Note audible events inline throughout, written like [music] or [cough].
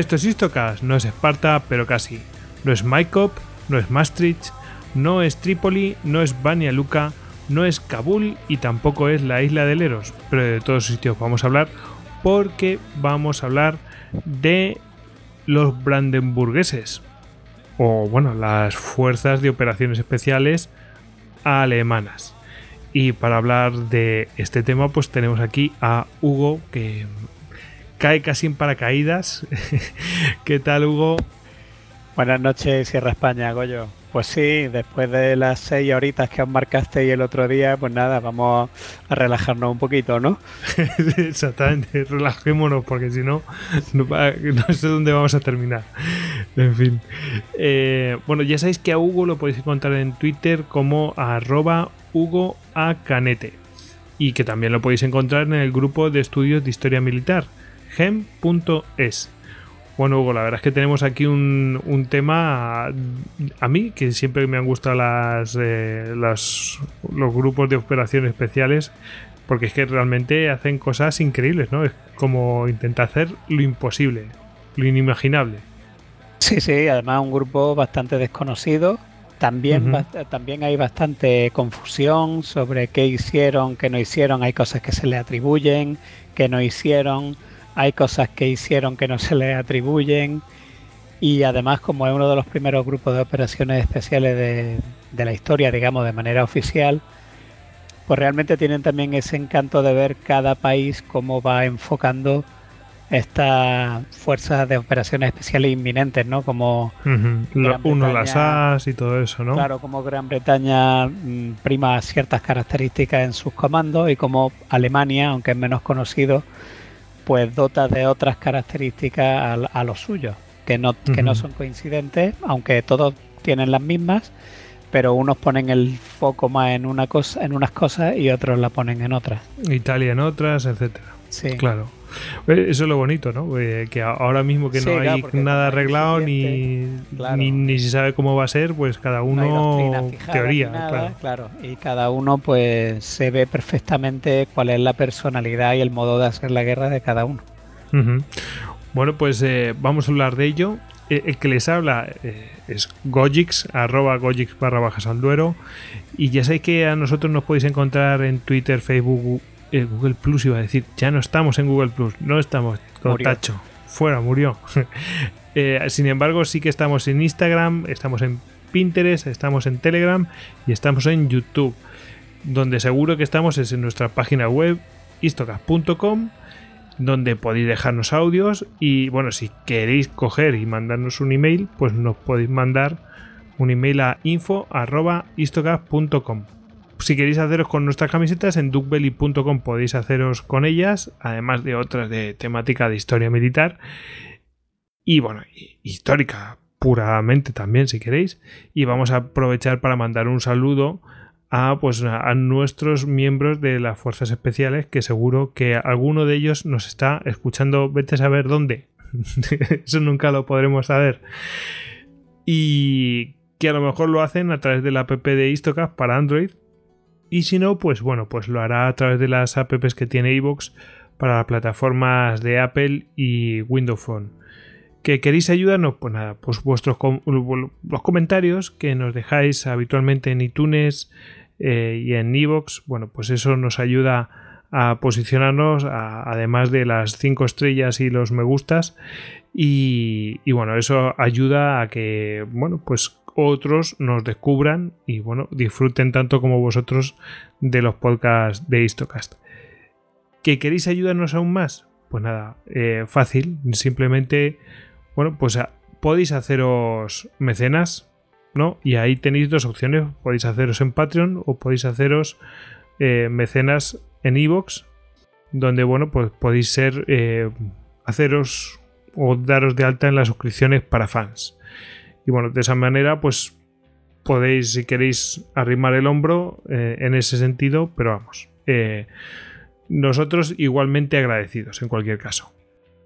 Esto es Istocas, no es Esparta, pero casi. No es Maikop, no es Maastricht, no es Trípoli, no es Banja Luka, no es Kabul y tampoco es la isla de Leros. Pero de todos sitios vamos a hablar porque vamos a hablar de los brandenburgueses. O bueno, las fuerzas de operaciones especiales alemanas. Y para hablar de este tema, pues tenemos aquí a Hugo, que cae casi en paracaídas. [laughs] ¿Qué tal, Hugo? Buenas noches, Sierra España, Goyo. Pues sí, después de las seis horitas que os marcaste el otro día, pues nada, vamos a relajarnos un poquito, ¿no? [laughs] Exactamente, relajémonos, porque si no, no, sé dónde vamos a terminar. En fin. Eh, bueno, ya sabéis que a Hugo lo podéis encontrar en Twitter como arroba Hugo a Canete. Y que también lo podéis encontrar en el grupo de estudios de historia militar, gem.es. Bueno, Hugo, la verdad es que tenemos aquí un, tema a, mí, que siempre me han gustado las, eh, los grupos de operaciones especiales, porque es que realmente hacen cosas increíbles, ¿no? Es como intentar hacer lo imposible, lo inimaginable. Sí, sí, además un grupo bastante desconocido. También, también hay bastante confusión sobre qué hicieron, qué no hicieron. Hay cosas que se le atribuyen, que no hicieron hay cosas que hicieron que no se le atribuyen y además como es uno de los primeros grupos de operaciones especiales de, la historia, digamos, de manera oficial, pues realmente tienen también ese encanto de ver cada país cómo va enfocando estas fuerzas de operaciones especiales inminentes, ¿no? Como uno las AS y todo eso, ¿no? Claro, como Gran Bretaña mm, prima ciertas características en sus comandos y como Alemania, aunque es menos conocido, pues dota de otras características a, los suyos, que no, que no son coincidentes, aunque todos tienen las mismas, pero unos ponen el foco más en una cosa, en unas cosas y otros la ponen en otras. Italia en otras, etcétera. Sí. Claro. Eh, eso es lo bonito, ¿no? Eh, que ahora mismo que no hay nada arreglado ni, ni, se sabe cómo va a ser, pues cada uno teoría, claro. claro. Y cada uno pues se ve perfectamente cuál es la personalidad y el modo de hacer la guerra de cada uno. Bueno, pues eh, vamos a hablar de ello. El que les habla es Gojix, arroba Gojix barra bajas al duero. Y ya sé que a nosotros nos podéis encontrar en Twitter, Facebook, Google Plus iba a decir, ya no estamos en Google Plus, no estamos con tacho, fuera, murió. [laughs] Eh, sin embargo, sí que estamos en Instagram, estamos en Pinterest, estamos en Telegram y estamos en YouTube. Donde seguro que estamos es en nuestra página web istocast.com donde podéis dejarnos audios y bueno, si queréis coger y mandarnos un email, pues nos podéis mandar un email a info.istocast.com si queréis haceros con nuestras camisetas, en duckbelly.com podéis haceros con ellas, además de otras de temática de historia militar. Y bueno, histórica puramente también, si queréis. Y vamos a aprovechar para mandar un saludo a, pues, a nuestros miembros de las fuerzas especiales, que seguro que alguno de ellos nos está escuchando, vete a saber dónde. [laughs] Eso nunca lo podremos saber. Y que a lo mejor lo hacen a través de la app de Istocast para Android, y si no, pues bueno, pues lo hará a través de las apps que tiene iVoox para plataformas de Apple y Windows Phone. ¿Que queréis ayudarnos? Pues nada, pues vuestros los comentarios que nos dejáis habitualmente en iTunes eh, y en iVoox, bueno, pues eso nos ayuda a posicionarnos, además de las 5 estrellas y los me gustas. Y, y, bueno, eso ayuda a que, bueno, pues otros nos descubran y bueno, disfruten tanto como vosotros de los podcasts de Histocast. ¿Que queréis ayudarnos aún más? Pues nada, eh, fácil, simplemente, bueno, pues ah, podéis haceros mecenas, ¿no? Y ahí tenéis dos opciones, podéis haceros en Patreon o podéis haceros eh, mecenas en Evox, donde, bueno, pues podéis ser, eh, haceros o daros de alta en las suscripciones para fans. Y bueno, de esa manera, pues podéis, si queréis, arrimar el hombro en ese sentido, pero vamos nosotros igualmente agradecidos en cualquier caso.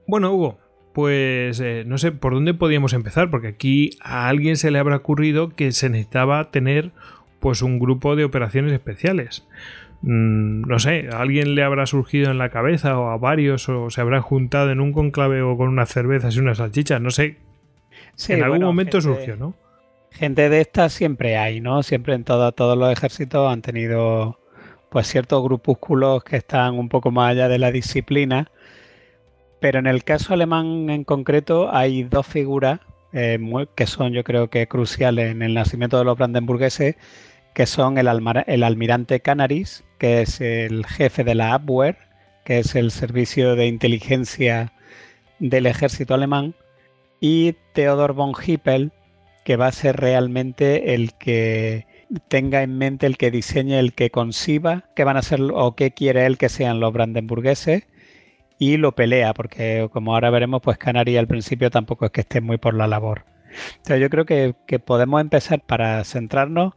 Bueno, Hugo, pues eh, no sé por dónde podíamos empezar, porque aquí a alguien se le habrá ocurrido que se necesitaba tener pues un grupo de operaciones especiales. Mm, no sé, a alguien le habrá surgido en la cabeza o a varios o se habrá juntado en un conclave o con unas cervezas y unas salchichas, no sé. En algún momento surgió, ¿no? Gente de estas siempre hay, ¿no? Siempre en todo, todos los ejércitos han tenido pues ciertos grupúsculos que están un poco más allá de la disciplina. Pero en el caso alemán en concreto hay dos figuras eh, que son yo creo que cruciales en el nacimiento de los brandenburgueses, que son el, el almirante Canaris, que es el jefe de la Abwehr, que es el servicio de inteligencia del ejército alemán, y Theodor von Hippel, que va a ser realmente el que tenga en mente el que diseñe, el que conciba qué van a ser o qué quiere él que sean los brandenburgueses y lo pelea, porque como ahora veremos, pues Canarias al principio tampoco es que esté muy por la labor. Entonces yo creo que, podemos empezar para centrarnos,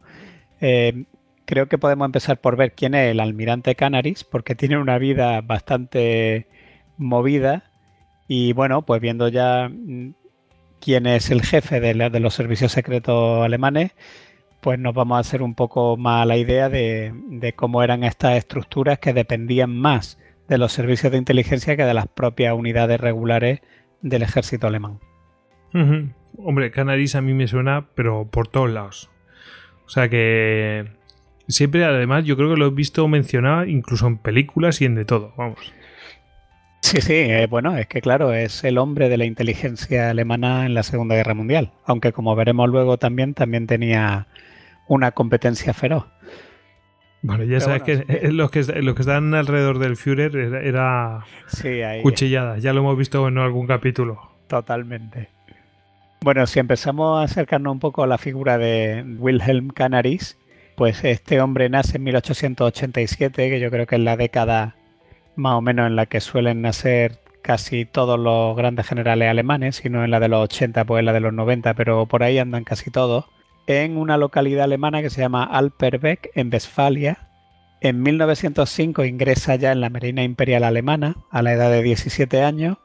eh, creo que podemos empezar por ver quién es el almirante Canaris, porque tiene una vida bastante movida y bueno, pues viendo ya quién es el jefe de los servicios secretos alemanes, pues nos vamos a hacer un poco más la idea de, cómo eran estas estructuras que dependían más de los servicios de inteligencia que de las propias unidades regulares del ejército alemán. Hombre, Canaris a mí me suena, pero por todos lados. O sea que siempre, además, yo creo que lo he visto mencionado incluso en películas y en de todo, vamos. Sí, sí, eh, bueno, es que claro, es el hombre de la inteligencia alemana en la Segunda Guerra Mundial, aunque como veremos luego también, también tenía una competencia feroz. Bueno, ya sabes que, los que los que están alrededor del Führer era, cuchillada, ya lo hemos visto en algún capítulo. Totalmente. Bueno, si empezamos a acercarnos un poco a la figura de Wilhelm Canaris, pues este hombre nace en 1887, que yo creo que es la década más o menos en la que suelen nacer casi todos los grandes generales alemanes, si no en la de los 80, pues en la de los 90, pero por ahí andan casi todos en una localidad alemana que se llama Alperbeck, en Westfalia. En 1905 ingresa ya en la Marina Imperial Alemana a la edad de 17 años.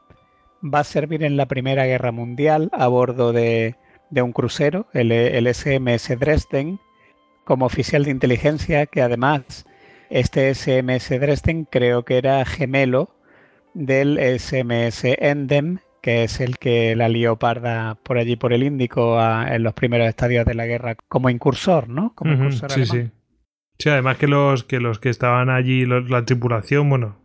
Va a servir en la Primera Guerra Mundial a bordo de, un crucero, el, el SMS Dresden, como oficial de inteligencia, que además este SMS Dresden creo que era gemelo del SMS Endem, que es el que la leoparda por allí por el Índico en los primeros estadios de la guerra como incursor, ¿no? Como incursor sí, sí. Sí, además que los que los que estaban allí, la tripulación, bueno,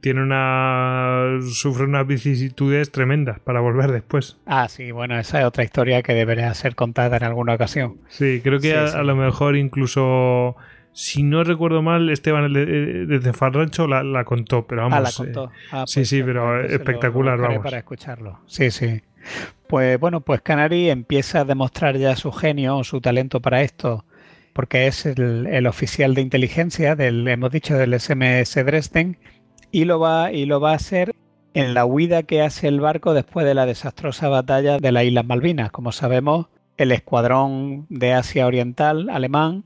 tiene una sufre unas vicisitudes tremendas para volver después. Ah, sí, bueno, esa es otra historia que debería ser contada en alguna ocasión. Sí, creo que a, lo mejor incluso si no recuerdo mal, Esteban desde Farrancho la, la contó, pero vamos. Ah, la contó. Eh, ah, sí, pues sí, pero espectacular, vamos. Para escucharlo. Sí, sí. Pues bueno, pues Canary empieza a demostrar ya su genio, su talento para esto, porque es el, oficial de inteligencia del, hemos dicho, del SMS Dresden, y lo va, y lo va a hacer en la huida que hace el barco después de la desastrosa batalla de las Islas Malvinas. Como sabemos, el escuadrón de Asia Oriental alemán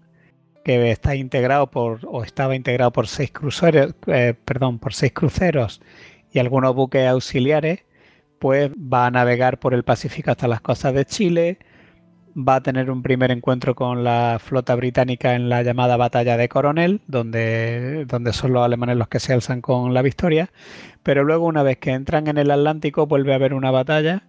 que está integrado por o estaba integrado por seis cruceros, eh, perdón, por seis cruceros y algunos buques auxiliares, pues va a navegar por el Pacífico hasta las costas de Chile, va a tener un primer encuentro con la flota británica en la llamada batalla de Coronel, donde, donde son los alemanes los que se alzan con la victoria, pero luego una vez que entran en el Atlántico vuelve a haber una batalla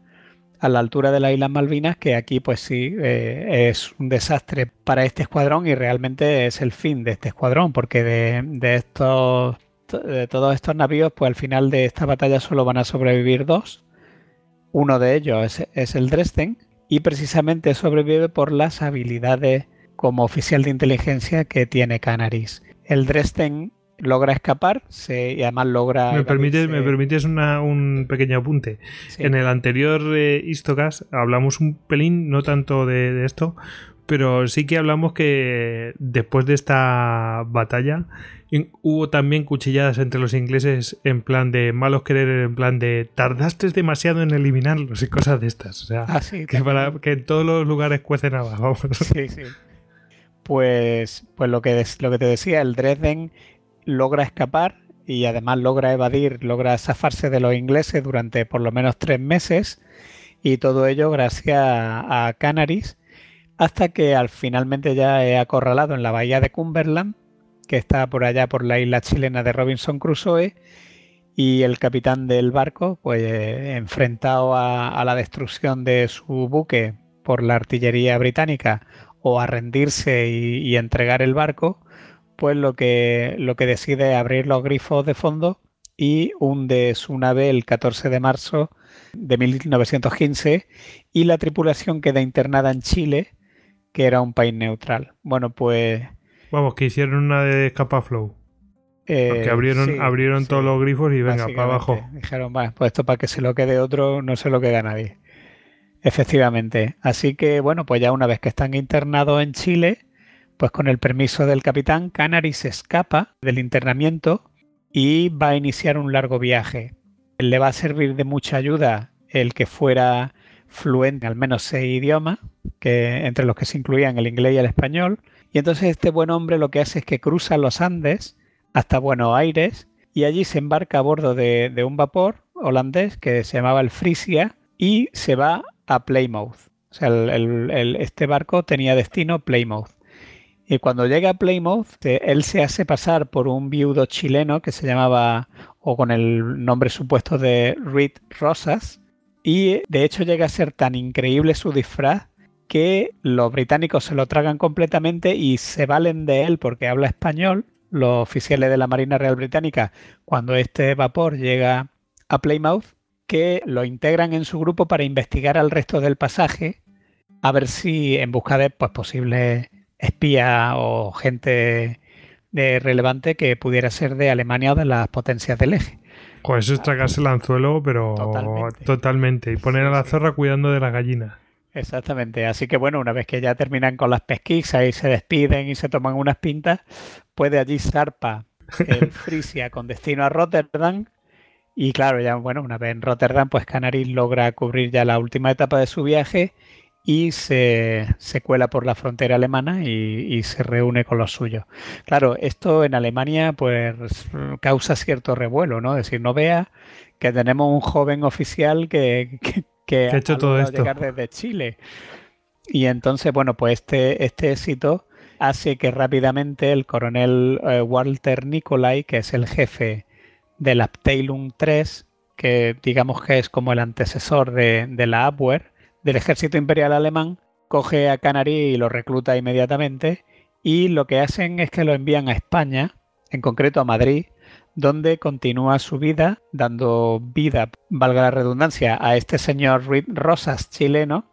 a la altura de las Islas Malvinas, que aquí pues sí eh, es un desastre para este escuadrón y realmente es el fin de este escuadrón, porque de, estos de todos estos navíos, pues al final de esta batalla solo van a sobrevivir dos. Uno de ellos es, el Dresden y precisamente sobrevive por las habilidades como oficial de inteligencia que tiene Canaris. El Dresden logra escapar se, y además logra... ¿Me permites, ¿me permites un pequeño apunte? En el anterior eh, hablamos un pelín, no tanto de, esto, pero sí que hablamos que después de esta batalla hubo también cuchilladas entre los ingleses en plan de malos querer, en plan de tardaste demasiado en eliminarlos y cosas de estas. O sea, ah, que, para, que en todos los lugares cuecen abajo. Sí, sí. Pues, pues lo, que, lo que te decía, el Dresden logra escapar y además logra evadir, logra zafarse de los ingleses durante por lo menos tres meses y todo ello gracias a Canaris hasta que al finalmente ya he acorralado en la bahía de Cumberland que está por allá por la isla chilena de Robinson Crusoe y el capitán del barco pues enfrentado a, la destrucción de su buque por la artillería británica o a rendirse y entregar el barco pues lo que, lo que decide es abrir los grifos de fondo y hunde su nave el 14 de marzo de 1915 y la tripulación queda internada en Chile, que era un país neutral. Bueno, pues... Vamos, que hicieron una de Escapaflow. Eh, abrieron, abrieron todos los grifos y venga, para abajo. Dijeron, va, pues esto para que se lo quede otro no se lo queda nadie. Efectivamente. Así que bueno, pues ya una vez que están internados en Chile, pues con el permiso del capitán, Canary se escapa del internamiento y va a iniciar un largo viaje. Le va a servir de mucha ayuda el que fuera fluente al menos seis idiomas, que, entre los que se incluían el inglés y el español. Y entonces este buen hombre lo que hace es que cruza los Andes hasta Buenos Aires y allí se embarca a bordo de, un vapor holandés que se llamaba el Frisia y se va a Plymouth. O sea, este barco tenía destino Plymouth. Y cuando llega a Plymouth, eh, él se hace pasar por un viudo chileno que se llamaba, o con el nombre supuesto de Reed Rosas, y de hecho llega a ser tan increíble su disfraz que los británicos se lo tragan completamente y se valen de él porque habla español, los oficiales de la Marina Real Británica, cuando este vapor llega a Plymouth, que lo integran en su grupo para investigar al resto del pasaje, a ver si en busca de pues, posibles espía o gente de relevante que pudiera ser de Alemania o de las potencias del eje. Pues eso es tragarse el anzuelo, pero totalmente. Y poner a la zorra cuidando de la gallina. Exactamente. Así que bueno, una vez que ya terminan con las pesquisas y se despiden y se toman unas pintas, pues de allí zarpa el [laughs] Frisia con destino a Rotterdam. Y claro, ya bueno, una vez en Rotterdam, pues Canaris logra cubrir ya la última etapa de su viaje y se, cuela por la frontera alemana y, se reúne con los suyos. Claro, esto en Alemania pues causa cierto revuelo, ¿no? Es decir, no vea que tenemos un joven oficial que, que, ha hecho todo esto. llegar desde Chile. Y entonces, bueno, pues este, este éxito hace que rápidamente el coronel eh, Walter Nicolai, que es el jefe del Abteilung 3, que digamos que es como el antecesor de, de la Abwehr, del ejército imperial alemán coge a Canary y lo recluta inmediatamente y lo que hacen es que lo envían a España, en concreto a Madrid, donde continúa su vida, dando vida, valga la redundancia, a este señor Rosas chileno,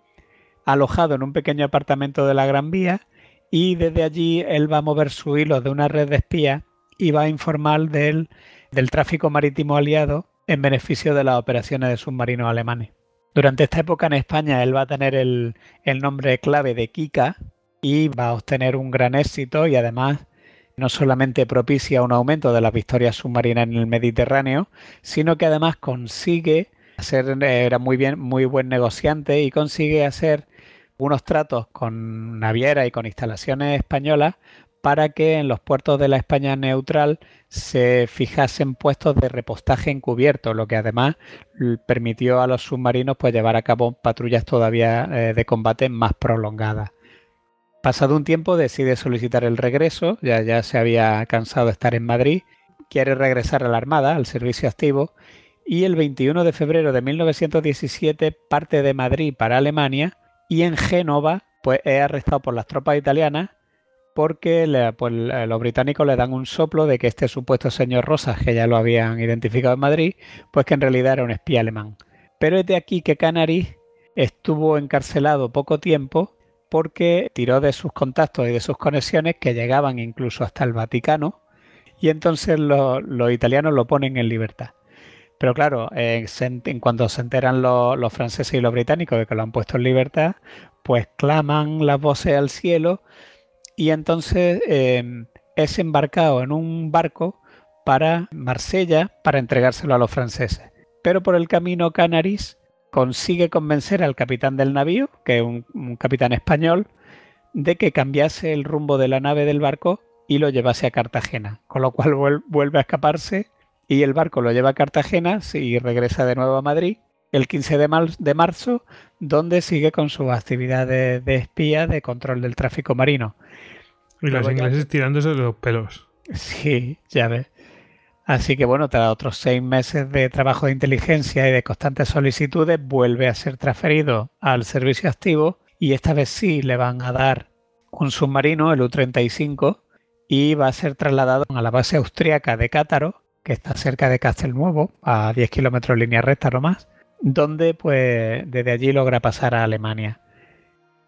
alojado en un pequeño apartamento de la Gran Vía, y desde allí él va a mover su hilo de una red de espías y va a informar del, del tráfico marítimo aliado en beneficio de las operaciones de submarinos alemanes. Durante esta época en España él va a tener el, nombre clave de Kika y va a obtener un gran éxito y además no solamente propicia un aumento de las victorias submarinas en el Mediterráneo, sino que además consigue hacer, era muy bien, muy buen negociante y consigue hacer unos tratos con naviera y con instalaciones españolas para que en los puertos de la España neutral se fijasen puestos de repostaje encubierto, lo que además permitió a los submarinos pues, llevar a cabo patrullas todavía eh, de combate más prolongadas. Pasado un tiempo decide solicitar el regreso, ya, ya se había cansado de estar en Madrid, quiere regresar a la Armada, al servicio activo, y el 21 de febrero de 1917 parte de Madrid para Alemania y en Génova pues, es arrestado por las tropas italianas porque pues, los británicos le dan un soplo de que este supuesto señor Rosas, que ya lo habían identificado en Madrid, pues que en realidad era un espía alemán. Pero es de aquí que Canary estuvo encarcelado poco tiempo porque tiró de sus contactos y de sus conexiones que llegaban incluso hasta el Vaticano y entonces los, italianos lo ponen en libertad. Pero claro, en, cuanto se enteran los, franceses y los británicos de que lo han puesto en libertad, pues claman las voces al cielo y entonces em, es embarcado en un barco para Marsella para entregárselo a los franceses. Pero por el camino Canaris consigue convencer al capitán del navío, que es un, capitán español, de que cambiase el rumbo de la nave del barco y lo llevase a Cartagena, con lo cual vuelve a escaparse y el barco lo lleva a Cartagena y regresa de nuevo a Madrid el 15 de, de marzo, donde sigue con sus actividades de espía de control del tráfico marino. Y los ingleses tirándose de los pelos. Sí, ya ves. Así que bueno, tras otros seis meses de trabajo de inteligencia y de constantes solicitudes, vuelve a ser transferido al servicio activo y esta vez sí le van a dar un submarino, el U-35, y va a ser trasladado a la base austriaca de Cátaro, que está cerca de Castelnuovo, a 10 kilómetros línea recta nomás, donde pues desde allí logra pasar a Alemania.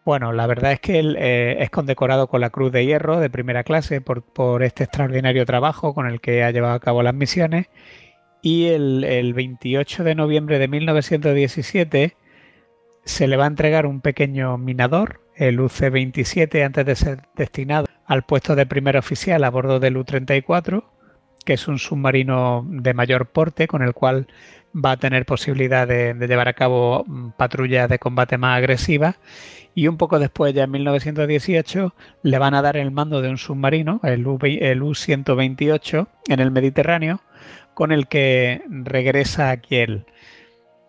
Bueno, la verdad es que él eh, es condecorado con la Cruz de Hierro de primera clase por, este extraordinario trabajo con el que ha llevado a cabo las misiones. Y el, 28 de noviembre de 1917 se le va a entregar un pequeño minador, el UC-27, antes de ser destinado al puesto de primer oficial a bordo del U-34, que es un submarino de mayor porte con el cual va a tener posibilidad de, de llevar a cabo mm, patrullas de combate más agresivas y un poco después, ya en 1918, le van a dar el mando de un submarino, el U-128, en el Mediterráneo, con el que regresa a Kiel.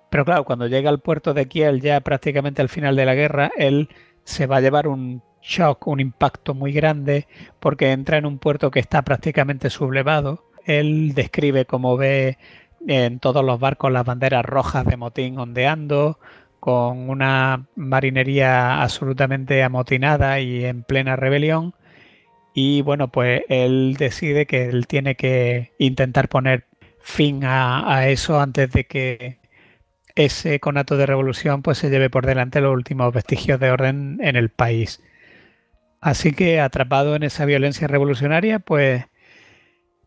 Pero claro, cuando llega al puerto de Kiel, ya prácticamente al final de la guerra, él se va a llevar un shock, un impacto muy grande, porque entra en un puerto que está prácticamente sublevado. Él describe cómo ve en todos los barcos las banderas rojas de motín ondeando, con una marinería absolutamente amotinada y en plena rebelión. Y bueno, pues él decide que él tiene que intentar poner fin a, eso antes de que ese conato de revolución pues se lleve por delante los últimos vestigios de orden en el país. Así que atrapado en esa violencia revolucionaria, pues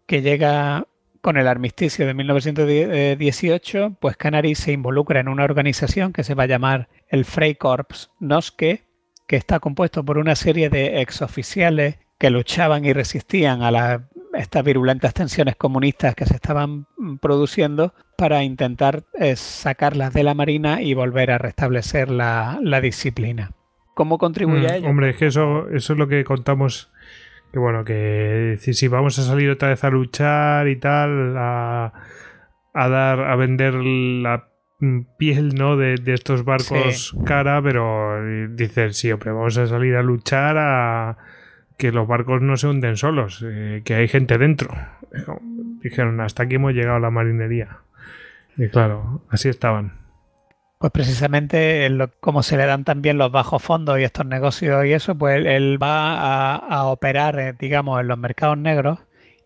que llega con el armisticio de 1918, pues Canary se involucra en una organización que se va a llamar el Freikorps Noske, que está compuesto por una serie de exoficiales que luchaban y resistían a estas virulentas tensiones comunistas que se estaban produciendo para intentar eh, sacarlas de la Marina y volver a restablecer la, disciplina. ¿Cómo contribuye mm, a ello? Hombre, es que eso, eso es lo que contamos que bueno, que si, vamos a salir otra vez a luchar y tal, a, dar, a vender la piel ¿no? de, estos barcos cara, pero dicen, sí, hombre, vamos a salir a luchar a que los barcos no se hunden solos, eh, que hay gente dentro. Dijeron, hasta aquí hemos llegado a la marinería. Y claro, así estaban. Pues precisamente como se le dan también los bajos fondos y estos negocios y eso, pues él va a, operar, eh, digamos, en los mercados negros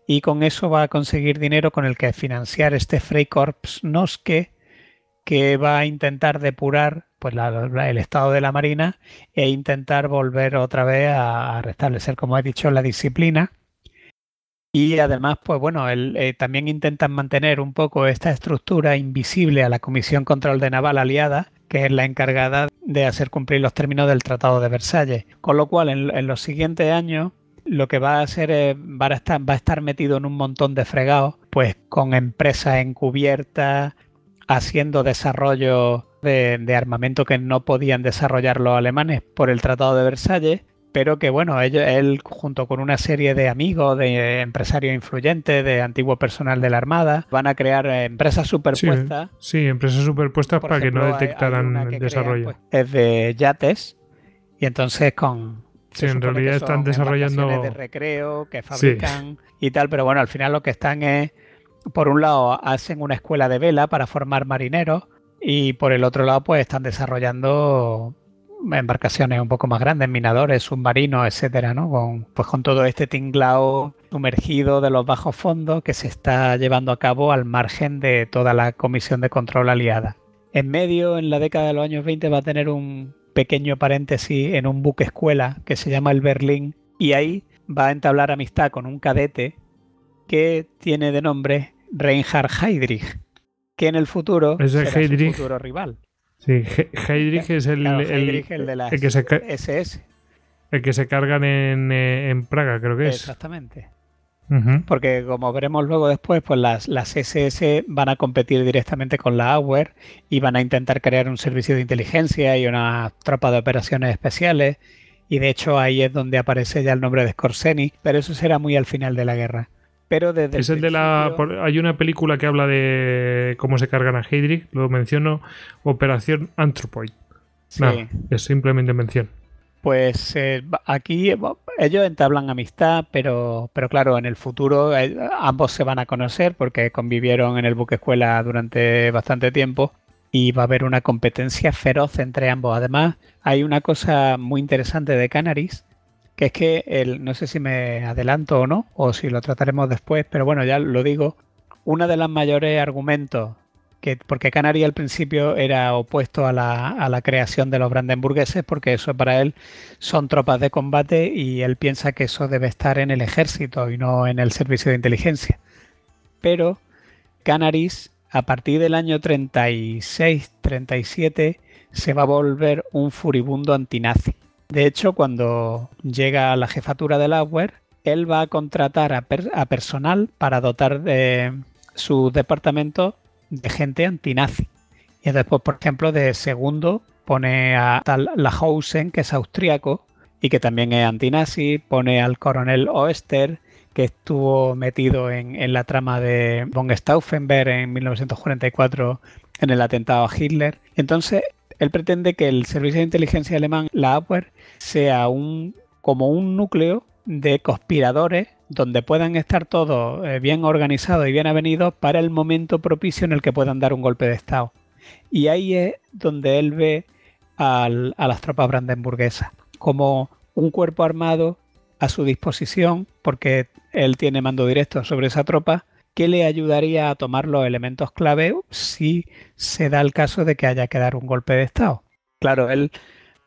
y con eso va a conseguir dinero con el que financiar este Freikorps Noske que va a intentar depurar pues el estado de la marina e intentar volver otra vez a restablecer, como he dicho, la disciplina y además, pues bueno, eh, también intentan mantener un poco esta estructura invisible a la Comisión Control de Naval Aliada, que es la encargada de hacer cumplir los términos del Tratado de Versalles. Con lo cual, en, los siguientes años, lo que va a hacer es, va a, estar, metido en un montón de fregados, pues con empresas encubiertas, haciendo desarrollo de, de armamento que no podían desarrollar los alemanes por el Tratado de Versalles pero que bueno, él junto con una serie de amigos, de empresarios influyentes, de antiguo personal de la Armada, van a crear eh, empresas superpuestas. Sí, empresas superpuestas para que no detectaran el desarrollo. Pues, es de yates y entonces con... Sí, en realidad están desarrollando... de recreo que fabrican y tal, pero bueno, al final lo que están es, por un lado, hacen una escuela de vela para formar marineros y por el otro lado, pues están desarrollando embarcaciones un poco más grandes, minadores, submarinos, etcétera, ¿no? Con, pues con todo este tinglao sumergido de los bajos fondos que se está llevando a cabo al margen de toda la comisión de control aliada. En medio, en la década de los años 20, va a tener un pequeño paréntesis en un buque escuela que se llama el Berlín y ahí va a entablar amistad con un cadete que tiene de nombre Reinhard Heydrich, que en el futuro será su futuro rival. Sí, Heydrich es el, de la que se, SS. El que se cargan en, eh, en Praga, creo que es. Exactamente. Porque como veremos luego después, pues las, las SS van a competir directamente con la AWARE y van a intentar crear un servicio de inteligencia y una tropa de operaciones especiales. Y de hecho ahí es donde aparece ya el nombre de Skorseny, pero eso será muy al final de la guerra. Pero desde es el, de la hay una película que habla de cómo se cargan a Heydrich, lo menciono, Operación Anthropoid. Sí. es simplemente mención. Pues eh, aquí ellos entablan amistad, pero, pero claro, en el futuro eh, ambos se van a conocer porque convivieron en el buque escuela durante bastante tiempo y va a haber una competencia feroz entre ambos. Además, hay una cosa muy interesante de Canaris, que es que el, no sé si me adelanto o no, o si lo trataremos después, pero bueno, ya lo digo. Uno de los mayores argumentos porque Canary al principio era opuesto a la, creación de los brandenburgueses, porque eso para él son tropas de combate y él piensa que eso debe estar en el ejército y no en el servicio de inteligencia. Pero Canaris, a partir del año 36-37, se va a volver un furibundo antinazi. De hecho, cuando llega a la jefatura del Auer, él va a contratar a, personal para dotar de su departamento de gente antinazi. Y después, por ejemplo, de segundo pone a tal Lahausen, que es austriaco y que también es antinazi, pone al coronel Oester, que estuvo metido en, la trama de von Stauffenberg en 1944 en el atentado a Hitler. Entonces, él pretende que el servicio de inteligencia alemán, la Abwehr, sea un, como un núcleo de conspiradores donde puedan estar todos eh, bien organizados y bien avenidos para el momento propicio en el que puedan dar un golpe de Estado. Y ahí es donde él ve a las tropas brandenburguesas como un cuerpo armado a su disposición, porque él tiene mando directo sobre esa tropa, que le ayudaría a tomar los elementos clave si se da el caso de que haya que dar un golpe de Estado. Claro, él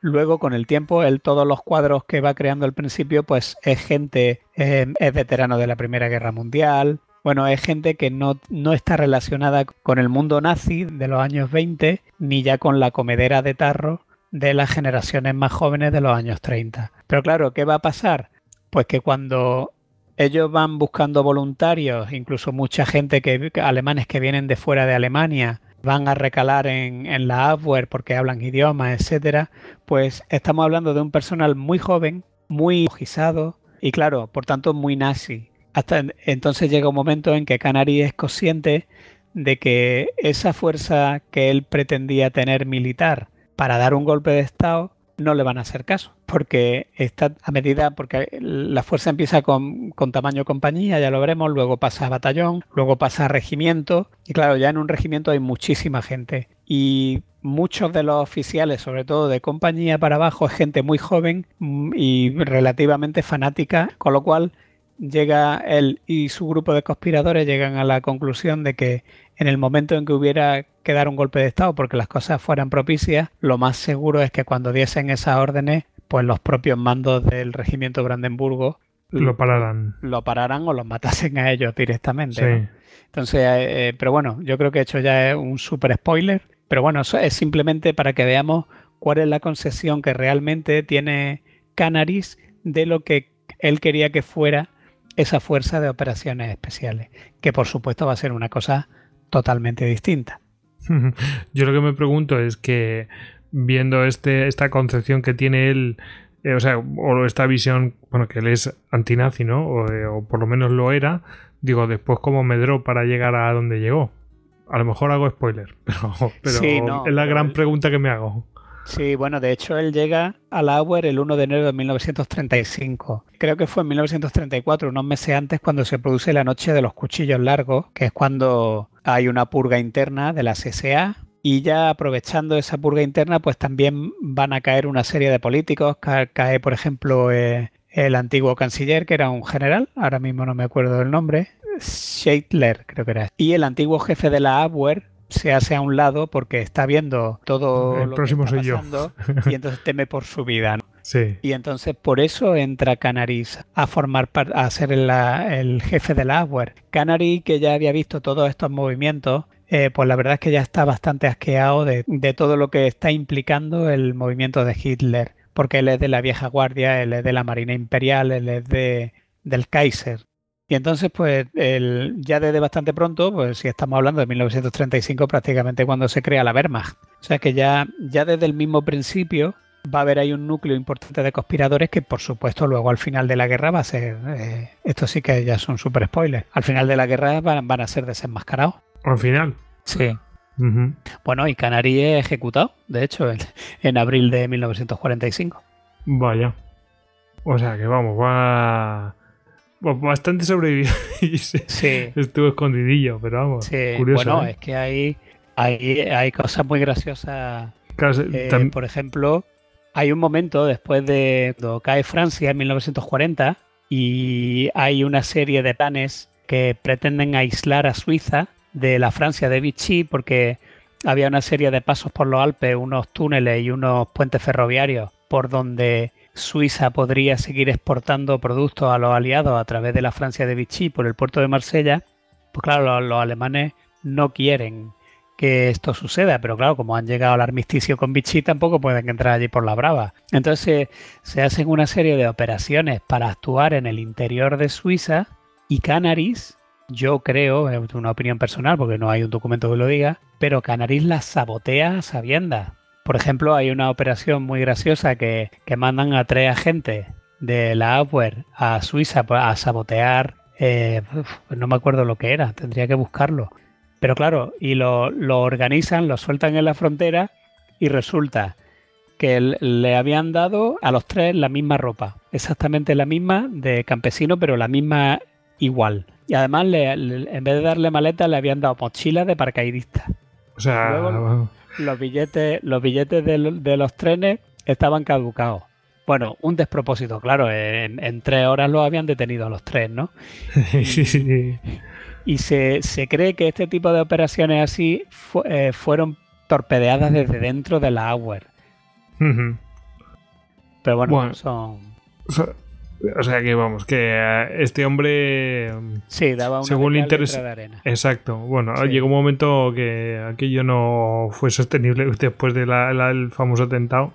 Luego, con el tiempo, él todos los cuadros que va creando al principio, pues es gente, eh, es veterano de la Primera Guerra Mundial. Bueno, es gente que no, no está relacionada con el mundo nazi de los años 20, ni ya con la comedera de tarro de las generaciones más jóvenes de los años 30. Pero claro, ¿qué va a pasar? Pues que cuando ellos van buscando voluntarios, incluso mucha gente que alemanes que vienen de fuera de Alemania, van a recalar en, la Abwehr porque hablan idiomas, etcétera, pues estamos hablando de un personal muy joven, muy ojizado y claro, por tanto muy nazi. Hasta entonces llega un momento en que Canary es consciente de que esa fuerza que él pretendía tener militar para dar un golpe de Estado no le van a hacer caso, porque está a medida, porque la fuerza empieza con, tamaño compañía, ya lo veremos, luego pasa a batallón, luego pasa a regimiento, y claro, ya en un regimiento hay muchísima gente, y muchos de los oficiales, sobre todo de compañía para abajo, es gente muy joven mm, y relativamente fanática, con lo cual llega él y su grupo de conspiradores llegan a la conclusión de que en el momento en que hubiera que dar un golpe de Estado porque las cosas fueran propicias, lo más seguro es que cuando diesen esas órdenes, pues los propios mandos del regimiento Brandenburgo lo pararán. Lo pararan o los matasen a ellos directamente. Entonces, eh, eh, pero bueno, yo creo que hecho ya un super spoiler. Pero bueno, eso es simplemente para que veamos cuál es la concesión que realmente tiene Canaris de lo que él quería que fuera esa fuerza de operaciones especiales, que por supuesto va a ser una cosa totalmente distinta. [laughs] Yo lo que me pregunto es que viendo este, esta concepción que tiene él, eh, o sea, o esta visión, bueno, que él es antinazi, ¿no? O, eh, o, por lo menos lo era, digo, después cómo medró para llegar a donde llegó. A lo mejor hago spoiler, [laughs] pero, pero es la gran pregunta que me hago. Sí, bueno, de hecho él llega a la Auer el 1 de enero de 1935. Creo que fue en 1934, unos meses antes, cuando se produce la Noche de los Cuchillos Largos, que es cuando hay una purga interna de la CSA. Y ya aprovechando esa purga interna, pues también van a caer una serie de políticos. Cae, por ejemplo, eh, el antiguo canciller, que era un general, ahora mismo no me acuerdo del nombre, Scheitler, creo que era. Y el antiguo jefe de la Abwehr, se hace a un lado porque está viendo todo el lo próximo que está soy yo. pasando [laughs] y entonces teme por su vida. ¿no? Sí. Y entonces por eso entra Canaris a formar a ser el, el jefe del Agüer. Canary, que ya había visto todos estos movimientos, eh, pues la verdad es que ya está bastante asqueado de, de, todo lo que está implicando el movimiento de Hitler, porque él es de la vieja guardia, él es de la Marina Imperial, él es de, del Kaiser. Y entonces, pues, el, ya desde bastante pronto, pues si estamos hablando de 1935, prácticamente cuando se crea la Wehrmacht. O sea que ya, ya desde el mismo principio va a haber ahí un núcleo importante de conspiradores que, por supuesto, luego al final de la guerra va a ser. Eh, esto sí que ya son super spoilers. Al final de la guerra van, van a ser desenmascarados. Al final. Sí. Uh -huh. Bueno, y Canary es ejecutado, de hecho, en, en, abril de 1945. Vaya. O sea que vamos, va. Bastante sobrevivido. [laughs] sí. Estuvo escondidillo, pero vamos. Sí. Curioso, bueno, ¿eh? es que hay, hay, hay cosas muy graciosas. Claro, Eh, tam- por ejemplo, hay un momento después de cuando cae Francia en 1940 y hay una serie de planes que pretenden aislar a Suiza de la Francia de Vichy porque había una serie de pasos por los Alpes, unos túneles y unos puentes ferroviarios por donde Suiza podría seguir exportando productos a los aliados a través de la Francia de Vichy por el puerto de Marsella. Pues claro, los, alemanes no quieren que esto suceda, pero claro, como han llegado al armisticio con Vichy, tampoco pueden entrar allí por la brava. Entonces se hacen una serie de operaciones para actuar en el interior de Suiza y Canaris, yo creo, es una opinión personal porque no hay un documento que lo diga, pero Canaris las sabotea a sabiendas. Por ejemplo, hay una operación muy graciosa que, que mandan a tres agentes de la Abwehr a Suiza a sabotear, eh, no me acuerdo lo que era, tendría que buscarlo. Pero claro, y lo, lo, organizan, lo sueltan en la frontera y resulta que le habían dado a los tres la misma ropa, exactamente la misma de campesino, pero la misma igual. Y además, le, le, en vez de darle maleta, le habían dado mochila de paracaidista. O sea, Luego, los billetes, los billetes de, de, los trenes estaban caducados. Bueno, un despropósito, claro. En, en tres horas los habían detenido a los tres, ¿no? [laughs] sí, sí. Y se, se, cree que este tipo de operaciones así fu eh, fueron torpedeadas desde dentro de la. Uh -huh. Pero bueno, bueno, son. O sea que vamos, que este hombre. Sí, daba una según de interés. De arena. Exacto. Bueno, sí. llegó un momento que aquello no fue sostenible [laughs] después del de la, famoso atentado.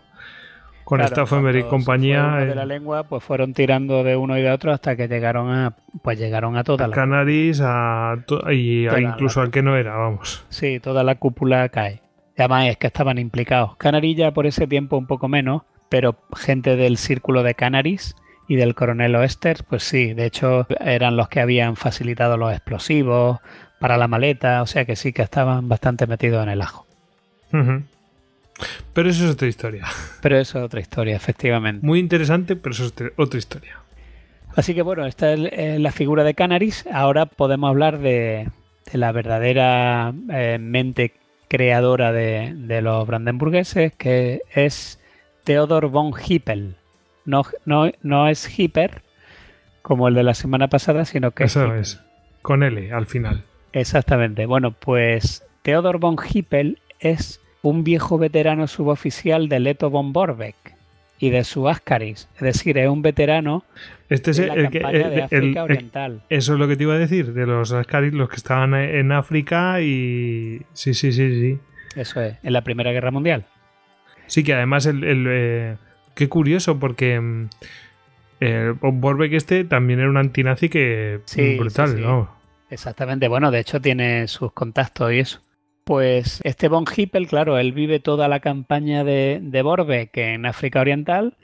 Con claro, Stauffenberg y compañía. de la lengua, pues fueron tirando de uno y de otro hasta que llegaron a. Pues llegaron a toda a la. Canaris a y a incluso la... al que no era, vamos. Sí, toda la cúpula cae. Además es que estaban implicados. Canarilla por ese tiempo un poco menos, pero gente del círculo de Canaris y del coronel Oester, pues sí, de hecho eran los que habían facilitado los explosivos para la maleta, o sea que sí que estaban bastante metidos en el ajo. Uh -huh. Pero eso es otra historia. Pero eso es otra historia, efectivamente. Muy interesante, pero eso es otra historia. Así que bueno, esta es la figura de Canaris. Ahora podemos hablar de, de la verdadera eh, mente creadora de, de, los brandenburgueses, que es Theodor von Hippel. No, no, no es Hipper, como el de la semana pasada, sino que Eso es, es, con L al final. Exactamente. Bueno, pues Theodor von Hippel es un viejo veterano suboficial de Leto von Borbeck y de su Ascaris. Es decir, es un veterano este es de la el campaña el, de África Oriental. Eso es lo que te iba a decir, de los Ascaris, los que estaban en África y... Sí, sí, sí, sí. Eso es, en la Primera Guerra Mundial. Sí, que además el... el eh, qué curioso, porque... Eh, Borbeck este también era un antinazi que... Sí, brutal, sí, sí. ¿no? Exactamente, bueno, de hecho tiene sus contactos y eso. Pues este von Hippel, claro, él vive toda la campaña de, de Borbeck en África Oriental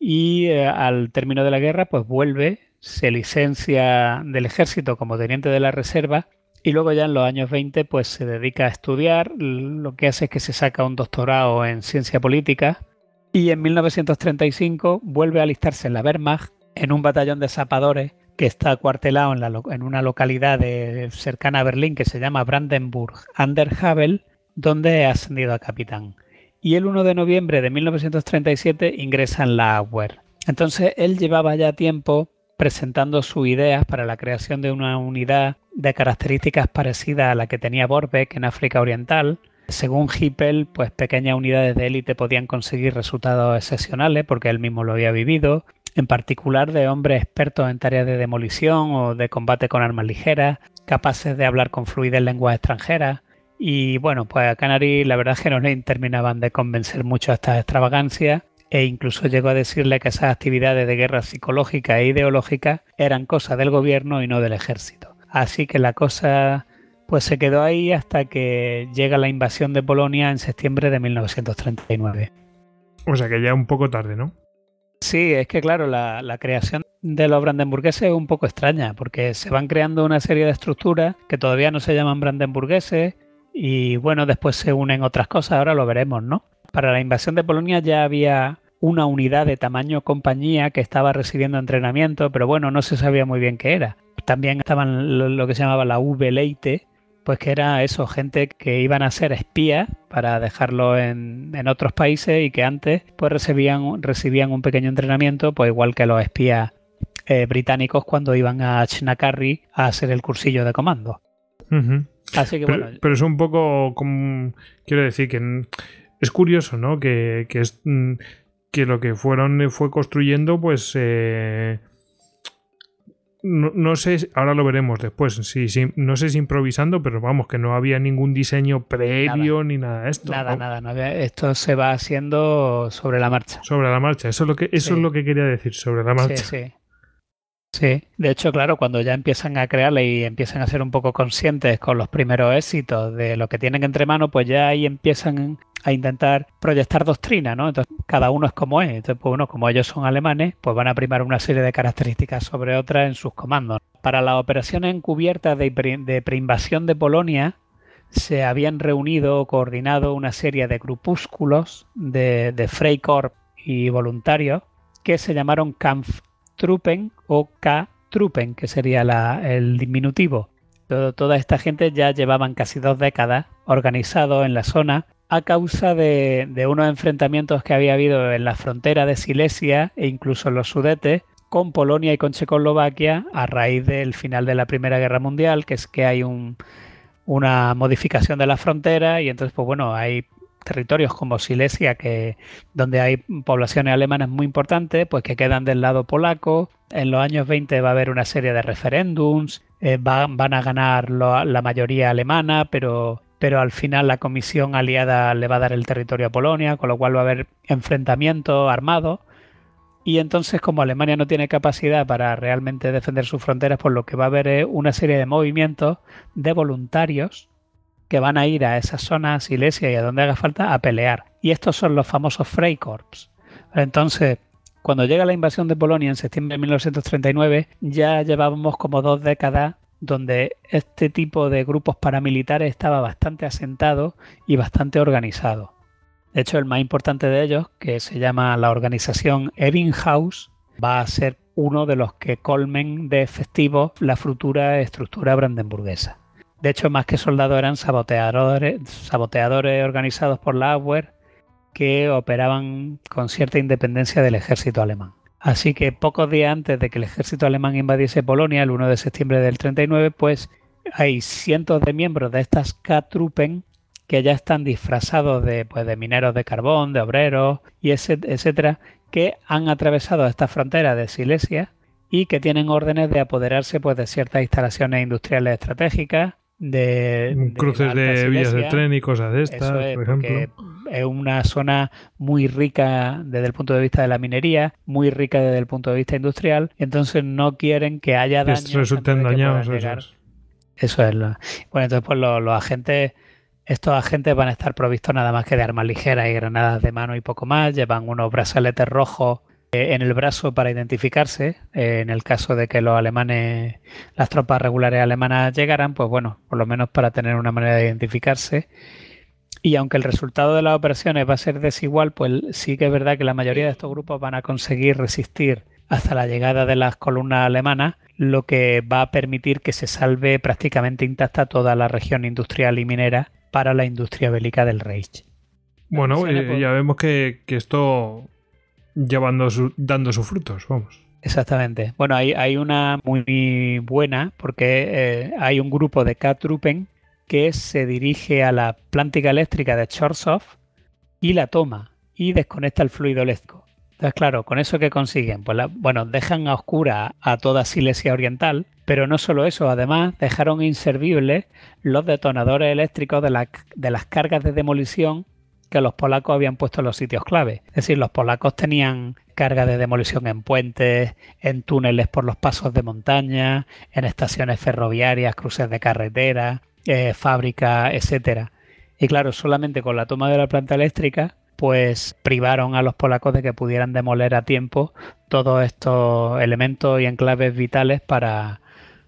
y eh, al término de la guerra pues vuelve, se licencia del ejército como teniente de la reserva y luego ya en los años 20 pues se dedica a estudiar, lo que hace es que se saca un doctorado en ciencia política y en 1935 vuelve a alistarse en la Wehrmacht en un batallón de zapadores que está acuartelado en, una localidad cercana a Berlín que se llama Brandenburg an der Havel, donde ha ascendido a capitán. Y el 1 de noviembre de 1937 ingresa en la Abwehr. Entonces él llevaba ya tiempo presentando sus ideas para la creación de una unidad de características parecidas a la que tenía Borbeck en África Oriental. Según Hippel, pues pequeñas unidades de élite podían conseguir resultados excepcionales porque él mismo lo había vivido, en particular de hombres expertos en tareas de demolición o de combate con armas ligeras, capaces de hablar con fluidez lenguas extranjeras. Y bueno, pues a Canary la verdad es que no le terminaban de convencer mucho a estas extravagancias e incluso llegó a decirle que esas actividades de guerra psicológica e ideológica eran cosa del gobierno y no del ejército. Así que la cosa pues se quedó ahí hasta que llega la invasión de Polonia en septiembre de 1939. O sea que ya un poco tarde, ¿no? Sí, es que claro, la, creación de los brandenburgueses es un poco extraña, porque se van creando una serie de estructuras que todavía no se llaman brandenburgueses y bueno, después se unen otras cosas, ahora lo veremos, ¿no? Para la invasión de Polonia ya había una unidad de tamaño compañía que estaba recibiendo entrenamiento, pero bueno, no se sabía muy bien qué era. También estaban lo, que se llamaba la V-Leite, pues que era eso, gente que iban a ser espías para dejarlo en, otros países y que antes pues recibían, recibían un pequeño entrenamiento, pues igual que los espías eh, británicos cuando iban a Chinacarri a hacer el cursillo de comando. Así que pero, bueno. Pero es un poco como. Quiero decir que es curioso, ¿no? Que, es, mm, que lo que fueron fue construyendo, pues. Eh, no, sé, ahora lo veremos después. Sí, sí, no sé si improvisando, pero vamos, que no había ningún diseño previo ni nada de esto. Nada, nada, no esto se va haciendo sobre la marcha. Sobre la marcha, eso es lo que, eso es lo que quería decir, sobre la marcha. Sí, sí. Sí, de hecho, claro, cuando ya empiezan a crearle y empiezan a ser un poco conscientes con los primeros éxitos de lo que tienen entre manos, pues ya ahí empiezan a intentar proyectar doctrina, ¿no? Entonces, cada uno es como es. Entonces, pues bueno, como ellos son alemanes, pues van a primar una serie de características sobre otras en sus comandos. Para las operaciones encubiertas de, de preinvasión de Polonia, se habían reunido o coordinado una serie de grupúsculos de, de Freikorps y voluntarios que se llamaron Kampf Truppen o K-Truppen, que sería el diminutivo. toda esta gente ya llevaban casi dos décadas organizados en la zona a causa de, unos enfrentamientos que había habido en la frontera de Silesia e incluso en los Sudetes con Polonia y con Checoslovaquia a raíz del final de la Primera Guerra Mundial, que es que hay una modificación de la frontera y entonces pues bueno, hay territorios como Silesia, que, donde hay poblaciones alemanas muy importantes, pues que quedan del lado polaco. En los años 20 va a haber una serie de referéndums, eh, van a ganar la mayoría alemana, pero, pero al final la comisión aliada le va a dar el territorio a Polonia, con lo cual va a haber enfrentamientos armados. Y entonces, como Alemania no tiene capacidad para realmente defender sus fronteras, pues lo que va a haber es una serie de movimientos de voluntarios que van a ir a esas zonas, Silesia y a donde haga falta, a pelear. Y estos son los famosos Freikorps. Entonces, cuando llega la invasión de Polonia en septiembre de 1939, ya llevábamos como dos décadas donde este tipo de grupos paramilitares estaba bastante asentado y bastante organizado. De hecho, el más importante de ellos, que se llama la organización Ebbinghaus, va a ser uno de los que colmen de efectivo la futura estructura brandenburguesa. De hecho, más que soldados eran saboteadores, organizados por la Abwehr que operaban con cierta independencia del ejército alemán. Así que pocos días antes de que el ejército alemán invadiese Polonia, el 1 de septiembre del 39, pues hay cientos de miembros de estas K-Truppen que ya están disfrazados de, pues, de mineros de carbón, de obreros y etcétera, que han atravesado esta frontera de Silesia y que tienen órdenes de apoderarse pues, de ciertas instalaciones industriales estratégicas, de, cruces de, vías de tren y cosas de estas, por ejemplo. Es una zona muy rica desde el punto de vista de la minería, muy rica desde el punto de vista industrial, entonces no quieren que haya daños. resulten dañados. Eso es. Lo... Bueno, entonces pues los, agentes, estos agentes van a estar provistos nada más que de armas ligeras y granadas de mano y poco más, llevan unos brazaletes rojos en el brazo para identificarse. Eh, en el caso de que los alemanes, las tropas regulares alemanas llegaran, pues bueno, por lo menos para tener una manera de identificarse. Y aunque el resultado de las operaciones va a ser desigual, pues sí que es verdad que la mayoría de estos grupos van a conseguir resistir hasta la llegada de las columnas alemanas, lo que va a permitir que se salve prácticamente intacta toda la región industrial y minera para la industria bélica del Reich. Bueno, eh, ya vemos que, que esto llevando dando sus frutos, vamos. Exactamente. Bueno, hay, hay una muy buena porque eh, hay un grupo de K-Truppen que se dirige a la planta eléctrica de Chorsov y la toma y desconecta el fluido eléctrico. Entonces, claro, ¿con eso qué consiguen? Pues, bueno, dejan a oscura a toda Silesia Oriental, pero no solo eso, además dejaron inservibles los detonadores eléctricos de, de las cargas de demolición que los polacos habían puesto en los sitios clave. Es decir, los polacos tenían carga de demolición en puentes, en túneles por los pasos de montaña, en estaciones ferroviarias, cruces de carretera, eh, fábricas, etcétera. Y claro, solamente con la toma de la planta eléctrica pues privaron a los polacos de que pudieran demoler a tiempo todos estos elementos y enclaves vitales para,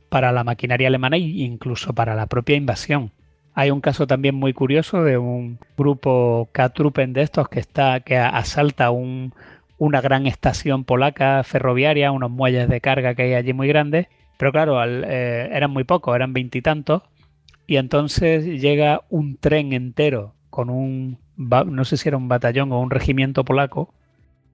para la maquinaria alemana e incluso para la propia invasión. Hay un caso también muy curioso de un grupo K-Truppen de estos que está que asalta una gran estación polaca ferroviaria, unos muelles de carga que hay allí muy grandes, pero claro, eh, eran muy pocos, eran veintitantos, y entonces llega un tren entero con un no sé si era un batallón o un regimiento polaco,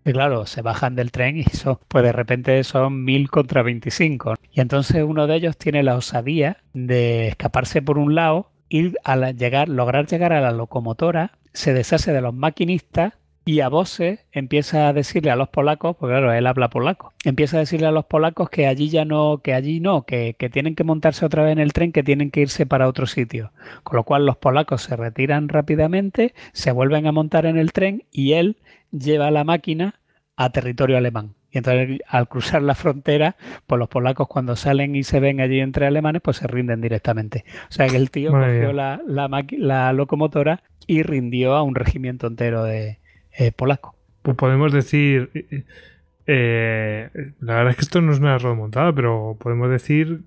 y claro, se bajan del tren y eso, pues de repente son mil contra 25. Y entonces uno de ellos tiene la osadía de escaparse por un lado y al llegar, lograr llegar a la locomotora, se deshace de los maquinistas y a voces empieza a decirle a los polacos, porque claro, él habla polaco, empieza a decirle a los polacos que allí ya no, que allí no, que, que, tienen que montarse otra vez en el tren, que tienen que irse para otro sitio. Con lo cual los polacos se retiran rápidamente, se vuelven a montar en el tren y él lleva la máquina a territorio alemán. Y entonces al cruzar la frontera, pues los polacos cuando salen y se ven allí entre alemanes, pues se rinden directamente. O sea que el tío cogió la, la, la locomotora y rindió a un regimiento entero de, eh, polaco. Pues podemos decir, eh, la verdad es que esto no es una remontada, pero podemos decir,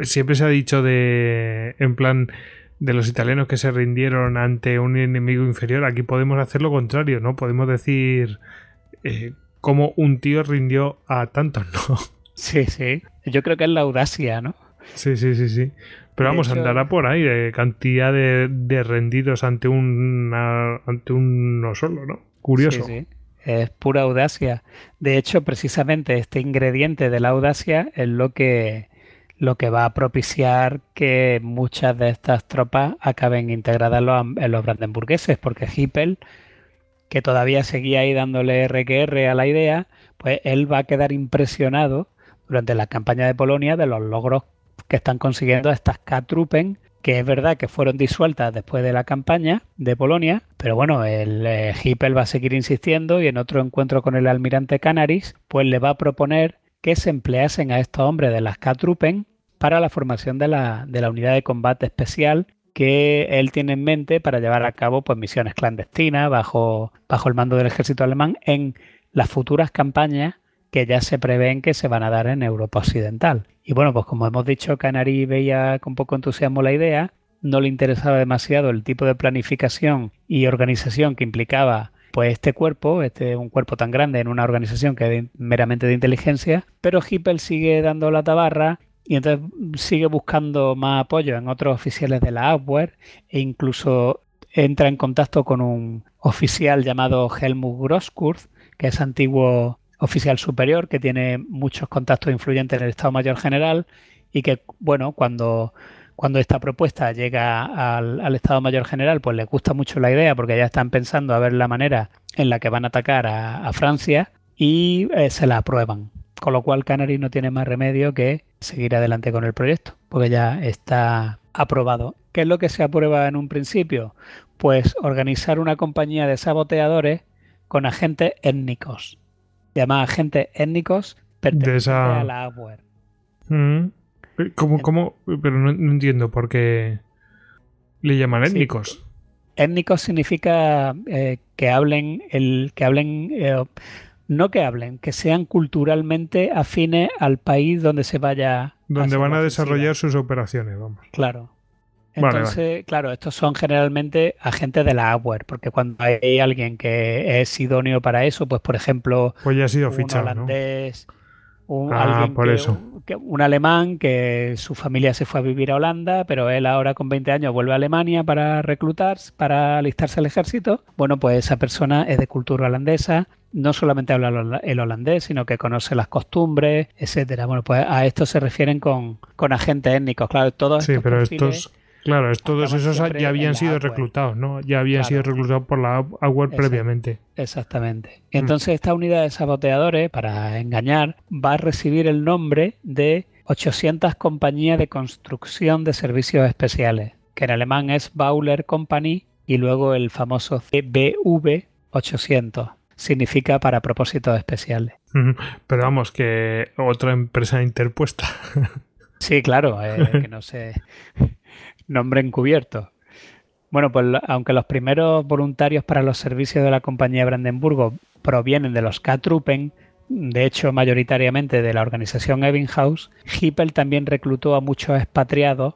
siempre se ha dicho de, en plan, de los italianos que se rindieron ante un enemigo inferior, aquí podemos hacer lo contrario, ¿no? Podemos decir eh, cómo un tío rindió a tantos, ¿no? Sí, sí. Yo creo que es la audacia, ¿no? Sí, sí, sí, sí. Pero vamos, andará por ahí de cantidad de, rendidos ante un ante uno solo, ¿no? Curioso. Sí, sí. Es pura audacia. De hecho, precisamente este ingrediente de la audacia es lo que, lo que va a propiciar que muchas de estas tropas acaben integradas en los, en los brandenburgueses, porque Hippel, que todavía seguía ahí dándole RQR a la idea, pues él va a quedar impresionado durante la campaña de Polonia de los logros que están consiguiendo estas K-Truppen, que es verdad que fueron disueltas después de la campaña de Polonia, pero bueno, el eh, Hippel va a seguir insistiendo y en otro encuentro con el almirante Canaris, pues le va a proponer que se empleasen a estos hombres de las K-Truppen para la formación de la, de la unidad de combate especial que él tiene en mente para llevar a cabo pues, misiones clandestinas bajo, bajo el mando del ejército alemán en las futuras campañas que ya se prevén que se van a dar en Europa Occidental. Y bueno, pues como hemos dicho, Canary veía con poco entusiasmo la idea, no le interesaba demasiado el tipo de planificación y organización que implicaba pues este cuerpo, este un cuerpo tan grande en una organización que es meramente de inteligencia, pero Hippel sigue dando la tabarra y entonces sigue buscando más apoyo en otros oficiales de la Abwehr e incluso entra en contacto con un oficial llamado Helmut Groskurth, que es antiguo oficial superior que tiene muchos contactos influyentes en el Estado Mayor General y que, bueno, cuando, cuando esta propuesta llega al, Estado Mayor General, pues le gusta mucho la idea porque ya están pensando a ver la manera en la que van a atacar a, Francia y eh, se la aprueban. Con lo cual Canary no tiene más remedio que seguir adelante con el proyecto, porque ya está aprobado. ¿Qué es lo que se aprueba en un principio? Pues organizar una compañía de saboteadores con agentes étnicos llama agentes étnicos pertenecientes a la Abwehr. Mm. ¿Cómo, cómo? Pero no, entiendo por qué le llaman étnicos. étnicos significa eh, que hablen, el, que hablen, eh, no que hablen, que sean culturalmente afines al país donde se vaya. Donde van a desarrollar sus operaciones, vamos. Claro. Entonces, claro, estos son generalmente agentes de la Abwehr, porque cuando hay alguien que es idóneo para eso, pues por ejemplo, pues ya ha sido un fichado, holandés, Un, Ah, alguien por que- eso. que- un alemán que su familia se fue a vivir a Holanda, pero él ahora con 20 años vuelve a Alemania para reclutar, para alistarse al ejército. Bueno, pues esa persona es de cultura holandesa, no solamente habla el hola- el holandés, sino que conoce las costumbres, etcétera. Bueno, pues a esto se refieren con, con agentes étnicos. Claro, todos Sí, estos pero perfiles- estos, claro, es- todos esos ya habían sido reclutados, ¿no? Ya habían Claro. sido reclutados por la Exacto. previamente. Exactamente. Mm. Entonces esta unidad de saboteadores, para engañar, va a recibir el nombre de 800 compañías de construcción de servicios especiales, que en alemán es Bauer Company y luego el famoso CBV 800. Significa para propósitos especiales. Pero vamos, que otra empresa interpuesta. Sí, claro, eh, [laughs] que no se nombre encubierto. Bueno, pues aunque los primeros voluntarios para los servicios de la compañía Brandenburgo provienen de los K-Truppen, de hecho mayoritariamente de la organización Ebbinghaus, Hippel también reclutó a muchos expatriados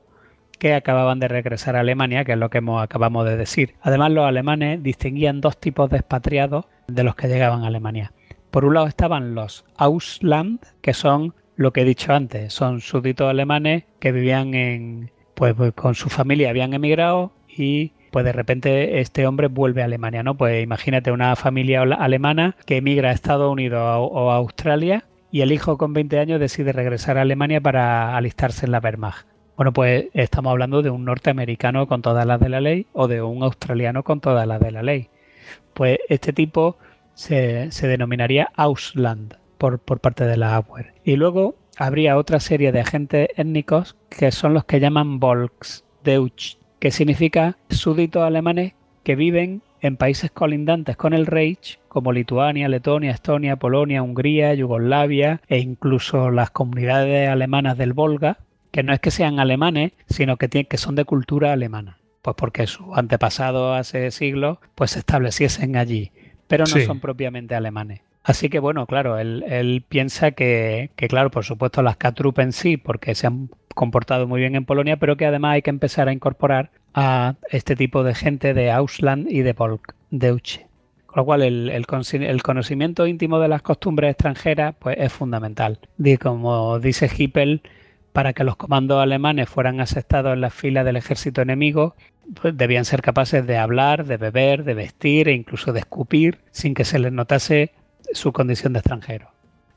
que acababan de regresar a Alemania, que es lo que hemos, acabamos de decir. Además, los alemanes distinguían dos tipos de expatriados de los que llegaban a Alemania. Por un lado estaban los Ausland, que son lo que he dicho antes, son súbditos alemanes que vivían en, pues, pues, con su familia habían emigrado y pues de repente este hombre vuelve a Alemania, ¿no? Pues imagínate una familia alemana que emigra a Estados Unidos o o a Australia y el hijo con 20 años decide regresar a Alemania para alistarse en la Wehrmacht. Bueno, pues estamos hablando de un norteamericano con todas las de la ley o de un australiano con todas las de la ley. Pues este tipo se, se denominaría Ausland por, por parte de la AWER. Y luego habría otra serie de agentes étnicos que son los que llaman Volksdeutsch, que significa súbditos alemanes que viven en países colindantes con el Reich, como Lituania, Letonia, Estonia, Polonia, Hungría, Yugoslavia e incluso las comunidades alemanas del Volga, que no es que sean alemanes, sino que, tienen, que son de cultura alemana. Pues porque sus antepasados hace siglos pues se estableciesen allí, pero no Sí. son propiamente alemanes. Así que bueno, claro, él, piensa que, claro, por supuesto las K-Truppen en sí, porque se han comportado muy bien en Polonia, pero que además hay que empezar a incorporar a este tipo de gente de Ausland y de Volksdeutsche. Con lo cual el conocimiento íntimo de las costumbres extranjeras pues, es fundamental. Y como dice Hippel, para que los comandos alemanes fueran aceptados en las filas del ejército enemigo, pues debían ser capaces de hablar, de beber, de vestir e incluso de escupir sin que se les notase su condición de extranjero.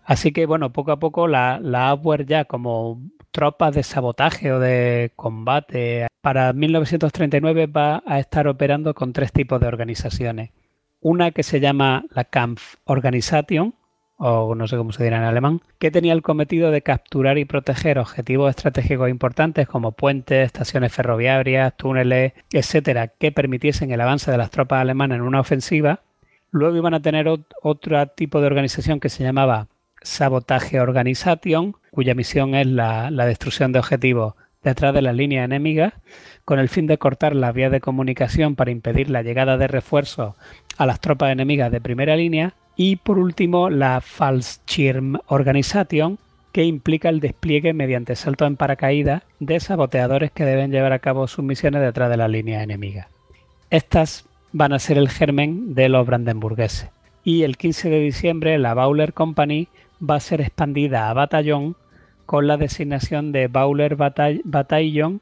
Así que bueno, poco a poco la, la ya como tropas de sabotaje o de combate para 1939 va a estar operando con tres tipos de organizaciones. Una que se llama la Kampforganisation, o no sé cómo se dirá en alemán, que tenía el cometido de capturar y proteger objetivos estratégicos importantes como puentes, estaciones ferroviarias, túneles, etcétera, que permitiesen el avance de las tropas alemanas en una ofensiva. Luego iban a tener ot- otro tipo de organización que se llamaba Sabotaje Organisation, cuya misión es la, destrucción de objetivos detrás de las líneas enemigas, con el fin de cortar las vías de comunicación para impedir la llegada de refuerzos a las tropas enemigas de primera línea. Y por último, la Fallschirm Organisation, que implica el despliegue mediante salto en paracaídas de saboteadores que deben llevar a cabo sus misiones detrás de las líneas enemigas. Estas van a ser el germen de los brandenburgueses. Y el 15 de diciembre la Bauer Company va a ser expandida a batallón con la designación de Bauer Batall- Battalion,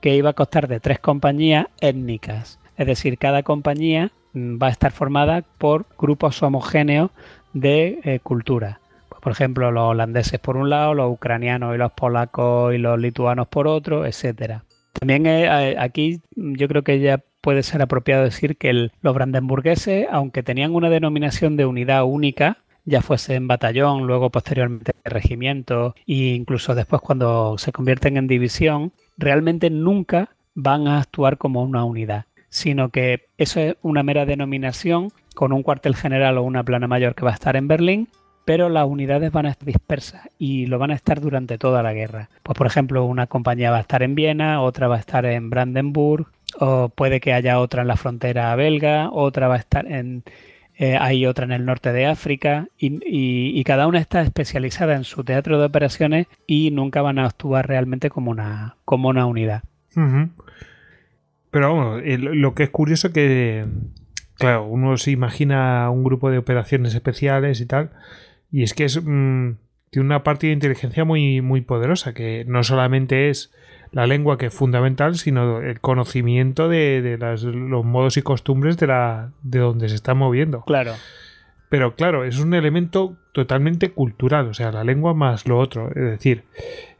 que iba a costar de tres compañías étnicas. Es decir, cada compañía mm, va a estar formada por grupos homogéneos de eh, cultura. Pues, por ejemplo, los holandeses por un lado, los ucranianos y los polacos y los lituanos por otro, etcétera. También eh, aquí yo creo que ya puede ser apropiado decir que los brandenburgueses, aunque tenían una denominación de unidad única, ya fuese en batallón, luego posteriormente regimiento e incluso después cuando se convierten en división, realmente nunca van a actuar como una unidad, sino que eso es una mera denominación con un cuartel general o una plana mayor que va a estar en Berlín, pero las unidades van a estar dispersas y lo van a estar durante toda la guerra. Pues por ejemplo, una compañía va a estar en Viena, otra va a estar en Brandenburg, o puede que haya otra en la frontera belga, otra va a estar en eh, hay otra en el norte de África y, y- cada una está especializada en su teatro de operaciones y nunca van a actuar realmente como una, como una unidad. Pero vamos, lo que es curioso que, claro, uno se imagina un grupo de operaciones especiales y tal, y es que es, mm, tiene una parte de inteligencia muy, muy poderosa, que no solamente es la lengua que es fundamental, sino el conocimiento de, los modos y costumbres de, la, de donde se está moviendo. Claro. Pero claro, es un elemento totalmente cultural, o sea, la lengua más lo otro. Es decir,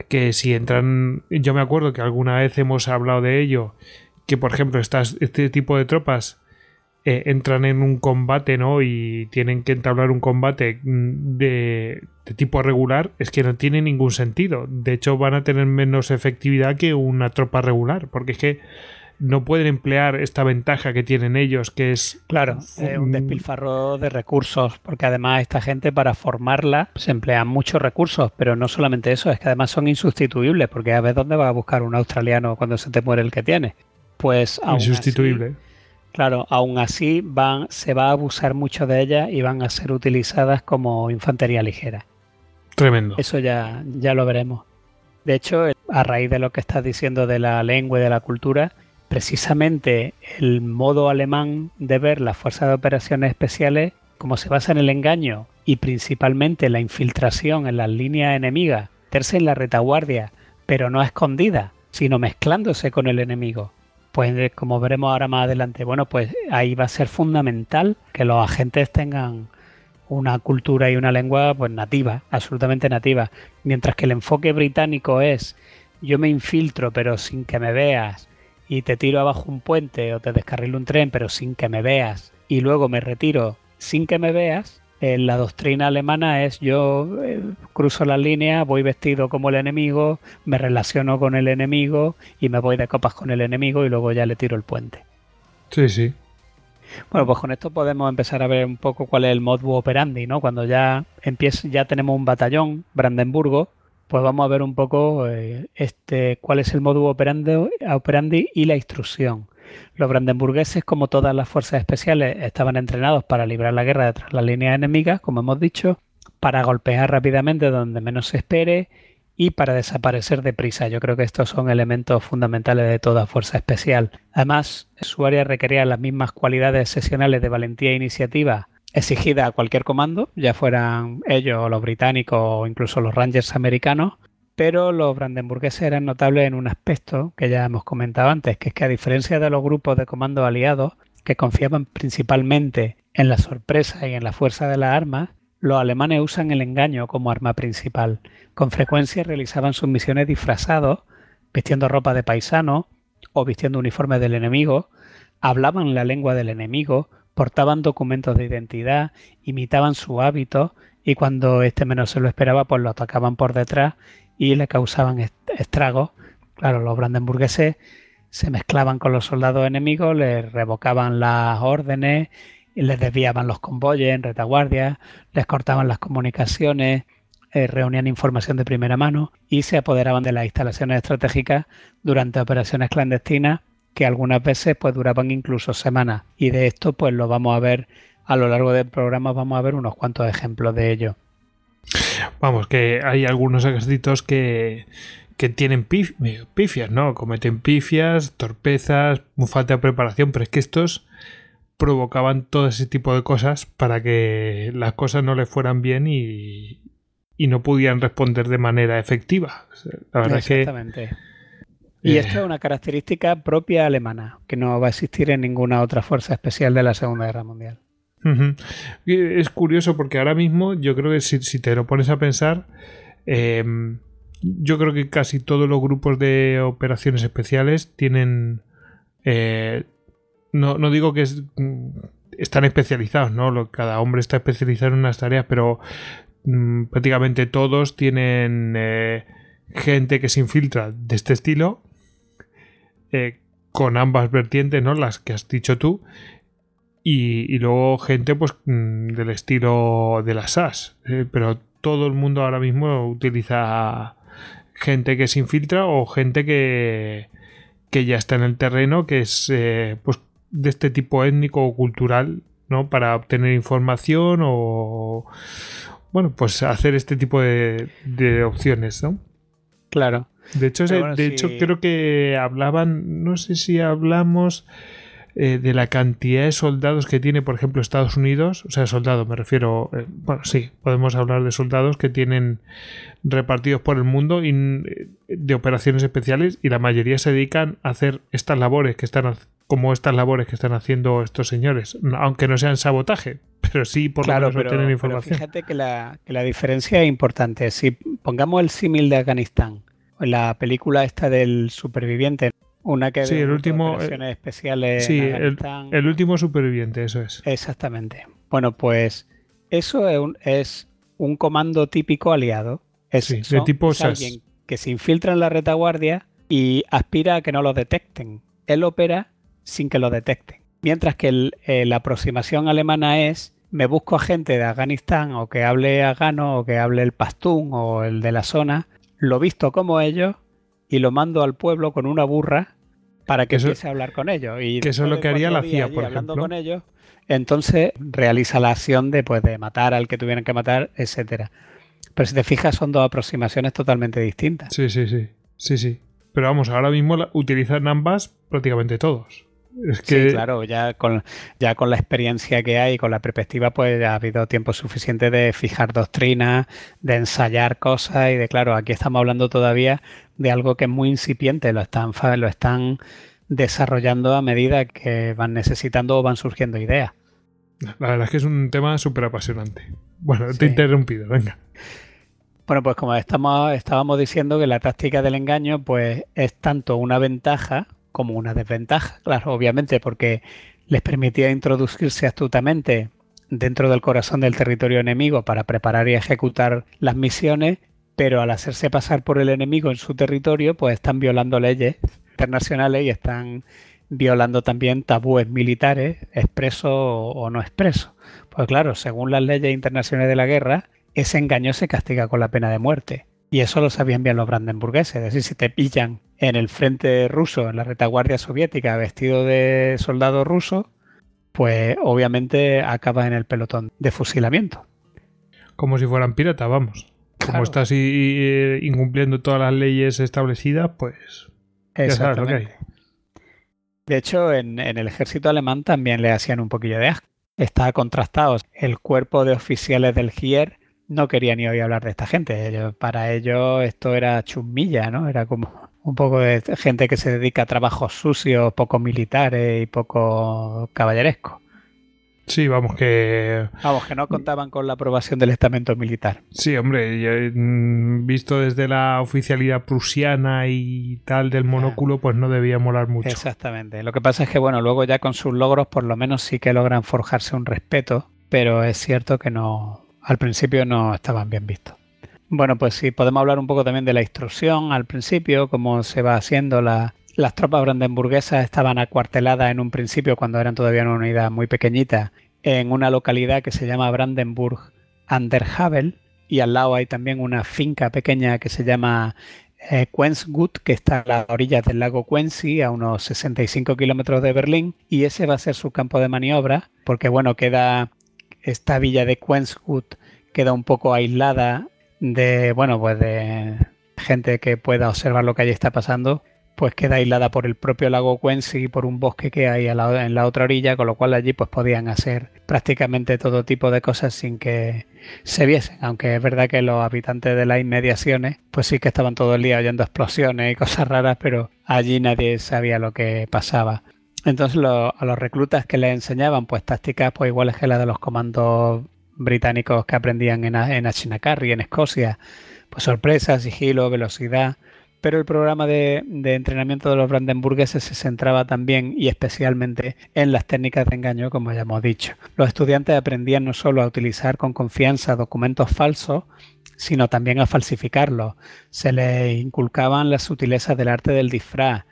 que si entran, yo me acuerdo que alguna vez hemos hablado de ello, que por ejemplo estas, este tipo de tropas eh, entran en un combate, ¿no? Y tienen que entablar un combate mm, de, tipo regular, es que no tiene ningún sentido. De hecho, van a tener menos efectividad que una tropa regular, porque es que no pueden emplear esta ventaja que tienen ellos, que es... Claro, un despilfarro de recursos, porque además esta gente para formarla se emplean muchos recursos, pero no solamente eso, es que además son insustituibles, porque a ver dónde va a buscar un australiano cuando se te muere el que tiene. Pues Insustituible. Claro, aún así van, se va a abusar mucho de ellas y van a ser utilizadas como infantería ligera. Tremendo. Eso ya, ya lo veremos. De hecho, a raíz de lo que estás diciendo de la lengua y de la cultura, precisamente el modo alemán de ver las fuerzas de operaciones especiales, como se basa en el engaño y principalmente la infiltración en las líneas enemigas, terse en la retaguardia, pero no escondida, sino mezclándose con el enemigo pues como veremos ahora más adelante, bueno, pues ahí va a ser fundamental que los agentes tengan una cultura y una lengua pues nativa, absolutamente nativa, mientras que el enfoque británico es yo me infiltro pero sin que me veas y te tiro abajo un puente o te descarrilo un tren pero sin que me veas y luego me retiro sin que me veas, eh, la doctrina alemana es yo eh, cruzo la línea, voy vestido como el enemigo, me relaciono con el enemigo y me voy de copas con el enemigo y luego ya le tiro el puente. Sí, sí. Bueno, pues con esto podemos empezar a ver un poco cuál es el modus operandi, ¿no? Cuando ya empieza, ya tenemos un batallón, Brandenburgo, pues vamos a ver un poco eh, este cuál es el modus operandi, operandi y la instrucción. Los brandenburgueses, como todas las fuerzas especiales, estaban entrenados para librar la guerra detrás de las líneas enemigas, como hemos dicho, para golpear rápidamente donde menos se espere y para desaparecer deprisa. Yo creo que estos son elementos fundamentales de toda fuerza especial. Además, su área requería las mismas cualidades sesionales de valentía e iniciativa exigidas a cualquier comando, ya fueran ellos los británicos o incluso los Rangers americanos, pero los brandenburgueses eran notables en un aspecto que ya hemos comentado antes, que es que a diferencia de los grupos de comando aliados, que confiaban principalmente en la sorpresa y en la fuerza de las armas, los alemanes usan el engaño como arma principal. Con frecuencia realizaban sus misiones disfrazados, vistiendo ropa de paisano o vistiendo uniformes del enemigo, hablaban la lengua del enemigo, portaban documentos de identidad, imitaban su hábito y cuando éste menos se lo esperaba, pues lo atacaban por detrás y le causaban estragos. Claro, los brandenburgueses se mezclaban con los soldados enemigos, les revocaban las órdenes, les desviaban los convoyes en retaguardia, les cortaban las comunicaciones, eh, reunían información de primera mano y se apoderaban de las instalaciones estratégicas durante operaciones clandestinas que algunas veces pues duraban incluso semanas. Y de esto pues lo vamos a ver a lo largo del programa, vamos a ver unos cuantos ejemplos de ello. Vamos, que hay algunos ejércitos que, que tienen pifias, ¿no? Cometen pifias, torpezas, falta de preparación, pero es que estos provocaban todo ese tipo de cosas para que las cosas no les fueran bien y, y no pudieran responder de manera efectiva. La verdad es que. Y esto es una característica propia alemana, que no va a existir en ninguna otra fuerza especial de la Segunda Guerra Mundial. Es curioso porque ahora mismo yo creo que si, te lo pones a pensar, em, yo creo que casi todos los grupos de operaciones especiales tienen... Eh, no, digo que están especializados, ¿no? Cada hombre está especializado en unas tareas, pero mm, prácticamente todos tienen eh, gente que se infiltra de este estilo, eh, con ambas vertientes, ¿no? Las que has dicho tú, y, luego gente pues mm, del estilo de las SAS. Eh, pero todo el mundo ahora mismo utiliza gente que se infiltra o gente que, que ya está en el terreno, que es eh, pues de este tipo étnico o cultural, ¿no? Para obtener información o bueno, pues hacer este tipo de, de opciones, ¿no? Claro. De hecho, de hecho creo que hablaban, no sé si hablamos eh, de la cantidad de soldados que tiene, por ejemplo, Estados Unidos, o sea, soldados, me refiero, eh, bueno, sí, podemos hablar de soldados que tienen repartidos por el mundo de operaciones especiales y la mayoría se dedican a hacer estas labores que están como estas labores que están haciendo estos señores, aunque no sean sabotaje, [laughs] pero sí por lo menos pero, información. fíjate que la, que la diferencia es importante. Si pongamos el símil de Afganistán, la película esta del superviviente, una que sí, el último eh, operaciones especiales sí, el, último superviviente, eso es. Exactamente. Bueno, pues eso es un, es un comando típico aliado. Es, de tipo alguien que se infiltra en la retaguardia y aspira a que no lo detecten. Él opera sin que lo detecten. Mientras que eh, la aproximación alemana es me busco a gente de Afganistán o que hable afgano o que hable el pastún o el de la zona, lo visto como ellos y lo mando al pueblo con una burra para que, empiece a hablar con ellos. Y que eso es lo que haría la CIA, por hablando ejemplo. con ellos, entonces realiza la acción de, pues, de matar al que tuvieran que matar, etcétera. Pero si te fijas, son dos aproximaciones totalmente distintas. Sí, sí, sí. Sí, sí. Pero vamos, ahora mismo utilizan ambas prácticamente todos. Sí, claro, ya con, ya con la experiencia que hay, con la perspectiva, pues ya ha habido tiempo suficiente de fijar doctrinas, de ensayar cosas y de, claro, aquí estamos hablando todavía de algo que es muy incipiente, lo están, lo están desarrollando a medida que van necesitando o van surgiendo ideas. La verdad es que es un tema súper apasionante. Bueno, te he interrumpido, venga. Bueno, pues como estamos, estábamos diciendo que la táctica del engaño pues es tanto una ventaja como una desventaja, claro, obviamente, porque les permitía introducirse astutamente dentro del corazón del territorio enemigo para preparar y ejecutar las misiones, pero al hacerse pasar por el enemigo en su territorio, pues están violando leyes internacionales y están violando también tabúes militares, expresos o no expresos. Pues claro, según las leyes internacionales de la guerra, ese engaño se castiga con la pena de muerte. Y eso lo sabían bien los brandenburgueses. Es decir, si te pillan en el frente ruso, en la retaguardia soviética, vestido de soldado ruso, pues obviamente acabas en el pelotón de fusilamiento. Como si fueran piratas, vamos. Como estás incumpliendo todas las leyes establecidas, pues ya sabes lo que hay. De hecho, en, en, el ejército alemán también le hacían un poquillo de asco. Está contrastado. El cuerpo de oficiales del GIER no quería ni oír hablar de esta gente. para ellos esto era chumilla, ¿no? Era como un poco de gente que se dedica a trabajos sucios, poco militares y poco caballerescos. Sí, vamos que... Vamos, que no contaban con la aprobación del estamento militar. Sí, hombre, mm, visto desde la oficialidad prusiana y tal del monóculo, pues no debía molar mucho. Exactamente. Lo que pasa es que, bueno, luego ya con sus logros por lo menos sí que logran forjarse un respeto, pero es cierto que no, al principio no estaban bien vistos. Bueno, pues sí, podemos hablar un poco también de la instrucción al principio, cómo se va haciendo la, las tropas brandenburguesas estaban acuarteladas en un principio, cuando eran todavía una unidad muy pequeñita, en una localidad que se llama Brandenburg an y al lado hay también una finca pequeña que se llama eh, Quenzgut, que está a las orillas del lago Quenzi, a unos 65 kilómetros de Berlín, y ese va a ser su campo de maniobra, porque bueno, queda esta villa de Quenzgut queda un poco aislada de, bueno, pues de gente que pueda observar lo que allí está pasando, pues queda aislada por el propio lago Quensi y por un bosque que hay en la otra orilla, con lo cual allí pues podían hacer prácticamente todo tipo de cosas sin que se viesen, aunque es verdad que los habitantes de las inmediaciones pues sí que estaban todo el día oyendo explosiones y cosas raras, pero allí nadie sabía lo que pasaba. Entonces a los reclutas que les enseñaban pues tácticas pues iguales que las de los comandos británicos que aprendían en, en Achinacarry, en Escocia, pues sorpresa, sigilo, velocidad, pero el programa de, entrenamiento de los brandenburgueses se centraba también y especialmente en las técnicas de engaño, como ya hemos dicho. Los estudiantes aprendían no solo a utilizar con confianza documentos falsos, sino también a falsificarlos. Se les inculcaban las sutilezas del arte del disfraz,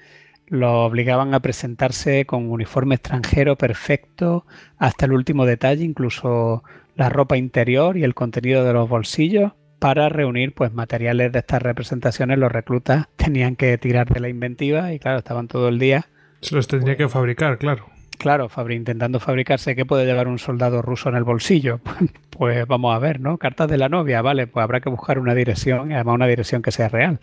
lo obligaban a presentarse con uniforme extranjero perfecto hasta el último detalle, incluso la ropa interior y el contenido de los bolsillos. Para reunir pues materiales de estas representaciones, los reclutas tenían que tirar de la inventiva y claro, estaban todo el día. Se los tendría que fabricar, claro. Claro, intentando fabricarse qué puede llevar un soldado ruso en el bolsillo. [laughs] pues vamos a ver, ¿no? Cartas de la novia, vale, pues habrá que buscar una dirección, y además una dirección que sea real.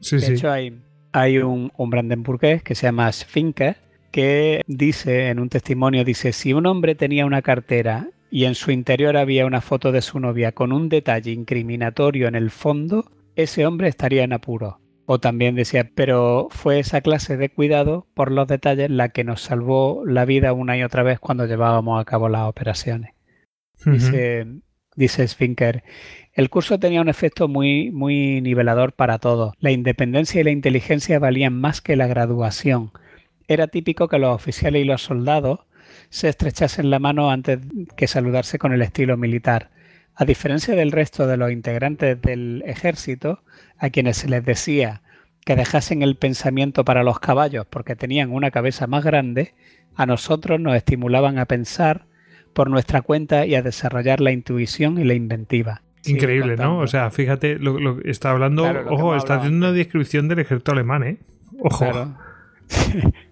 Sí, de hecho, hay, hay un, un brandenburgués que se llama Sfinke, que dice en un testimonio, dice, si un hombre tenía una cartera y en su interior había una foto de su novia con un detalle incriminatorio en el fondo, ese hombre estaría en apuro. O también decía, pero fue esa clase de cuidado por los detalles la que nos salvó la vida una y otra vez cuando llevábamos a cabo las operaciones. Dice, dice Spinker, el curso tenía un efecto muy, muy nivelador para todos. La independencia y la inteligencia valían más que la graduación. Era típico que los oficiales y los soldados se estrechasen la mano antes que saludarse con el estilo militar. A diferencia del resto de los integrantes del ejército, a quienes se les decía que dejasen el pensamiento para los caballos porque tenían una cabeza más grande, a nosotros nos estimulaban a pensar por nuestra cuenta y a desarrollar la intuición y la inventiva. Increíble, ¿no? O sea, fíjate, lo, está hablando, ojo, está haciendo una descripción del ejército alemán, ¿eh? Ojo. [laughs]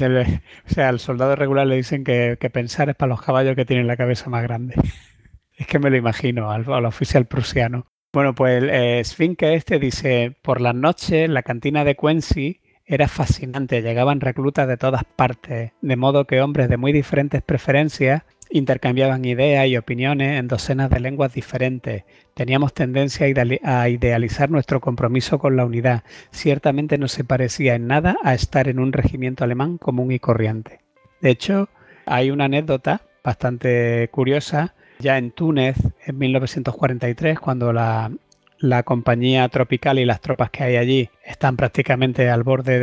[laughs] o sea, al soldado regular le dicen que, pensar es para los caballos que tienen la cabeza más grande. [laughs] es que me lo imagino al, oficial prusiano. Bueno, pues eh, este dice, por las noches la cantina de Quincy era fascinante, llegaban reclutas de todas partes, de modo que hombres de muy diferentes preferencias intercambiaban ideas y opiniones en docenas de lenguas diferentes. Teníamos tendencia a idealizar nuestro compromiso con la unidad. Ciertamente no se parecía en nada a estar en un regimiento alemán común y corriente. De hecho, hay una anécdota bastante curiosa. Ya en Túnez, en 1943, cuando la, compañía tropical y las tropas que hay allí están prácticamente al borde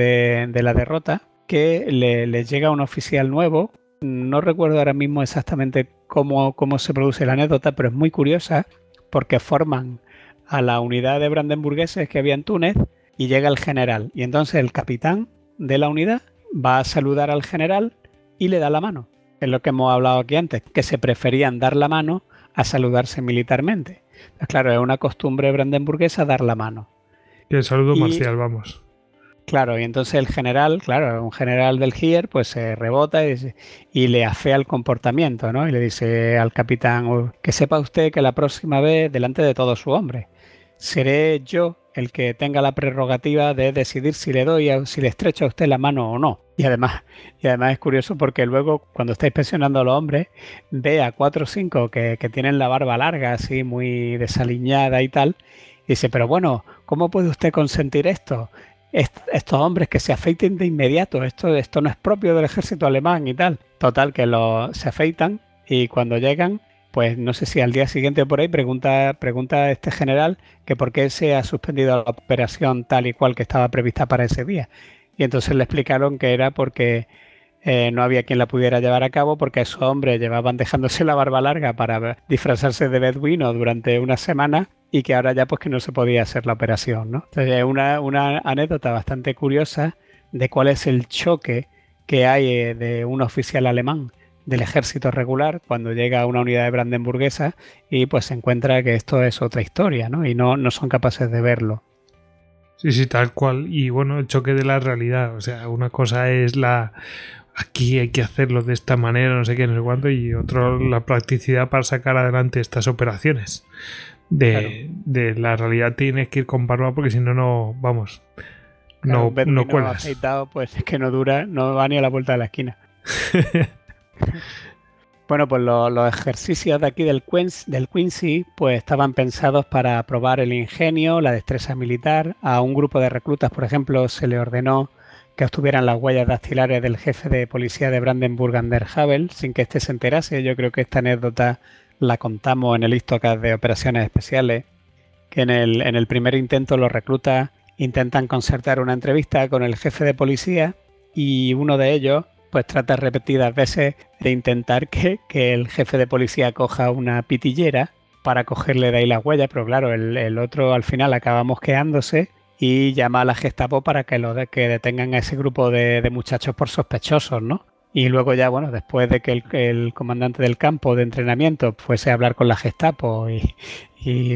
de, la derrota, que le, les llega un oficial nuevo no recuerdo ahora mismo exactamente cómo, cómo se produce la anécdota, pero es muy curiosa porque forman a la unidad de brandenburgueses que había en Túnez y llega el general. Y entonces el capitán de la unidad va a saludar al general y le da la mano. Es lo que hemos hablado aquí antes, que se preferían dar la mano a saludarse militarmente. Pues claro, es una costumbre brandenburguesa dar la mano. Que saludo marcial, vamos. Claro, y entonces el general, claro, un general del GIER, pues se rebota y, le afea el comportamiento, ¿no? Y le dice al capitán, oh, que sepa usted que la próxima vez, delante de todo su hombre, seré yo el que tenga la prerrogativa de decidir si le doy, o si le estrecho a usted la mano o no. Y además, y además es curioso porque luego cuando está inspeccionando a los hombres, ve a cuatro o cinco que, que tienen la barba larga, así muy desaliñada y tal, y dice, pero bueno, ¿cómo puede usted consentir esto? Estos hombres que se afeiten de inmediato, esto, esto no es propio del ejército alemán y tal. Total, que lo, se afeitan y cuando llegan, pues no sé si al día siguiente por ahí pregunta, pregunta a este general que por qué se ha suspendido la operación tal y cual que estaba prevista para ese día. Y entonces le explicaron que era porque eh, no había quien la pudiera llevar a cabo porque esos hombres llevaban dejándose la barba larga para disfrazarse de beduino durante una semana y que ahora ya pues que no se podía hacer la operación, ¿no? Entonces es una, una anécdota bastante curiosa de cuál es el choque que hay eh, de un oficial alemán del ejército regular cuando llega a una unidad de brandenburguesa y pues se encuentra que esto es otra historia, ¿no? Y no, no son capaces de verlo. Sí, sí, tal cual. Y bueno, el choque de la realidad. O sea, una cosa es la aquí hay que hacerlo de esta manera, no sé qué, no sé cuánto, y otro la practicidad para sacar adelante estas operaciones. De, la realidad tienes que ir con barba porque si no, no, vamos, no, no cuelas. pues es [laughs] que no dura, no va ni a la vuelta de la esquina. [laughs] bueno, pues los ejercicios de aquí del, del Quincy pues estaban pensados para probar el ingenio, la destreza militar. A un grupo de reclutas, por ejemplo, se le ordenó que obtuvieran las huellas dactilares del jefe de policía de Brandenburg an der Havel sin que éste se enterase. Yo creo que esta anécdota la contamos en el Istocas de operaciones especiales, que en el, en el primer intento los reclutas intentan concertar una entrevista con el jefe de policía y uno de ellos pues trata repetidas veces de intentar que, el jefe de policía coja una pitillera para cogerle de ahí las huellas, pero claro, el, otro al final acaba mosqueándose y llama a la Gestapo para que, lo de, que detengan a ese grupo de, muchachos por sospechosos, ¿no? Y luego ya, bueno, después de que el, comandante del campo de entrenamiento fuese a hablar con la Gestapo y,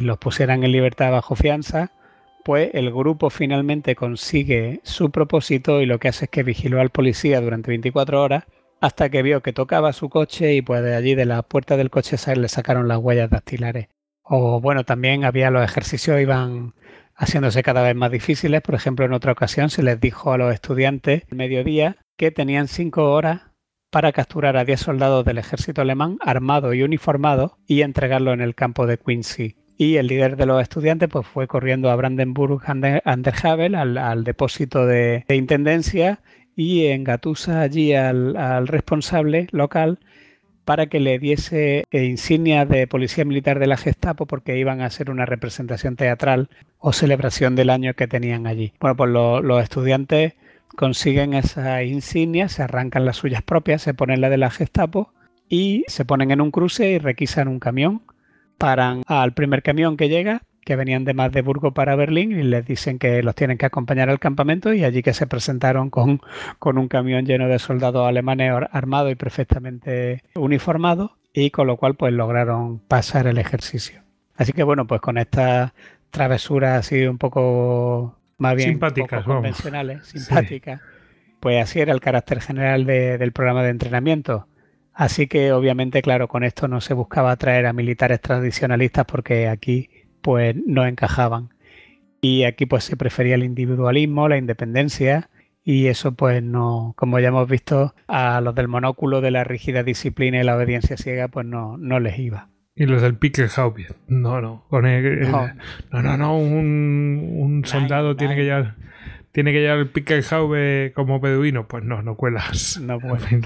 los pusieran en libertad bajo fianza, pues el grupo finalmente consigue su propósito y lo que hace es que vigiló al policía durante 24 horas hasta que vio que tocaba su coche y pues de allí de la puerta del coche le sacaron las huellas dactilares. O bueno, también había los ejercicios, iban haciéndose cada vez más difíciles. Por ejemplo, en otra ocasión se les dijo a los estudiantes al mediodía que tenían cinco horas para capturar a 10 soldados del ejército alemán armados y uniformados y entregarlo en el campo de Quincy. Y el líder de los estudiantes pues, fue corriendo a Brandenburg an der Havel, al, depósito de, intendencia, y engatusa allí al, al responsable local para que le diese eh, insignias de policía militar de la Gestapo porque iban a hacer una representación teatral o celebración del año que tenían allí. Bueno, pues los estudiantes consiguen esas insignias, se arrancan las suyas propias, se ponen la de la Gestapo y se ponen en un cruce y requisan un camión. Paran al primer camión que llega que venían de Magdeburgo para Berlín y les dicen que los tienen que acompañar al campamento y allí que se presentaron con, con un camión lleno de soldados alemanes armados y perfectamente uniformados y con lo cual pues lograron pasar el ejercicio. Así que bueno, pues con estas travesuras así un poco más bien simpáticas, convencionales, [laughs] simpáticas, pues así era el carácter general del programa de entrenamiento. Así que obviamente, claro, con esto no se buscaba atraer a militares tradicionalistas porque aquí pues no encajaban. Y aquí pues se prefería el individualismo, la independencia y eso pues no, como ya hemos visto, a los del monóculo de la rígida disciplina y la obediencia ciega pues no, no les iba. Y los del Pickelhaube, no, no, con no. no, no, un, soldado tiene que llevar tiene que llevar el Pickelhaube como beduino, pues no, no cuelas. No puede.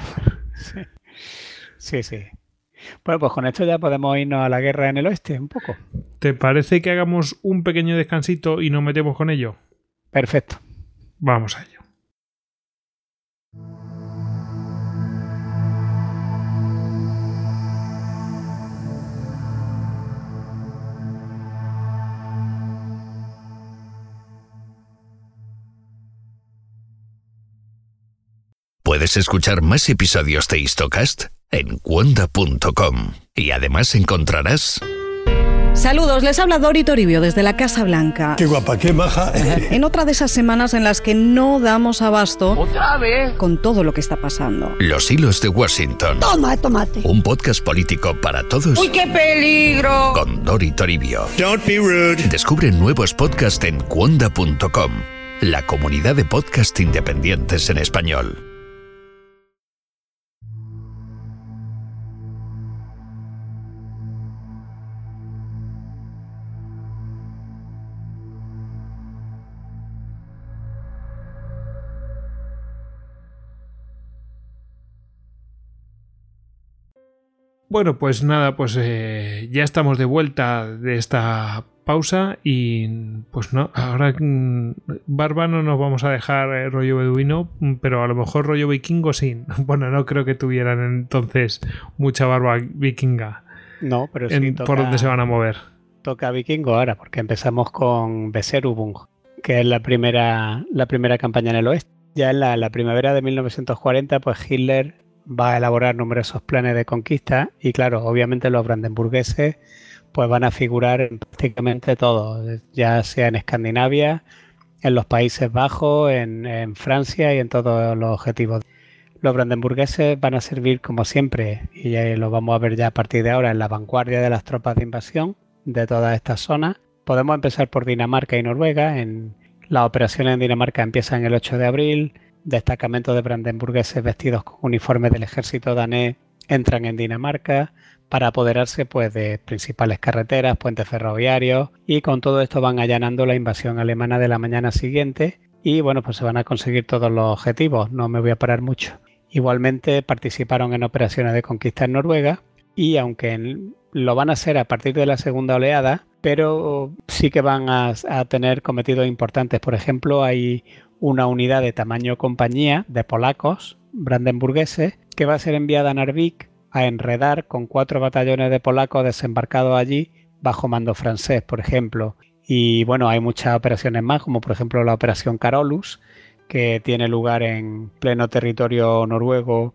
[laughs] sí, sí. Bueno, pues con esto ya podemos irnos a la guerra en el oeste un poco. ¿Te parece que hagamos un pequeño descansito y nos metemos con ello? Perfecto. Vamos a ello. Puedes escuchar más episodios de Histocast en cuonda.com y además encontrarás... Saludos, les habla Dori Toribio desde la Casa Blanca. Qué guapa, qué maja. En otra de esas semanas en las que no damos abasto ¿Otra vez? con todo lo que está pasando. Los hilos de Washington. Toma, tomate. Un podcast político para todos. ¡Uy, qué peligro! Con Dori Toribio. Don't be rude. Descubre nuevos podcasts en cuonda.com, la comunidad de podcast independientes en español. Bueno, pues nada, pues eh, ya estamos de vuelta de esta pausa y pues no, ahora mm, barba no nos vamos a dejar eh, rollo beduino, pero a lo mejor rollo vikingo sí. [laughs] Bueno, no creo que tuvieran entonces mucha barba vikinga. No, pero sí. ¿Por dónde se van a mover? Toca vikingo ahora, porque empezamos con Beserubung, que es la primera, la primera campaña en el oeste. Ya en la, la primavera de 1940, pues Hitler va a elaborar numerosos planes de conquista y claro, obviamente los brandenburgueses pues van a figurar en prácticamente todo, ya sea en Escandinavia, en los Países Bajos, en, Francia y en todos los objetivos. Los brandenburgueses van a servir como siempre, y ya lo vamos a ver ya a partir de ahora, en la vanguardia de las tropas de invasión de todas estas zonas. Podemos empezar por Dinamarca y Noruega. En, las operaciones en Dinamarca empiezan el 8 de abril, Destacamentos de brandenburgueses vestidos con uniformes del ejército danés entran en Dinamarca para apoderarse pues, de principales carreteras, puentes ferroviarios y con todo esto van allanando la invasión alemana de la mañana siguiente y bueno, pues se van a conseguir todos los objetivos, no me voy a parar mucho. Igualmente participaron en operaciones de conquista en Noruega y aunque lo van a hacer a partir de la segunda oleada, pero sí que van a, a tener cometidos importantes. Por ejemplo, hay una unidad de tamaño compañía de polacos brandenburgueses que va a ser enviada a Narvik a enredar con cuatro batallones de polacos desembarcados allí bajo mando francés, por ejemplo. Y bueno, hay muchas operaciones más, como por ejemplo la operación Carolus, que tiene lugar en pleno territorio noruego,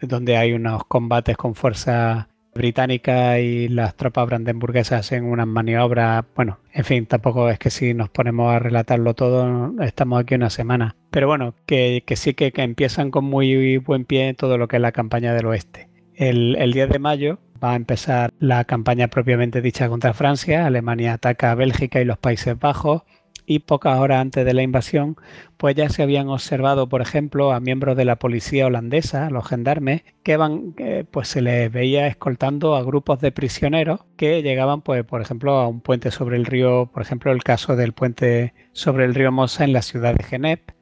donde hay unos combates con fuerzas británica y las tropas brandenburguesas hacen unas maniobras, bueno, en fin, tampoco es que si nos ponemos a relatarlo todo, estamos aquí una semana. Pero bueno, que, sí que, empiezan con muy buen pie todo lo que es la campaña del oeste. El, el 10 de mayo va a empezar la campaña propiamente dicha contra Francia. Alemania ataca a Bélgica y los Países Bajos. Y pocas horas antes de la invasión, pues ya se habían observado, por ejemplo, a miembros de la policía holandesa, los gendarmes, que van, pues se les veía escoltando a grupos de prisioneros que llegaban, pues, por ejemplo, a un puente sobre el río, por ejemplo, el caso del puente sobre el río Mosa en la ciudad de Genep,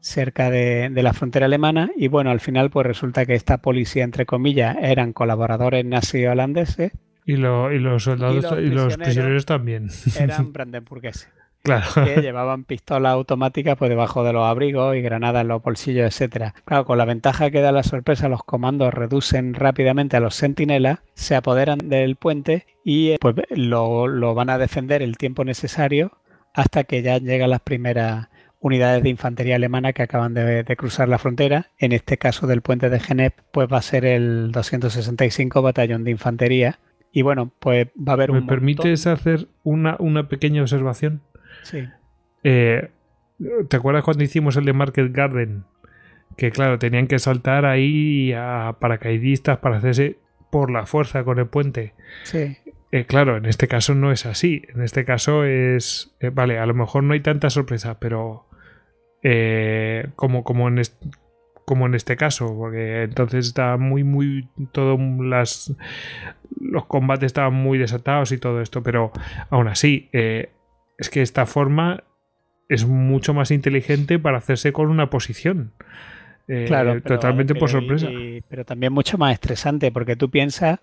cerca de, la frontera alemana y bueno, al final pues resulta que esta policía, entre comillas, eran colaboradores nazis holandeses. Y, los soldados y los, prisioneros también. Eran [laughs] brandenburgueses. Claro. Que llevaban pistolas automáticas pues debajo de los abrigos y granadas en los bolsillos, etcétera. Claro, con la ventaja que da la sorpresa, los comandos reducen rápidamente a los sentinelas, se apoderan del puente y pues lo, lo van a defender el tiempo necesario hasta que ya llegan las primeras unidades de infantería alemana que acaban de, cruzar la frontera. En este caso del puente de Genep, pues va a ser el 265 Batallón de Infantería. Y bueno, pues va a haber un. ¿Me permites hacer una, una, pequeña observación? Sí. Eh, ¿Te acuerdas cuando hicimos el de Market Garden? Que claro, tenían que saltar ahí a paracaidistas para hacerse por la fuerza con el puente. Sí. Eh, claro, en este caso no es así. En este caso es. Eh, vale, a lo mejor no hay tanta sorpresa, pero eh, como, como, en como en este caso, porque entonces está muy, muy, todo las, los combates estaban muy desatados y todo esto, pero aún así, es que esta forma es mucho más inteligente para hacerse con una posición. Eh, claro, totalmente por sorpresa. pero también mucho más estresante, porque tú piensas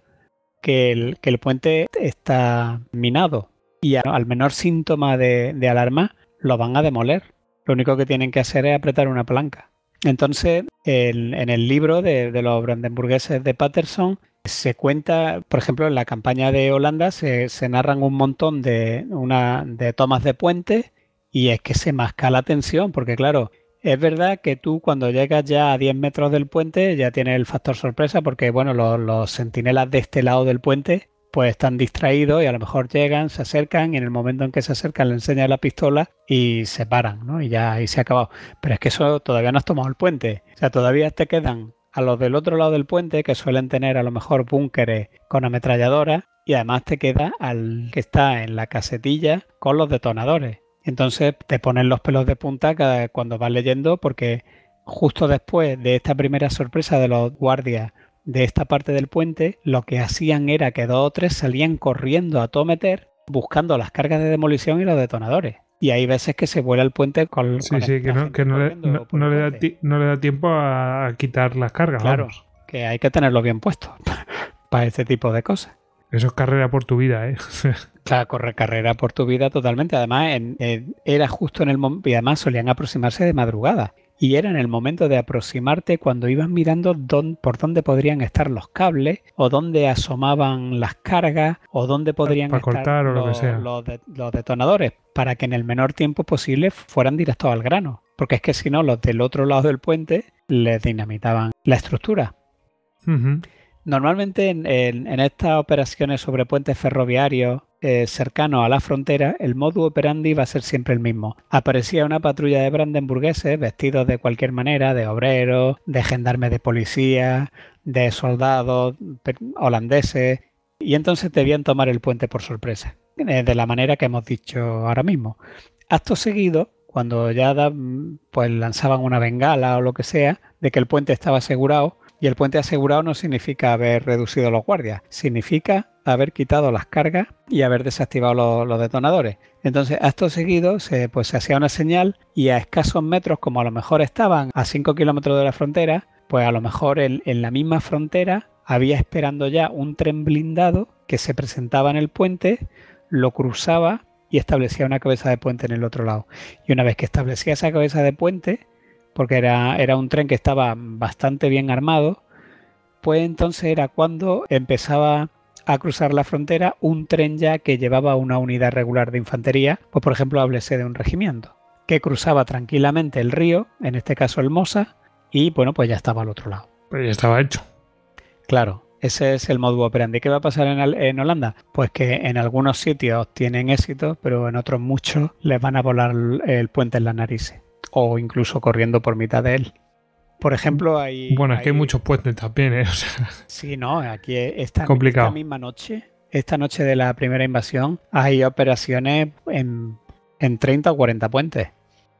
que el, que el puente está minado y al menor síntoma de, de alarma lo van a demoler. Lo único que tienen que hacer es apretar una palanca. Entonces, en el libro de, los brandenburgueses de Patterson se cuenta, por ejemplo, en la campaña de Holanda se, narran un montón de, una, de tomas de puente y es que se masca la tensión, porque claro, es verdad que tú cuando llegas ya a 10 metros del puente ya tienes el factor sorpresa, porque bueno, los, los sentinelas de este lado del puente pues están distraídos y a lo mejor llegan, se acercan y en el momento en que se acercan le enseñan la pistola y se paran, ¿no? Y ya ahí se ha acabado. Pero es que eso todavía no has tomado el puente. O sea, todavía te quedan a los del otro lado del puente que suelen tener a lo mejor búnkeres con ametralladoras y además te queda al que está en la casetilla con los detonadores. Entonces te ponen los pelos de punta cada, cuando vas leyendo porque justo después de esta primera sorpresa de los guardias de esta parte del puente, lo que hacían era que dos o tres salían corriendo a todo meter buscando las cargas de demolición y los detonadores. Y hay veces que se vuela el puente con... Sí, sí, que, no, le, no, le da tiempo a, quitar las cargas. Claro, que hay que tenerlo bien puesto [laughs] para este tipo de cosas. Eso es carrera por tu vida, ¿eh? [laughs] claro, correr carrera por tu vida totalmente. Además, era justo en el momento... Y además solían aproximarse de madrugada y era en el momento de aproximarte cuando ibas mirando por dónde podrían estar los cables o dónde asomaban las cargas o dónde podrían estar los, detonadores para que en el menor tiempo posible fueran directos al grano. Porque es que si no, los del otro lado del puente les dinamitaban la estructura. Normalmente en, estas operaciones sobre puentes ferroviarios eh, cercanos a la frontera, el modo operandi va a ser siempre el mismo. Aparecía una patrulla de brandenburgueses vestidos de cualquier manera, de obreros, de gendarmes de policía, de soldados holandeses, y entonces debían tomar el puente por sorpresa, eh, de la manera que hemos dicho ahora mismo. Acto seguido, cuando ya pues lanzaban una bengala o lo que sea, de que el puente estaba asegurado, y el puente asegurado no significa haber reducido los guardias, significa haber quitado las cargas y haber desactivado los, detonadores. Entonces, acto seguido, se, pues, se hacía una señal y a escasos metros, como a lo mejor estaban a 5 kilómetros de la frontera, pues a lo mejor en, en la misma frontera había esperando ya un tren blindado que se presentaba en el puente, lo cruzaba y establecía una cabeza de puente en el otro lado. Y una vez que establecía esa cabeza de puente, porque era, era un tren que estaba bastante bien armado, pues entonces era cuando empezaba a cruzar la frontera un tren ya que llevaba una unidad regular de infantería, pues por ejemplo háblese de un regimiento, que cruzaba tranquilamente el río, en este caso el Mosa, y bueno, pues ya estaba al otro lado. Pues ya estaba hecho. Claro, ese es el modo operandi. ¿Qué va a pasar en, en, Holanda? Pues que en algunos sitios tienen éxito, pero en otros muchos les van a volar el puente en la narices o incluso corriendo por mitad de él. Por ejemplo, hay. Bueno, es que hay muchos puentes también, ¿eh? [laughs] Sí, no, aquí esta, esta misma noche, esta noche de la primera invasión, hay operaciones en, en 30 o 40 puentes.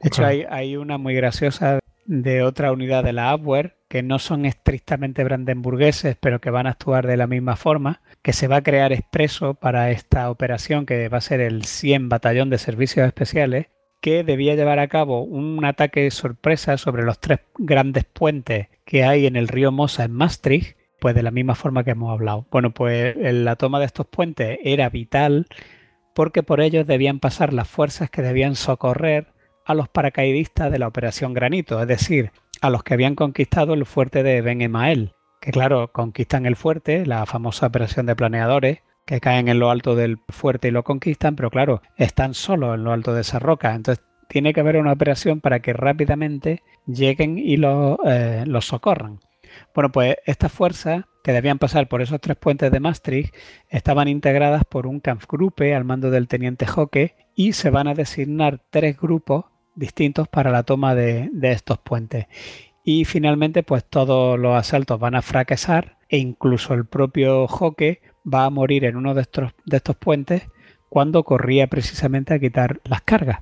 De hecho, hay, hay una muy graciosa de otra unidad de la Abwehr que no son estrictamente brandenburgueses, pero que van a actuar de la misma forma, que se va a crear expreso para esta operación que va a ser el 100 Batallón de Servicios Especiales, que debía llevar a cabo un ataque sorpresa sobre los tres grandes puentes que hay en el río Mosa en Maastricht, pues de la misma forma que hemos hablado. Bueno, pues la toma de estos puentes era vital porque por ellos debían pasar las fuerzas que debían socorrer a los paracaidistas de la Operación Granito, es decir, a los que habían conquistado el fuerte de Ben Emael, que claro, conquistan el fuerte, la famosa operación de planeadores, que caen en lo alto del fuerte y lo conquistan, pero claro, están solos en lo alto de esa roca. Entonces tiene que haber una operación para que rápidamente lleguen y los eh, socorran. Bueno, pues estas fuerzas que debían pasar por esos tres puentes de Maastricht estaban integradas por un Kampfgruppe al mando del teniente Hocke y se van a designar tres grupos distintos para la toma de, estos puentes. Y finalmente, pues todos los asaltos van a fracasar e incluso el propio Joque va a morir en uno de estos, de estos puentes cuando corría precisamente a quitar las cargas.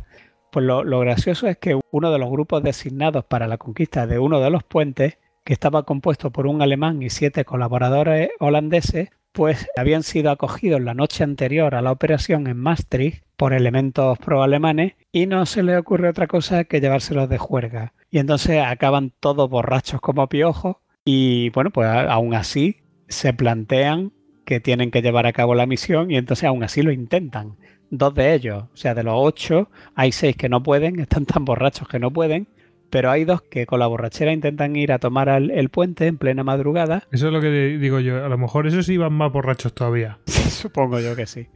Pues lo, lo, gracioso es que uno de los grupos designados para la conquista de uno de los puentes, que estaba compuesto por un alemán y siete colaboradores holandeses, pues habían sido acogidos la noche anterior a la operación en Maastricht por elementos pro-alemanes y no se le ocurre otra cosa que llevárselos de juerga. Y entonces acaban todos borrachos como piojos y bueno, pues aún así se plantean que tienen que llevar a cabo la misión y entonces aún así lo intentan. Dos de ellos, o sea, de los ocho, hay seis que no pueden, [laughs] están tan borrachos que no pueden, pero hay dos que con la borrachera intentan ir a tomar el puente en plena madrugada. Eso es lo que digo yo, a lo mejor esos iban más borrachos todavía. [laughs] Supongo yo que sí.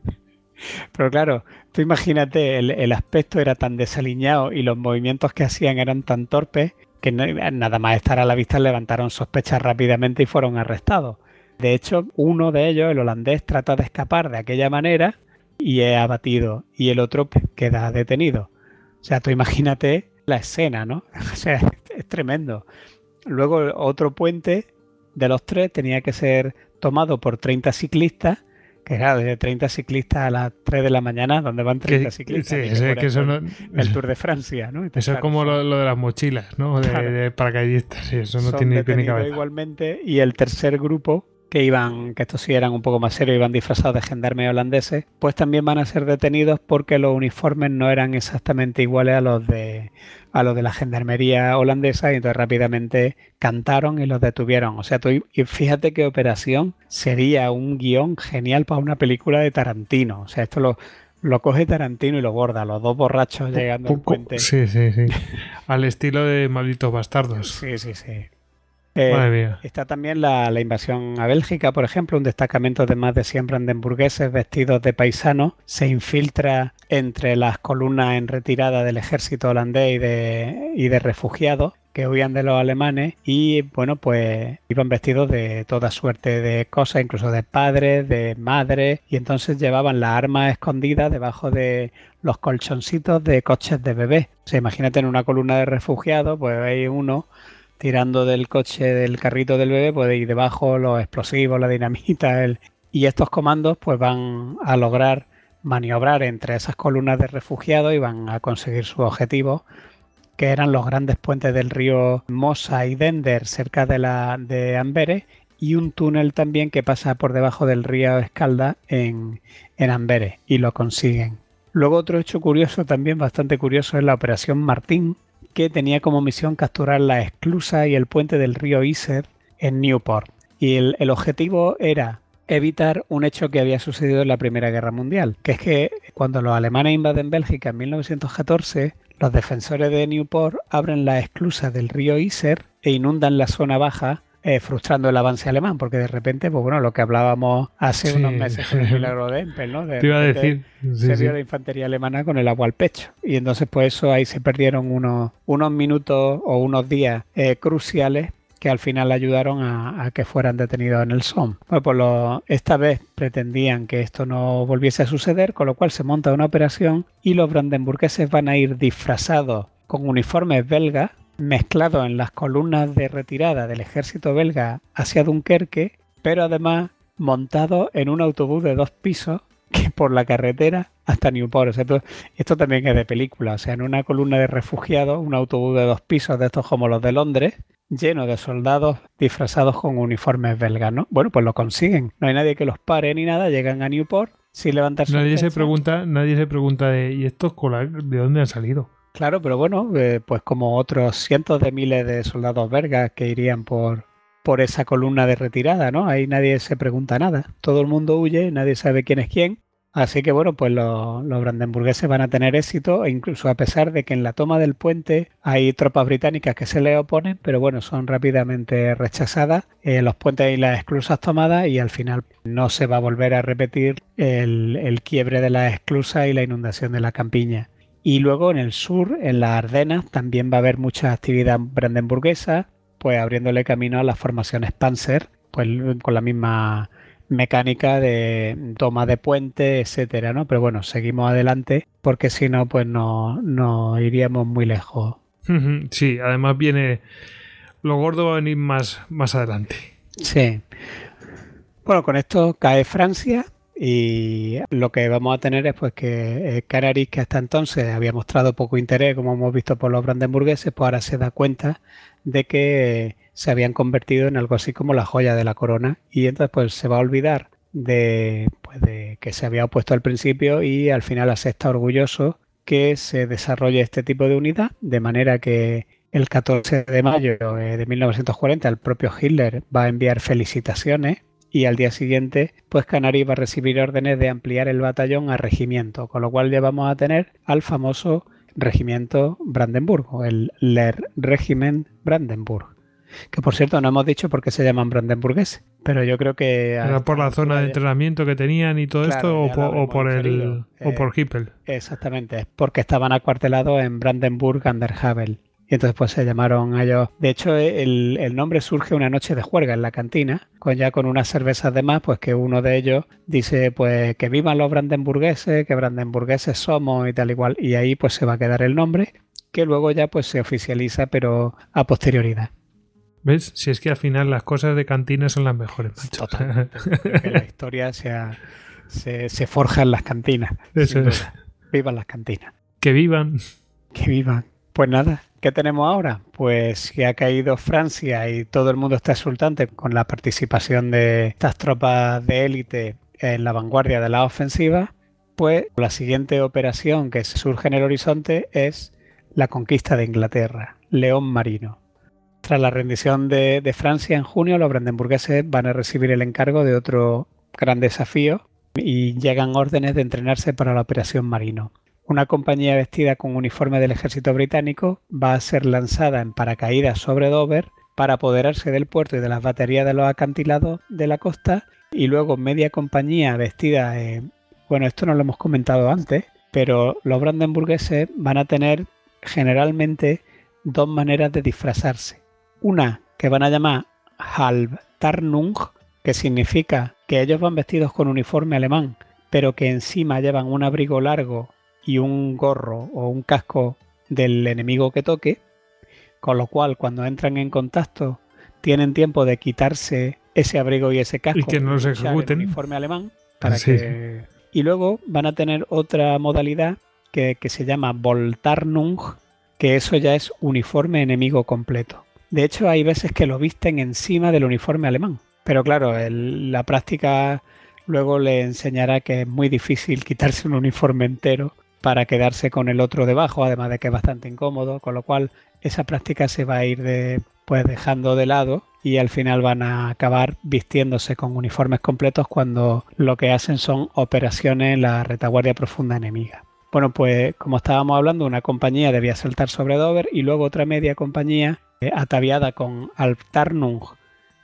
Pero claro, tú imagínate, el, aspecto era tan desaliñado y los movimientos que hacían eran tan torpes que nada más estar a la vista levantaron sospechas rápidamente y fueron arrestados. De hecho, uno de ellos, el holandés, trata de escapar de aquella manera y es abatido y el otro pues, queda detenido. O sea, tú imagínate la escena, ¿no? [laughs] O sea, es tremendo. Luego otro puente de los tres tenía que ser tomado por 30 ciclistas, que era de 30 ciclistas a las 3 de la mañana, donde van 30 ciclistas. Sí, es que eso no, el Tour de Francia, ¿no? eso es como lo, de las mochilas, ¿no? De, paracaidistas, sí, eso no tiene ni cabeza. igualmente, y el tercer grupo que iban, que estos sí eran un poco más serios, iban disfrazados de gendarmes holandeses, pues también van a ser detenidos porque los uniformes no eran exactamente iguales a los de a los de la gendarmería holandesa y entonces rápidamente cantaron y los detuvieron. O sea, tú, y fíjate qué operación sería un guion genial para una película de Tarantino. O sea, esto lo, lo coge Tarantino y lo borda, los dos borrachos llegando al puente. Sí, sí, sí. [laughs] Al estilo de Malditos Bastardos. Sí, sí, sí. Eh, está también la, invasión a Bélgica, por ejemplo, un destacamento de más de 100 brandenburgueses vestidos de paisanos se infiltra entre las columnas en retirada del ejército holandés y de, y de refugiados que huían de los alemanes y bueno pues iban vestidos de toda suerte de cosas, incluso de padres, de madres y entonces llevaban las armas escondidas debajo de los colchoncitos de coches de bebé. O sea, imagínate en una columna de refugiados, pues hay uno tirando del coche del carrito del bebé, puede ir debajo los explosivos, la dinamita, el... y estos comandos pues van a lograr maniobrar entre esas columnas de refugiados y van a conseguir su objetivo, que eran los grandes puentes del río Mosa y Dender cerca de la de Amberes y un túnel también que pasa por debajo del río Escalda en, en Amberes y lo consiguen. Luego otro hecho curioso, también bastante curioso, es la Operación Martín, que tenía como misión capturar la esclusa y el puente del río Iser en Newport. Y el, objetivo era evitar un hecho que había sucedido en la Primera Guerra Mundial, que es que cuando los alemanes invaden Bélgica en 1914, los defensores de Newport abren la esclusa del río Iser e inundan la zona baja eh, frustrando el avance alemán, porque de repente, pues bueno, lo que hablábamos hace unos meses con el milagro de Empel, ¿no? Te iba a decir. se vio la infantería alemana con el agua al pecho. Y entonces, pues eso ahí se perdieron unos, unos minutos o unos días eh, cruciales que al final ayudaron a, que fueran detenidos en el Somme. Bueno, pues lo, esta vez pretendían que esto no volviese a suceder, con lo cual se monta una operación y los brandenburgueses van a ir disfrazados con uniformes belgas mezclado en las columnas de retirada del ejército belga hacia Dunkerque, pero además montado en un autobús de dos pisos que por la carretera hasta Newport. O sea, esto, esto, también es de película. O sea, en una columna de refugiados, un autobús de dos pisos de estos como los de Londres, lleno de soldados disfrazados con uniformes belgas, ¿no? Bueno, pues lo consiguen. No hay nadie que los pare ni nada. Llegan a Newport sin levantarse. Nadie se pregunta, nadie se pregunta de ¿y estos de dónde han salido? Claro, pero bueno, eh, pues como otros cientos de miles de soldados belgas que irían por, por esa columna de retirada, ¿no? Ahí nadie se pregunta nada. Todo el mundo huye, nadie sabe quién es quién. Así que bueno, pues los, los, brandenburgueses van a tener éxito, e incluso a pesar de que en la toma del puente hay tropas británicas que se le oponen, pero bueno, son rápidamente rechazadas, eh, los puentes y las esclusas tomadas y al final no se va a volver a repetir el, el quiebre de las esclusas y la inundación de la campiña. Y luego en el sur, en las Ardenas, también va a haber mucha actividad brandenburguesa, pues abriéndole camino a las formaciones Panzer, pues con la misma mecánica de toma de puente, etcétera, ¿no? Pero bueno, seguimos adelante porque si no, pues no, no iríamos muy lejos. Sí, además viene lo gordo va a venir más, más adelante. Sí. Bueno, con esto cae Francia y lo que vamos a tener es pues que eh, Canaris, que hasta entonces había mostrado poco interés, como hemos visto por los brandenburgueses, pues ahora se da cuenta de que se habían convertido en algo así como la joya de la corona. Y entonces pues se va a olvidar de, pues, de que se había opuesto al principio y al final acepta orgulloso que se desarrolle este tipo de unidad de manera que el 14 de mayo eh, de 1940 el propio Hitler va a enviar felicitaciones y al día siguiente, pues Canary va a recibir órdenes de ampliar el batallón a regimiento, con lo cual ya vamos a tener al famoso regimiento Brandenburgo, el Lehr Regiment Brandenburg. Que por cierto, no hemos dicho por qué se llaman brandenburgueses, pero yo creo que. ¿Era por la zona de entrenamiento que tenían y todo esto o por, el, o por Hippel? Exactamente, porque estaban acuartelados en Brandenburg an der Havel. Y entonces pues se llamaron a ellos. De hecho, el, el, nombre surge una noche de juerga en la cantina, con ya con unas cervezas de más, pues que uno de ellos dice pues que vivan los brandenburgueses, que brandenburgueses somos y tal igual. Y ahí pues se va a quedar el nombre, que luego ya pues se oficializa, pero a posterioridad. ¿Ves? Si es que al final las cosas de cantina son las mejores. que la historia sea, se, se, forja en las cantinas. Eso es. Vivan las cantinas. Que vivan. Que vivan. Pues nada, ¿Qué tenemos ahora? Pues que ha caído Francia y todo el mundo está exultante con la participación de estas tropas de élite en la vanguardia de la ofensiva, pues la siguiente operación que surge en el horizonte es la conquista de Inglaterra, León Marino. Tras la rendición de, Francia en junio, los brandenburgueses van a recibir el encargo de otro gran desafío y llegan órdenes de entrenarse para la operación Marino una compañía vestida con uniforme del ejército británico va a ser lanzada en paracaídas sobre Dover para apoderarse del puerto y de las baterías de los acantilados de la costa y luego media compañía vestida, bueno, esto no lo hemos comentado antes, pero los brandenburgueses van a tener generalmente dos maneras de disfrazarse. Una que van a llamar Halbtarnung, que significa que ellos van vestidos con uniforme alemán, pero que encima llevan un abrigo largo y un gorro o un casco del enemigo que toque, con lo cual cuando entran en contacto tienen tiempo de quitarse ese abrigo y ese casco y que no ejecuten. uniforme alemán para que y luego van a tener otra modalidad que, que se llama Voltarnung que eso ya es uniforme enemigo completo. De hecho hay veces que lo visten encima del uniforme alemán pero claro la práctica luego le enseñará que es muy difícil [laughs] quitarse un uniforme entero para quedarse con el otro debajo, además de que es bastante incómodo, con lo cual esa práctica se va a ir pues dejando de lado y al final van a acabar vistiéndose con uniformes completos cuando lo que hacen son operaciones en la retaguardia profunda enemiga. Bueno, pues como estábamos hablando, una compañía debía saltar sobre Dover y luego otra media compañía eh, ataviada con Altarnung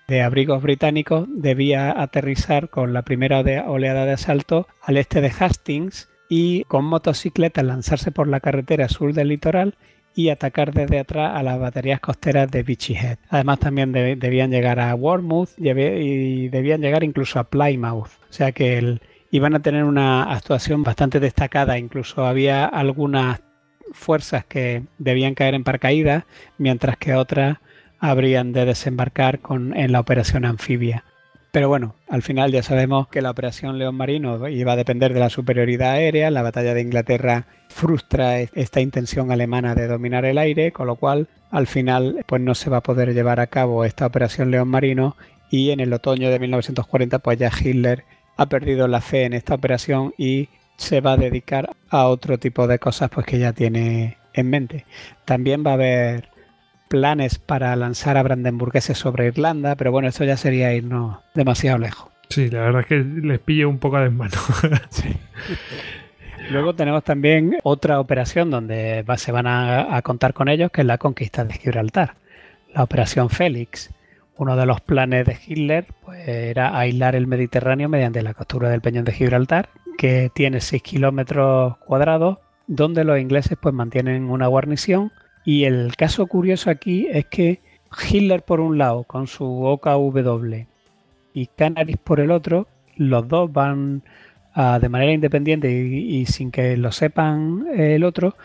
de abrigos británicos debía aterrizar con la primera oleada de asalto al este de Hastings y con motocicletas lanzarse por la carretera sur del litoral y atacar desde atrás a las baterías costeras de Beachy Head. Además también debían llegar a Wormouth y debían llegar incluso a Plymouth. O sea que iban a tener una actuación bastante destacada. Incluso había algunas fuerzas que debían caer en paracaídas, mientras que otras habrían de desembarcar en la operación anfibia. Pero bueno, al final ya sabemos que la operación León Marino iba a depender de la superioridad aérea. La batalla de Inglaterra frustra esta intención alemana de dominar el aire, con lo cual al final pues no se va a poder llevar a cabo esta operación León Marino y en el otoño de 1940 pues ya Hitler ha perdido la fe en esta operación y se va a dedicar a otro tipo de cosas pues que ya tiene en mente. También va a haber planes para lanzar a brandenburgueses sobre Irlanda, pero bueno, esto ya sería irnos demasiado lejos. Sí, la verdad es que les pille un poco de mano. [laughs] Luego tenemos también otra operación donde se van a, contar con ellos, que es la conquista de Gibraltar, la operación Félix. Uno de los planes de Hitler pues, era aislar el Mediterráneo mediante la captura del Peñón de Gibraltar, que tiene 6 kilómetros cuadrados, donde los ingleses pues, mantienen una guarnición y el caso curioso aquí es que Hitler por un lado con su OKW y Canaris por el otro, los dos van de manera independiente y, sin que lo sepan el otro,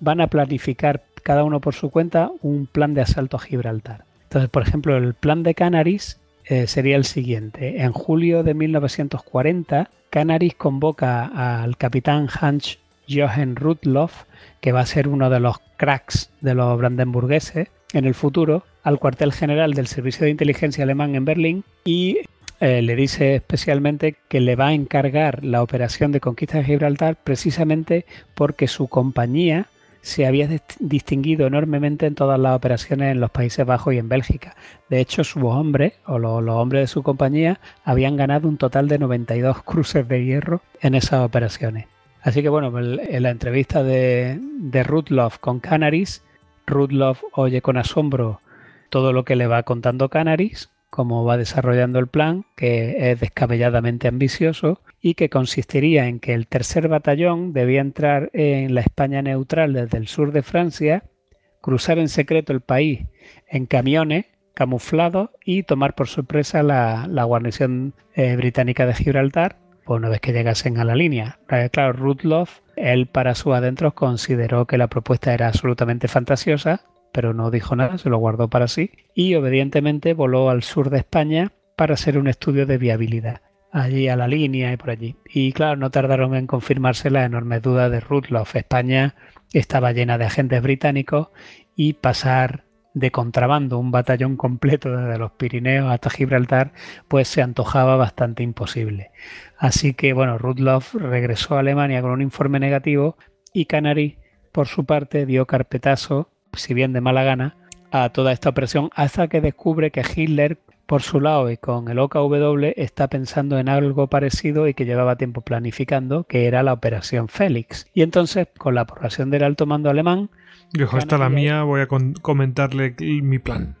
van a planificar cada uno por su cuenta un plan de asalto a Gibraltar. Entonces, por ejemplo, el plan de Canaris eh, sería el siguiente. En julio de 1940, Canaris convoca al capitán Hans Jochen Rudloff, que va a ser uno de los cracks de los brandenburgueses en el futuro, al cuartel general del Servicio de Inteligencia Alemán en Berlín y eh, le dice especialmente que le va a encargar la operación de conquista de Gibraltar precisamente porque su compañía se había distinguido enormemente en todas las operaciones en los Países Bajos y en Bélgica. De hecho, sus hombres, o los, los hombres de su compañía, habían ganado un total de 92 [laughs] cruces de hierro en esas operaciones. Así que bueno, en la entrevista de, de Rudloff con Canaris, Rudloff oye con asombro todo lo que le va contando Canaris, cómo va desarrollando el plan, que es descabelladamente ambicioso y que consistiría en que el tercer batallón debía entrar en la España neutral desde el sur de Francia, cruzar en secreto el país en camiones camuflados y tomar por sorpresa la, guarnición eh, británica de Gibraltar pues una vez que llegasen a la línea. Eh, claro, Rudloff, él para su adentro consideró que la propuesta era absolutamente fantasiosa, pero no dijo nada, se lo guardó para sí y obedientemente voló al sur de España para hacer un estudio de viabilidad allí a la línea y por allí. Y claro, no tardaron en confirmarse las enormes dudas de Rudloff. España estaba llena de agentes británicos y pasar de contrabando un batallón completo desde los Pirineos hasta Gibraltar, pues se antojaba bastante imposible. Así que bueno, Rudloff regresó a Alemania con un informe negativo y Canary, por su parte, dio carpetazo, si bien de mala gana, a toda esta operación hasta que descubre que Hitler, por su lado y con el OKW, está pensando en algo parecido y que llevaba tiempo planificando, que era la operación Félix. Y entonces, con la aprobación del alto mando alemán, Dijo, esta la mía, voy a comentarle mi plan.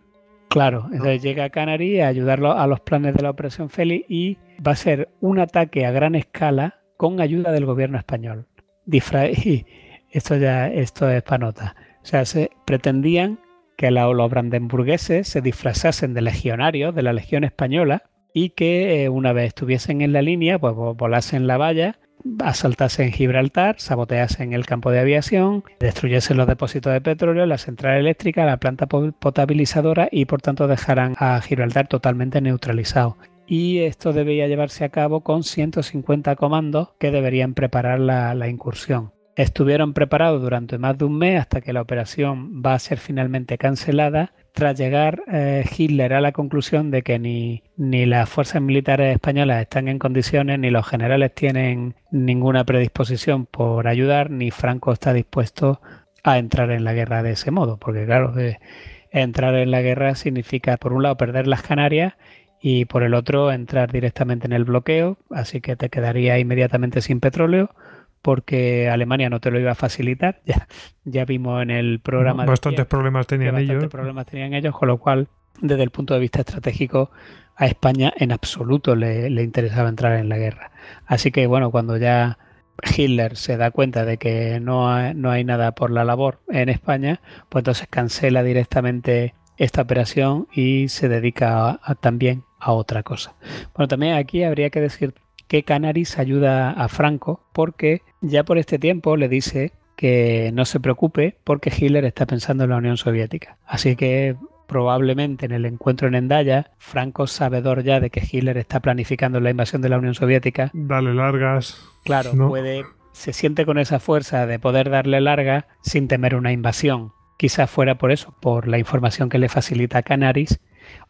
Claro, entonces llega a Canary a ayudarlo a los planes de la Operación Félix y va a ser un ataque a gran escala con ayuda del gobierno español. [laughs] y esto ya esto es panota. O sea, se pretendían que los brandenburgueses se disfrazasen de legionarios de la Legión Española y que eh, una vez estuviesen en la línea, pues volasen la valla en Gibraltar, en el campo de aviación, destruyesen los depósitos de petróleo, la central eléctrica, la planta potabilizadora y por tanto dejarán a Gibraltar totalmente neutralizado. Y esto debía llevarse a cabo con 150 comandos que deberían preparar la incursión. Estuvieron preparados durante más de un mes hasta que la operación va a ser finalmente cancelada tras llegar eh, Hitler a la conclusión de que ni, ni las fuerzas militares españolas están en condiciones, ni los generales tienen ninguna predisposición por ayudar, ni Franco está dispuesto a entrar en la guerra de ese modo, porque claro, entrar en la guerra significa por un lado perder las Canarias y por el otro entrar directamente en el bloqueo, así que te quedaría inmediatamente sin petróleo porque Alemania no te lo iba a facilitar. [laughs] Ya, ya vimos en el programa. bastantes problemas tenían bastantes ellos. problemas tenían ellos, con lo cual, desde el punto de vista estratégico, a España en absoluto le, interesaba entrar en la guerra. Así que, bueno, cuando ya Hitler se da cuenta de que no hay, no hay nada por la labor en España, pues entonces cancela directamente esta operación y se dedica también a otra cosa. Bueno, también aquí habría que decir que Canaris ayuda a Franco porque ya por este tiempo le dice que no se preocupe porque Hitler está pensando en la Unión Soviética. Así que probablemente en el encuentro en Endaya, Franco, sabedor ya de que Hitler está planificando la invasión de la Unión Soviética, Dale largas. claro, ¿no? puede, se siente con esa fuerza de poder darle larga sin temer una invasión. Quizás fuera por eso, por la información que le facilita Canaris,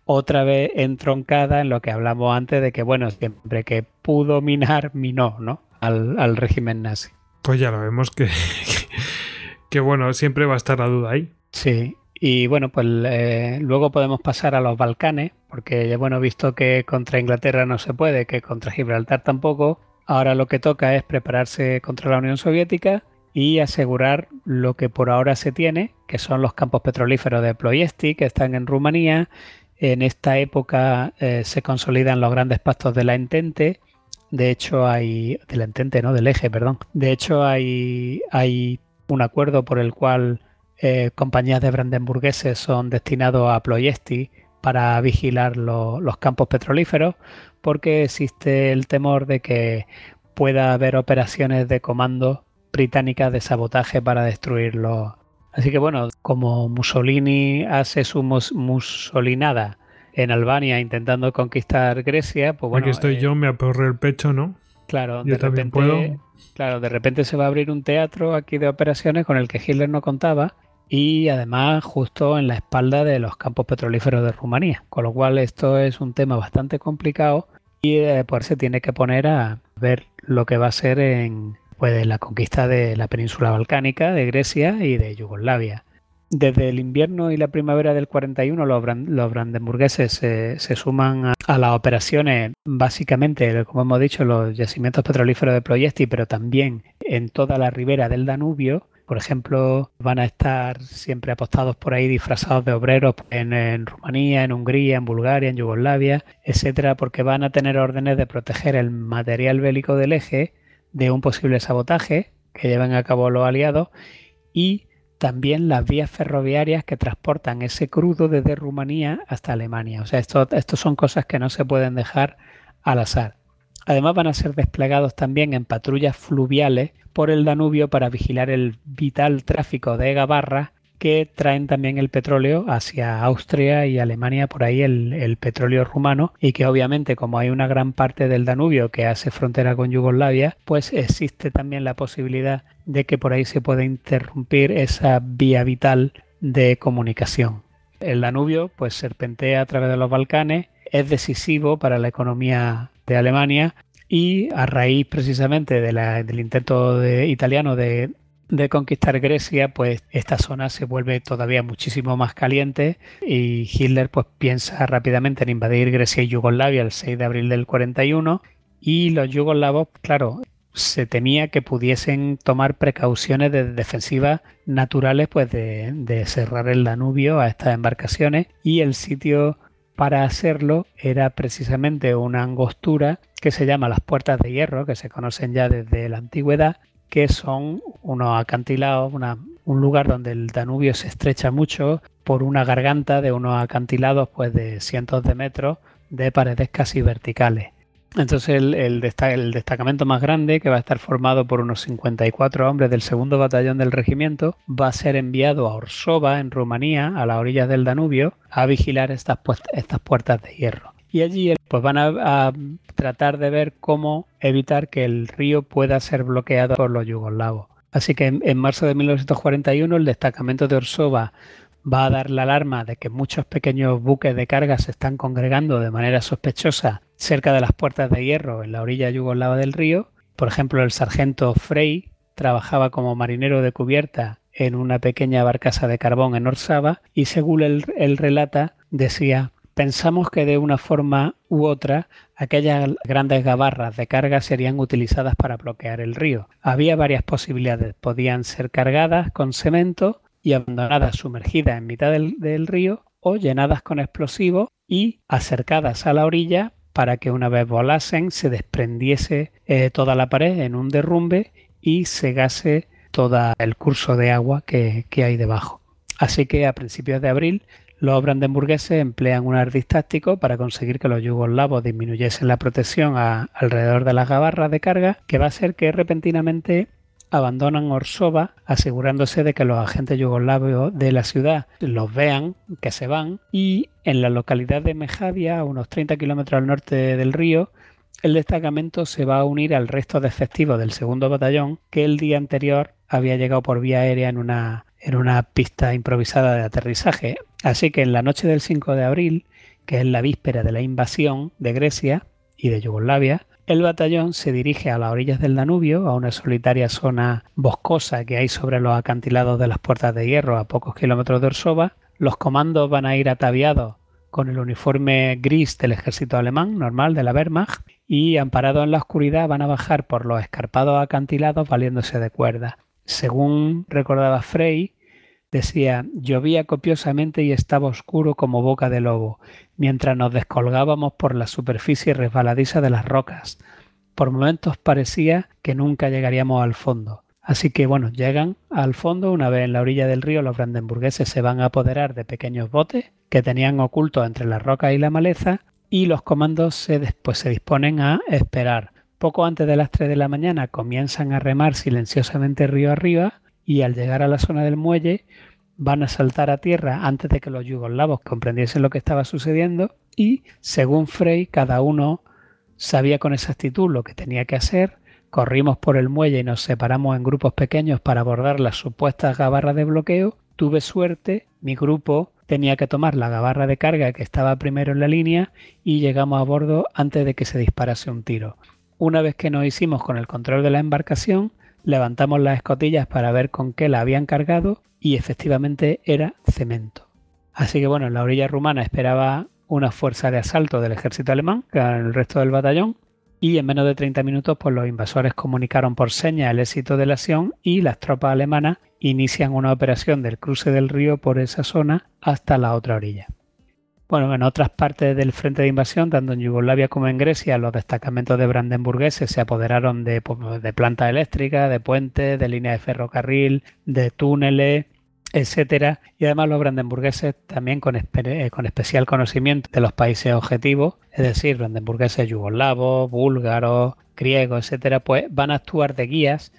otra vez entroncada en lo que hablamos antes de que, bueno, siempre que pudo minar, minó, ¿no? Al, al régimen nazi. Pues ya lo vemos que, [laughs] que, bueno, siempre va a estar la duda ahí. Sí, y bueno, pues eh, luego podemos pasar a los Balcanes, porque ya bueno, visto que contra Inglaterra no se puede, que contra Gibraltar tampoco, ahora lo que toca es prepararse contra la Unión Soviética y asegurar lo que por ahora se tiene, que son los campos petrolíferos de Ploiesti, que están en Rumanía. En esta época eh, se consolidan los grandes pastos de la Entente. De hecho, hay. de Entente, no, del eje, perdón. De hecho, hay, hay un acuerdo por el cual eh, compañías de brandenburgueses son destinados a Ploiesti para vigilar lo- los campos petrolíferos, porque existe el temor de que pueda haber operaciones de comando británicas de sabotaje para destruirlos. Así que bueno, como Mussolini hace su mus- musolinada en Albania intentando conquistar Grecia, pues bueno, Aquí estoy eh, yo, me aporré el pecho, ¿no? Claro, Yo de también repente, puedo. claro, de repente se va a abrir un teatro aquí de operaciones con el que Hitler no contaba y además justo en la espalda de los campos petrolíferos de Rumanía, con lo cual esto es un tema bastante complicado y eh, pues se tiene que poner a ver lo que va a ser en pues, la conquista de la península balcánica, de Grecia y de Yugoslavia. Desde el invierno y la primavera del 41 los, bran- los brandenburgueses se, se suman a, las operaciones básicamente, como hemos dicho, los yacimientos petrolíferos de Ploiesti, pero también en toda la ribera del Danubio. Por ejemplo, van a estar siempre apostados por ahí disfrazados de obreros en, en Rumanía, en Hungría, en Bulgaria, en Yugoslavia, etcétera, porque van a tener órdenes de proteger el material bélico del eje de un posible sabotaje que lleven a cabo los aliados y también las vías ferroviarias que transportan ese crudo desde Rumanía hasta Alemania. O sea, esto son cosas que no se pueden dejar al azar. Además van a ser desplegados también en patrullas fluviales por el Danubio para vigilar el vital tráfico de Gabarra que traen también el petróleo hacia Austria y Alemania, por ahí el, petróleo rumano, y que obviamente como hay una gran parte del Danubio que hace frontera con Yugoslavia, pues existe también la posibilidad de que por ahí se pueda interrumpir esa vía vital de comunicación. El Danubio pues serpentea a través de los Balcanes, es decisivo para la economía de Alemania y a raíz precisamente del intento de- italiano de de conquistar Grecia, pues esta zona se vuelve todavía muchísimo más caliente y Hitler pues piensa rápidamente en invadir Grecia y Yugoslavia el 6 de abril del 41 y los yugoslavos, claro, se temía que pudiesen tomar precauciones de defensivas naturales pues de, de cerrar el Danubio a estas embarcaciones y el sitio para hacerlo era precisamente una angostura que se llama las puertas de hierro, que se conocen ya desde la antigüedad, que son unos acantilados, un lugar donde el Danubio se estrecha mucho por una garganta de unos acantilados pues de cientos de metros de paredes casi verticales. Entonces el, el desta- el destacamento más grande, que va a estar formado por unos 54 hombres del segundo batallón del regimiento, va a ser enviado a Orsova, en Rumanía, a las orillas del Danubio, a vigilar estas puertas de hierro. Y allí pues van a, a tratar de ver cómo evitar que el río pueda ser bloqueado por los yugoslavos. Así que en, en marzo de 1941 el destacamento de Orsova va a dar la alarma de que muchos pequeños buques de carga se están congregando de manera sospechosa cerca de las puertas de hierro en la orilla yugoslava del río. Por ejemplo, el sargento Frey trabajaba como marinero de cubierta en una pequeña barcaza de carbón en Orsava y según él, él relata decía Pensamos que de una forma u otra aquellas grandes gabarras de carga serían utilizadas para bloquear el río. Había varias posibilidades. Podían ser cargadas con cemento y abandonadas sumergidas en mitad del, río o llenadas con explosivos y acercadas a la orilla para que una vez volasen se desprendiese eh, toda la pared en un derrumbe y cegase todo el curso de agua que, que hay debajo. Así que a principios de abril los brandenburgueses emplean un ardid táctico para conseguir que los yugoslavos disminuyesen la protección alrededor de las gabarras de carga, que va a hacer que repentinamente abandonan Orsova asegurándose de que los agentes yugoslavos de la ciudad los vean, que se van, y en la localidad de Mejavia, a unos 30 kilómetros al norte del río, el destacamento se va a unir al resto de efectivos del segundo batallón que el día anterior había llegado por vía aérea en una, en una pista improvisada de aterrizaje. Así que en la noche del 5 de abril, que es la víspera de la invasión de Grecia y de Yugoslavia, el batallón se dirige a las orillas del Danubio, a una solitaria zona boscosa que hay sobre los acantilados de las Puertas de Hierro a pocos kilómetros de Orsova. Los comandos van a ir ataviados con el uniforme gris del ejército alemán, normal de la Wehrmacht, y amparados en la oscuridad van a bajar por los escarpados acantilados valiéndose de cuerda. Según recordaba Frey, decía, llovía copiosamente y estaba oscuro como boca de lobo, mientras nos descolgábamos por la superficie resbaladiza de las rocas. Por momentos parecía que nunca llegaríamos al fondo. Así que bueno, llegan al fondo, una vez en la orilla del río, los brandenburgueses se van a apoderar de pequeños botes que tenían ocultos entre las rocas y la maleza, y los comandos se, después se disponen a esperar. Poco antes de las 3 de la mañana comienzan a remar silenciosamente río arriba y al llegar a la zona del muelle van a saltar a tierra antes de que los yugoslavos comprendiesen lo que estaba sucediendo y, según Frey, cada uno sabía con exactitud lo que tenía que hacer, corrimos por el muelle y nos separamos en grupos pequeños para abordar las supuestas gabarras de bloqueo, tuve suerte, mi grupo tenía que tomar la gabarra de carga que estaba primero en la línea y llegamos a bordo antes de que se disparase un tiro. Una vez que nos hicimos con el control de la embarcación, levantamos las escotillas para ver con qué la habían cargado y efectivamente era cemento. Así que bueno, en la orilla rumana esperaba una fuerza de asalto del ejército alemán, que era el resto del batallón, y en menos de 30 minutos pues los invasores comunicaron por señas el éxito de la acción y las tropas alemanas inician una operación del cruce del río por esa zona hasta la otra orilla. Bueno, en otras partes del frente de invasión, tanto en Yugoslavia como en Grecia, los destacamentos de brandenburgueses se apoderaron de, pues, plantas eléctricas, de puentes, de líneas de ferrocarril, de túneles, etcétera. Y además los brandenburgueses también con, eh, con, especial conocimiento de los países objetivos, es decir, brandenburgueses yugoslavos, búlgaros, griegos, etcétera, pues van a actuar de guías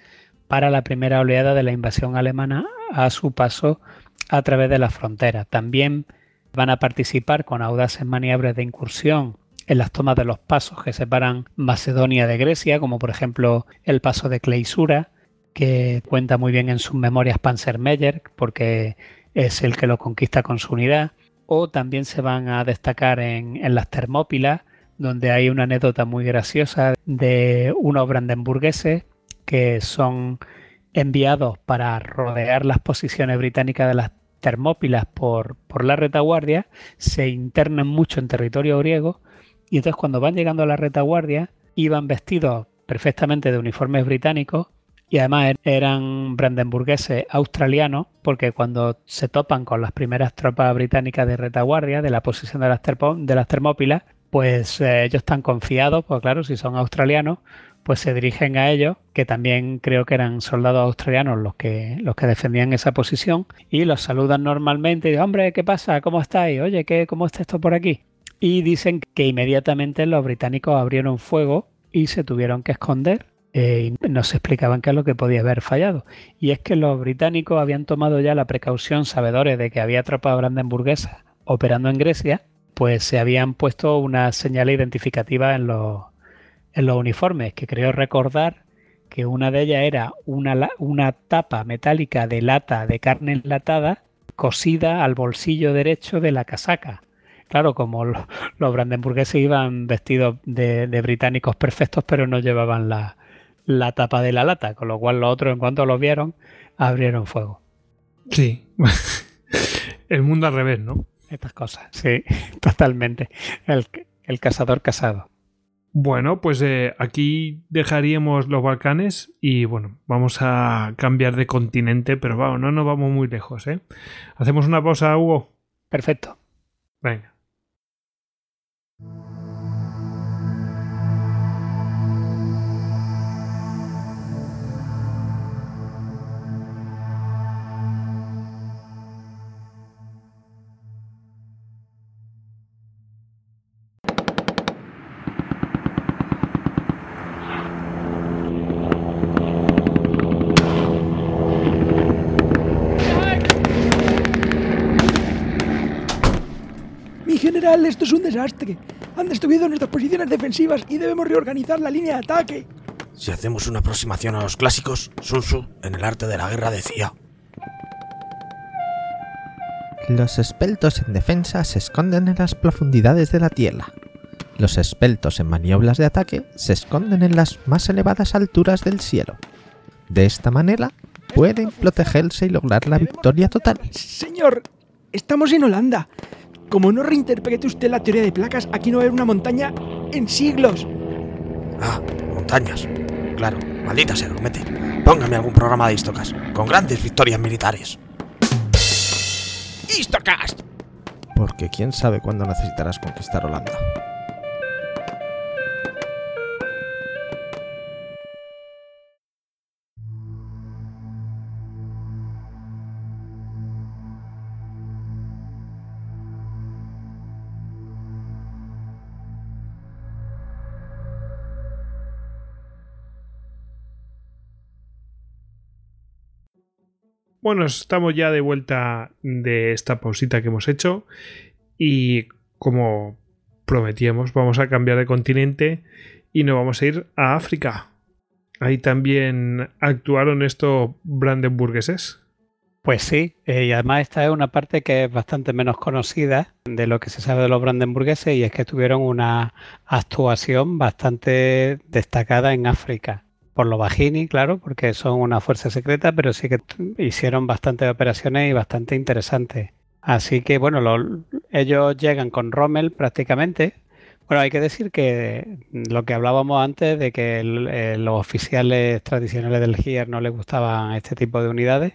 para la primera oleada de la invasión alemana a su paso a través de la frontera. También van a participar con audaces maniobras de incursión en las tomas de los pasos que separan Macedonia de Grecia, como por ejemplo el paso de Kleisura, que cuenta muy bien en sus memorias Panzermeyer, porque es el que lo conquista con su unidad. O también se van a destacar en, en las Termópilas, donde hay una anécdota muy graciosa de unos brandenburgueses que son enviados para rodear las posiciones británicas de las Termópilas por, por la retaguardia, se internan mucho en territorio griego y entonces cuando van llegando a la retaguardia iban vestidos perfectamente de uniformes británicos y además er-, eran brandenburgueses australianos porque cuando se topan con las primeras tropas británicas de retaguardia de la posición de las, de las Termópilas, pues eh, ellos están confiados, pues claro, si son australianos, pues se dirigen a ellos, que también creo que eran soldados australianos los que, los que defendían esa posición, y los saludan normalmente y dicen, hombre, ¿qué pasa? ¿Cómo estáis? Oye, ¿qué, ¿cómo está esto por aquí? Y dicen que inmediatamente los británicos abrieron fuego y se tuvieron que esconder eh, y nos explicaban qué es lo que podía haber fallado. Y es que los británicos habían tomado ya la precaución, sabedores de que había tropas brandenburguesas operando en Grecia, pues se habían puesto una señal identificativa en los, en los uniformes, que creo recordar que una de ellas era una, una tapa metálica de lata de carne enlatada cosida al bolsillo derecho de la casaca. Claro, como los, los brandenburgueses iban vestidos de, británicos perfectos, pero no llevaban la, la tapa de la lata, con lo cual los otros, en cuanto lo vieron, abrieron fuego. Sí. [laughs] El mundo al revés, ¿no? Estas cosas, sí, [laughs] totalmente. El, el cazador casado. Bueno, pues eh, aquí dejaríamos los Balcanes y bueno, vamos a cambiar de continente, pero vamos, no nos vamos muy lejos, ¿eh? ¿Hacemos una pausa, Hugo? Perfecto. Venga. Esto es un desastre. Han destruido nuestras posiciones defensivas y debemos reorganizar la línea de ataque. Si hacemos una aproximación a los clásicos, Sun Tzu en el arte de la guerra decía... Los esbeltos en defensa se esconden en las profundidades de la tierra. Los esbeltos en maniobras de ataque se esconden en las más elevadas alturas del cielo. De esta manera, pueden protegerse y lograr la victoria total. Señor, estamos en Holanda. Como no reinterprete usted la teoría de placas, aquí no va a haber una montaña en siglos. Ah, montañas. Claro, maldita sea, mete. Póngame algún programa de Histocast, con grandes victorias militares. ¡Histocast! Porque quién sabe cuándo necesitarás conquistar Holanda. Bueno, estamos ya de vuelta de esta pausita que hemos hecho y como prometíamos vamos a cambiar de continente y nos vamos a ir a África. Ahí también actuaron estos brandenburgueses. Pues sí, eh, y además esta es una parte que es bastante menos conocida de lo que se sabe de los brandenburgueses y es que tuvieron una actuación bastante destacada en África por lo bajini, claro, porque son una fuerza secreta, pero sí que hicieron bastantes operaciones y bastante interesantes. Así que bueno, ellos llegan con Rommel prácticamente. Bueno, hay que decir que lo que hablábamos antes de que eh, los oficiales tradicionales del GIER no les gustaban este tipo de unidades,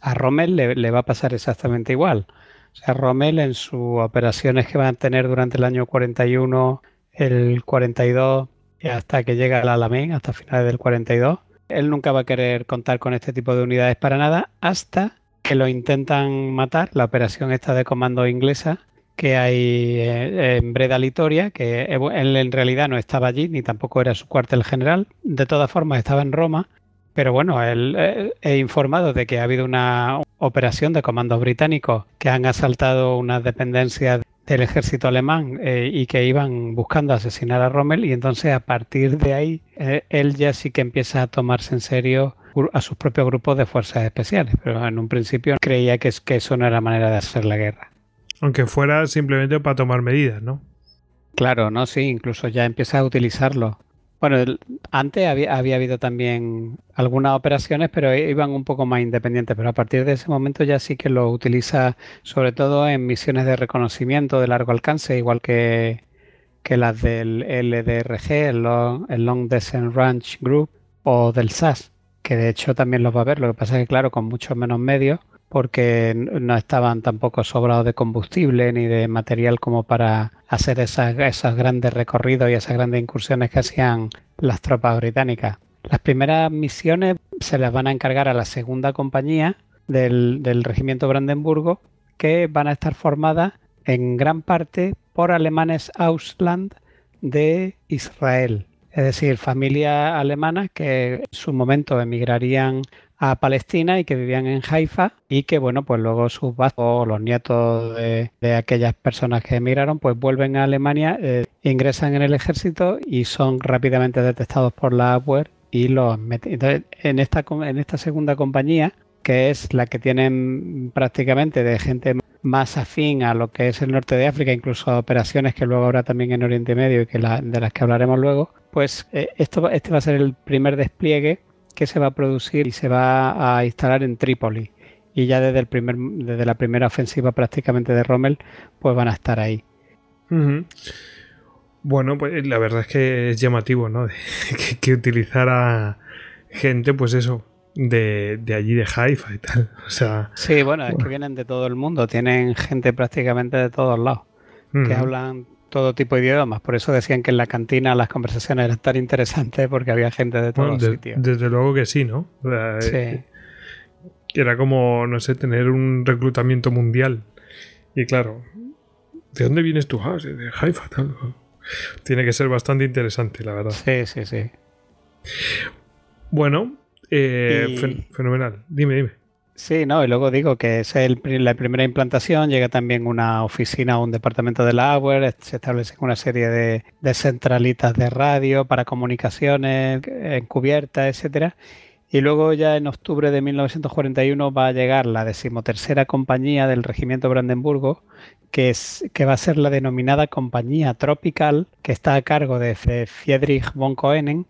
a Rommel le, le va a pasar exactamente igual. O sea, Rommel en sus operaciones que van a tener durante el año 41, el 42 hasta que llega al Alamein, hasta finales del 42. Él nunca va a querer contar con este tipo de unidades para nada hasta que lo intentan matar, la operación esta de comando inglesa que hay eh, en Breda Litoria, que él en realidad no estaba allí, ni tampoco era su cuartel general, de todas formas estaba en Roma, pero bueno, él eh, he informado de que ha habido una operación de comandos británicos que han asaltado unas dependencias del ejército alemán eh, y que iban buscando asesinar a Rommel y entonces a partir de ahí eh, él ya sí que empieza a tomarse en serio a sus propios grupos de fuerzas especiales, pero en un principio creía que, que eso no era manera de hacer la guerra. Aunque fuera simplemente para tomar medidas, ¿no? Claro, no, sí, incluso ya empieza a utilizarlo. Bueno, antes había, habido también algunas operaciones, pero iban un poco más independientes, pero a partir de ese momento ya sí que lo utiliza sobre todo en misiones de reconocimiento de largo alcance, igual que, que las del LDRG, el Long, el Long Descent Range Group, o del SAS, que de hecho también los va a ver, lo que pasa es que claro, con muchos menos medios, porque no estaban tampoco sobrados de combustible ni de material como para hacer esas, esos grandes recorridos y esas grandes incursiones que hacían las tropas británicas. Las primeras misiones se las van a encargar a la segunda compañía del, del regimiento Brandenburgo, que van a estar formadas en gran parte por alemanes Ausland de Israel, es decir, familias alemanas que en su momento emigrarían a Palestina y que vivían en Haifa y que bueno pues luego sus vascos los nietos de, aquellas personas que emigraron pues vuelven a Alemania eh, ingresan en el ejército y son rápidamente detectados por la AWER y los meten. Entonces en esta en esta segunda compañía que es la que tienen prácticamente de gente más afín a lo que es el norte de África, incluso a operaciones que luego habrá también en Oriente Medio y que de las que hablaremos luego, pues eh, esto, este va a ser el primer despliegue que se va a producir y se va a instalar en Trípoli. Y ya desde, el primer, desde la primera ofensiva prácticamente de Rommel, pues van a estar ahí. Bueno, pues la verdad es que es llamativo, ¿no? [laughs] que, que utilizara gente, pues eso, de, allí de Haifa y tal. O sea, sí, bueno, es que vienen de todo el mundo, tienen gente prácticamente de todos lados, que hablan todo tipo de idiomas. Por eso decían que en la cantina las conversaciones eran tan interesantes porque había gente de todos sitios. Desde luego que sí, ¿no? sí. Eh, era como, no sé, tener un reclutamiento mundial. Y claro, ¿de dónde vienes tú? Ah, de Haifa, tal. Tiene que ser bastante interesante, la verdad. Sí, sí, sí. Bueno, eh, fenomenal. Dime, dime. Sí, no, y luego digo que es el la primera implantación, llega también una oficina o un departamento del hardware, se establecen una serie de, de centralitas de radio para comunicaciones encubiertas, etcétera. Y luego ya en octubre de 1941 va a llegar la decimotercera compañía del Regimiento Brandenburgo, que, es, que va a ser la denominada Compañía Tropical, que está a cargo de Friedrich von Koenen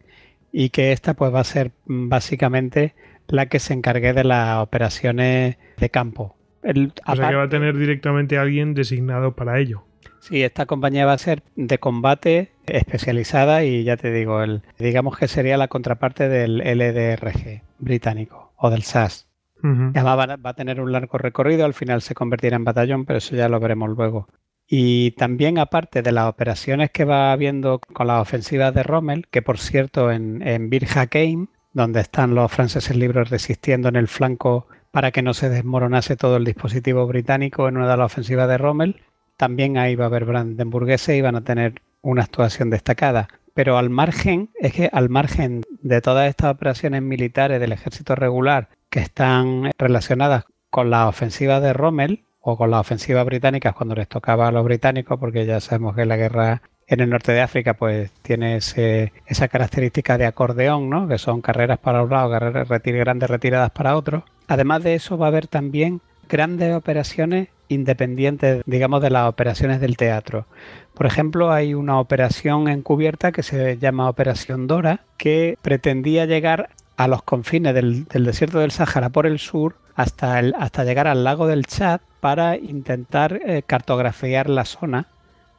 y que esta pues va a ser mm, básicamente la que se encargue de las operaciones de campo. El, o sea que va a tener directamente a alguien designado para ello. Sí, esta compañía va a ser de combate especializada y ya te digo, el, digamos que sería la contraparte del LDRG británico o del SAS. Además va, va, a tener un largo recorrido, al final se convertirá en batallón, pero eso ya lo veremos luego. Y también aparte de las operaciones que va habiendo con las ofensivas de Rommel, que por cierto en, en Bir Hakeim donde están los franceses libres resistiendo en el flanco para que no se desmoronase todo el dispositivo británico en una de las ofensivas de Rommel. También ahí va a haber brandenburgueses y van a tener una actuación destacada. Pero al margen, es que al margen de todas estas operaciones militares del ejército regular que están relacionadas con la ofensiva de Rommel o con las ofensivas británicas cuando les tocaba a los británicos, porque ya sabemos que la guerra en el norte de África pues tiene esa característica de acordeón, ¿no? que son carreras para un lado, carreras grandes retiradas para otro. Además de eso va a haber también grandes operaciones independientes, digamos, de las operaciones del teatro. Por ejemplo, hay una operación encubierta que se llama Operación Dora, que pretendía llegar a los confines del, desierto del Sáhara por el sur hasta, el, hasta llegar al lago del Chad para intentar eh, cartografiar la zona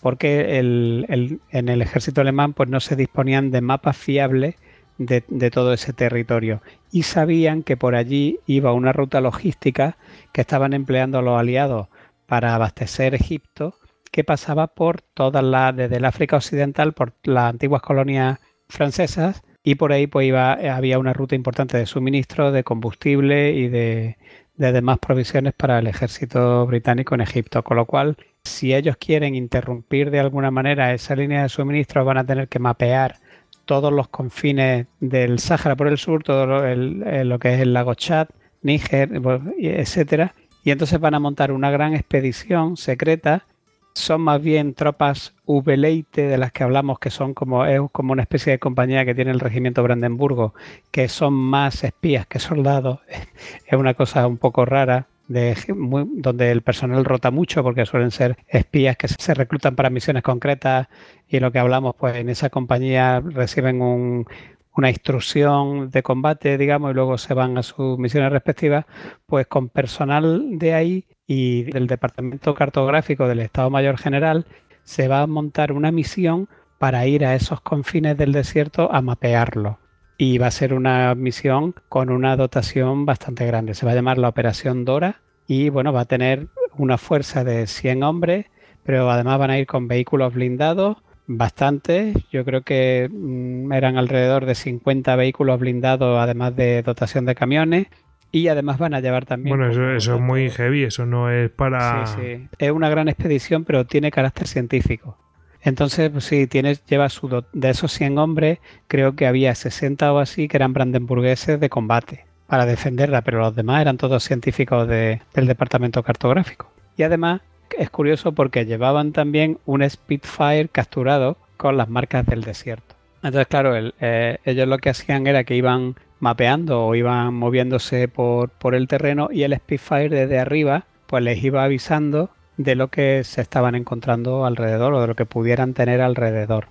porque en el ejército alemán pues no se disponían de mapas fiables de, todo ese territorio. Y sabían que por allí iba una ruta logística que estaban empleando los aliados para abastecer Egipto que pasaba por todas las, desde el África Occidental, por las antiguas colonias francesas y por ahí pues iba, había una ruta importante de suministro, de combustible y de, de demás provisiones para el ejército británico en Egipto, con lo cual si ellos quieren interrumpir de alguna manera esa línea de suministro van a tener que mapear todos los confines del Sáhara por el sur, todo lo, eh, que es el lago Chad, Níger, etcétera, y entonces van a montar una gran expedición secreta. Son más bien tropas Ubeleite de las que hablamos, que son como, es como una especie de compañía que tiene el regimiento Brandenburgo, que son más espías que soldados. [laughs] Es una cosa un poco rara, de, donde el personal rota mucho porque suelen ser espías que se reclutan para misiones concretas y lo que hablamos, pues en esa compañía reciben una instrucción de combate, digamos, y luego se van a sus misiones respectivas, pues con personal de ahí y del Departamento Cartográfico del Estado Mayor General se va a montar una misión para ir a esos confines del desierto a mapearlo y va a ser una misión con una dotación bastante grande. Se va a llamar la Operación Dora y bueno, va a tener una fuerza de 100 hombres, pero además van a ir con vehículos blindados, bastantes. Yo creo que mm, eran alrededor de 50 vehículos blindados, además de dotación de camiones. Y además van a llevar también. Bueno, eso, eso es muy heavy, eso no es para. Sí, sí. Es una gran expedición, pero tiene carácter científico. Entonces, pues sí, tienes, lleva su de esos 100 hombres, creo que había 60 o así que eran brandenburgueses de combate para defenderla, pero los demás eran todos científicos del departamento cartográfico. Y además es curioso porque llevaban también un Spitfire capturado con las marcas del desierto. Entonces, claro, eh, ellos lo que hacían era que iban mapeando o iban moviéndose por, por el terreno y el Spitfire desde arriba pues les iba avisando de lo que se estaban encontrando alrededor o de lo que pudieran tener alrededor.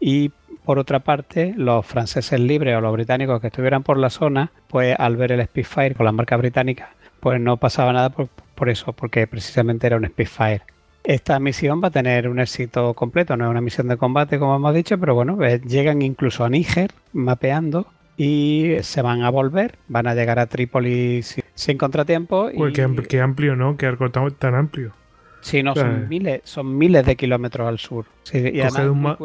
Y por otra parte, los franceses libres o los británicos que estuvieran por la zona, pues al ver el Spitfire con la marca británica, pues no pasaba nada por, eso, porque precisamente era un Spitfire. Esta misión va a tener un éxito completo, no es una misión de combate como hemos dicho, pero bueno, eh, llegan incluso a Níger mapeando y se van a volver, van a llegar a Trípoli sin, contratiempo. Pues qué, amplio, ¿no? Qué arco tan amplio. Sí, no, son miles, son miles de kilómetros al sur.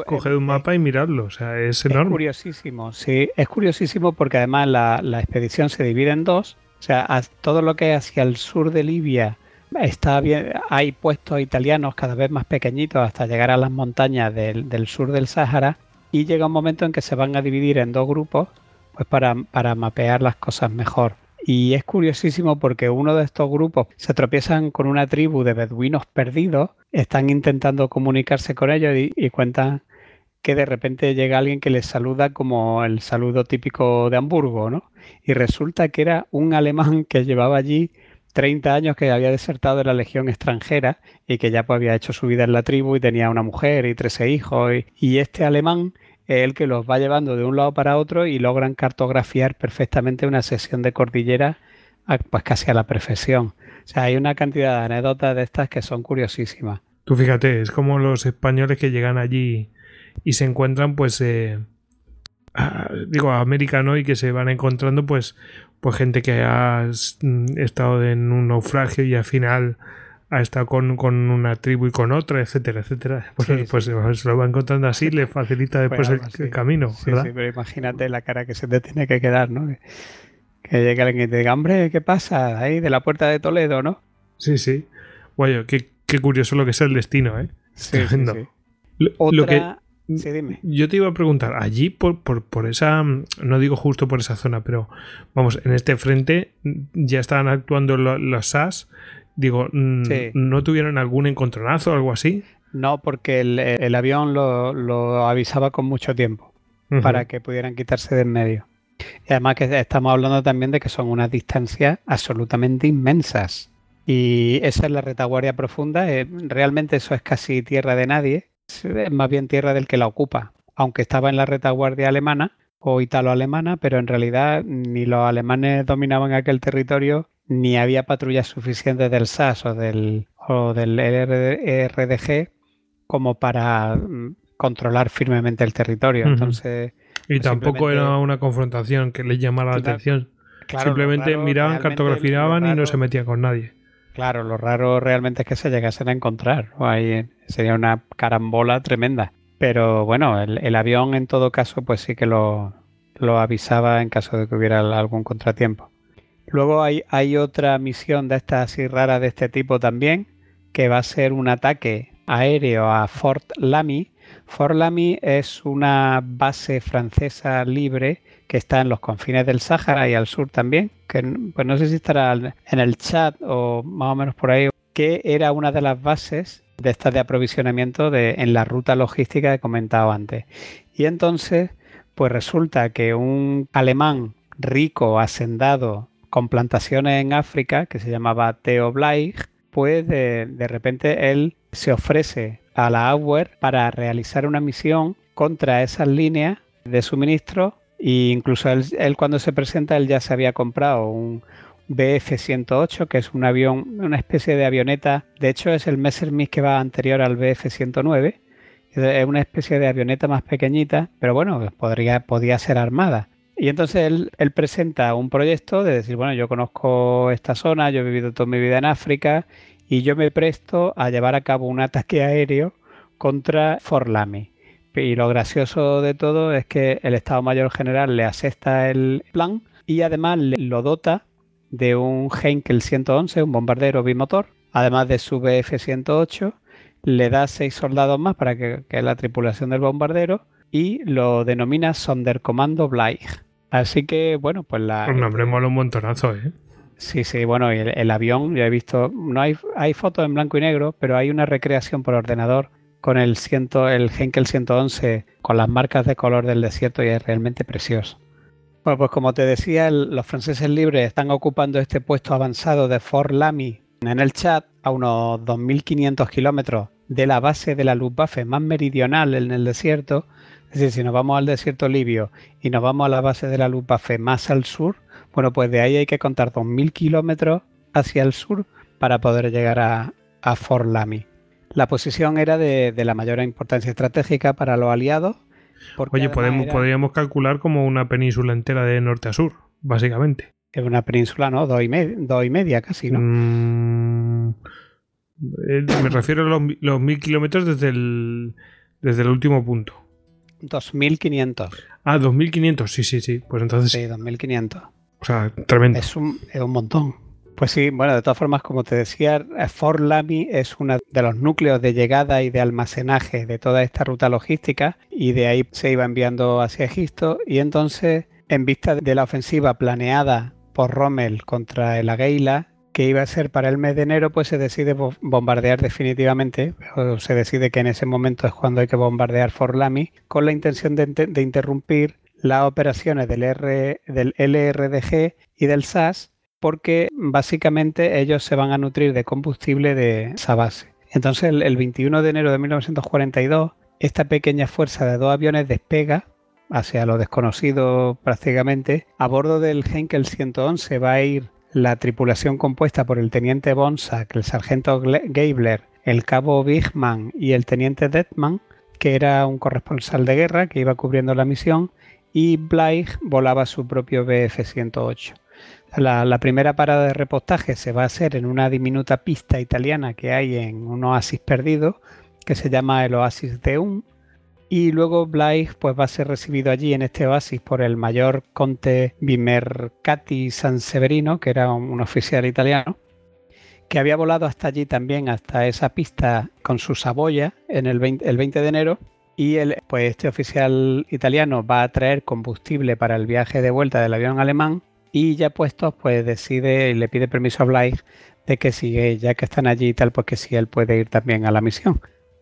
coged, un, mapa y miradlo, o sea, es enorme. Es curiosísimo, sí, es curiosísimo porque además la, expedición se divide en dos. O sea, todo lo que es hacia el sur de Libia está bien, hay puestos italianos cada vez más pequeñitos hasta llegar a las montañas del, del sur del Sáhara y llega un momento en que se van a dividir en dos grupos pues para, para mapear las cosas mejor. Y es curiosísimo porque uno de estos grupos se tropiezan con una tribu de beduinos perdidos, están intentando comunicarse con ellos y, y cuentan que de repente llega alguien que les saluda como el saludo típico de Hamburgo, ¿no? Y resulta que era un alemán que llevaba allí 30 años que había desertado de la legión extranjera y que ya pues, había hecho su vida en la tribu y tenía una mujer y 13 hijos. Y, y este alemán es el que los va llevando de un lado para otro y logran cartografiar perfectamente una sesión de cordillera pues casi a la perfección. O sea, hay una cantidad de anécdotas de estas que son curiosísimas. Tú fíjate, es como los españoles que llegan allí y se encuentran, pues, eh, digo, a América, ¿no? Y que se van encontrando, pues, pues gente que ha mm, estado en un naufragio y al final ha estado con, con una tribu y con otra, etcétera, etcétera. Pues, Sí, pues se lo va encontrando así, le [laughs] facilita después Pues el, así. el camino, Sí, ¿verdad? sí, pero imagínate la cara que se te tiene que quedar, ¿no? Que, que llegue alguien y te diga, hombre, ¿qué pasa? Ahí de la puerta de Toledo, ¿no? Sí, sí. Guayo, qué, qué curioso lo que es el destino, ¿eh? Sí, sí. Lo, que, Otra... Sí, dime. Yo te iba a preguntar, allí por, por, por esa, no digo justo por esa zona, pero vamos, en este frente ya estaban actuando lo- los SAS. Digo, mm, Sí. ¿no tuvieron algún encontronazo o algo así? No, porque el, el avión lo, lo avisaba con mucho tiempo para que pudieran quitarse de en medio. Y además que estamos hablando también de que son unas distancias absolutamente inmensas. Y esa es la retaguardia profunda. eh, realmente eso es casi tierra de nadie. Es más bien tierra del que la ocupa. Aunque estaba en la retaguardia alemana o italo-alemana, pero en realidad ni los alemanes dominaban aquel territorio ni había patrullas suficientes del SAS o del, o del RDG como para mm, controlar firmemente el territorio. Entonces, Y pues tampoco era una confrontación que les llamara la atención. claro, Simplemente raro miraban, cartografiaban y no se metían con nadie. Claro, lo raro realmente es que se llegasen a encontrar. Ahí eh, sería una carambola tremenda. Pero bueno, el, el avión en todo caso, pues sí que lo, lo avisaba en caso de que hubiera algún contratiempo. Luego hay, otra misión de estas así rara de este tipo también, que va a ser un ataque aéreo a Fort Lamy. Fort Lamy es una base francesa libre que está en los confines del Sáhara y al sur también, que pues no sé si estará en el chat o más o menos por ahí, que era una de las bases de estas de aprovisionamiento de, en la ruta logística que he comentado antes. Y entonces, pues resulta que un alemán rico, hacendado, con plantaciones en África, que se llamaba Theo Bleich, pues de, de repente él se ofrece a la Auer para realizar una misión contra esas líneas de suministro e incluso él, él cuando se presenta él ya se había comprado un BF-108 que es un avión, una especie de avioneta, de hecho es el Messerschmitt que va anterior al BF-109, es una especie de avioneta más pequeñita, pero bueno, podría, podía ser armada. Y entonces él, presenta un proyecto de decir, bueno, yo conozco esta zona, yo he vivido toda mi vida en África y yo me presto a llevar a cabo un ataque aéreo contra Fort Lamy. Y lo gracioso de todo es que el Estado Mayor General le acepta el plan y además lo dota de un Heinkel 111, un bombardero bimotor, además de su BF-108, le da seis soldados más para que, que la tripulación del bombardero y lo denomina Sonderkommando Bleich. Así que, bueno, pues la... Un nombre mola un montonazo, ¿eh? Sí, sí, bueno, el, el, avión, yo he visto, no hay, hay fotos en blanco y negro, pero hay una recreación por ordenador con el, ciento, el Henkel 111 con las marcas de color del desierto y es realmente precioso. Bueno, pues como te decía, el, los franceses libres están ocupando este puesto avanzado de Fort Lamy en el chat a unos 2.500 kilómetros de la base de la Luftwaffe más meridional en el desierto. Es decir, si nos vamos al desierto libio y nos vamos a la base de la Luftwaffe más al sur, bueno, pues de ahí hay que contar 2.000 kilómetros hacia el sur para poder llegar a, a Fort Lamy. La posición era de, de, la mayor importancia estratégica para los aliados. Oye, podemos, era... podríamos calcular como una península entera de norte a sur, básicamente. Es una península, ¿no? Dos y, me dos y media casi, ¿no? Mm, me refiero a los, los mil kilómetros desde el, desde el último punto. 2.500. Ah, 2.500, sí, sí, sí. Pues entonces... Sí, 2.500. O sea, tremendo. Es un, es un montón. Pues sí, bueno, de todas formas, como te decía, Fort Lamy es uno de los núcleos de llegada y de almacenaje de toda esta ruta logística y de ahí se iba enviando hacia Egipto y entonces, en vista de la ofensiva planeada por Rommel contra el Aguila, que iba a ser para el mes de enero, pues se decide bombardear definitivamente, o se decide que en ese momento es cuando hay que bombardear Forlami, con la intención de, interrumpir las operaciones del, R, del LRDG y del SAS, porque básicamente ellos se van a nutrir de combustible de esa base. Entonces el, el 21 de enero de 1942, esta pequeña fuerza de dos aviones despega hacia lo desconocido prácticamente. A bordo del Henkel 111 va a ir la tripulación compuesta por el teniente Bonsack, el sargento Gabler, el cabo Bigman y el teniente Detman, que era un corresponsal de guerra que iba cubriendo la misión, y Blythe volaba su propio BF-108. La, la, primera parada de repostaje se va a hacer en una diminuta pista italiana que hay en un oasis perdido, que se llama el Oasis de Un, y luego Blythe pues, va a ser recibido allí en este oasis por el mayor conte Vimercati Severino, que era un, oficial italiano, que había volado hasta allí también, hasta esa pista con su saboya en el 20, el 20 de enero. Y el, pues este oficial italiano va a traer combustible para el viaje de vuelta del avión alemán y ya puestos pues decide y le pide permiso a Blythe de que si ya que están allí y tal, pues que si él puede ir también a la misión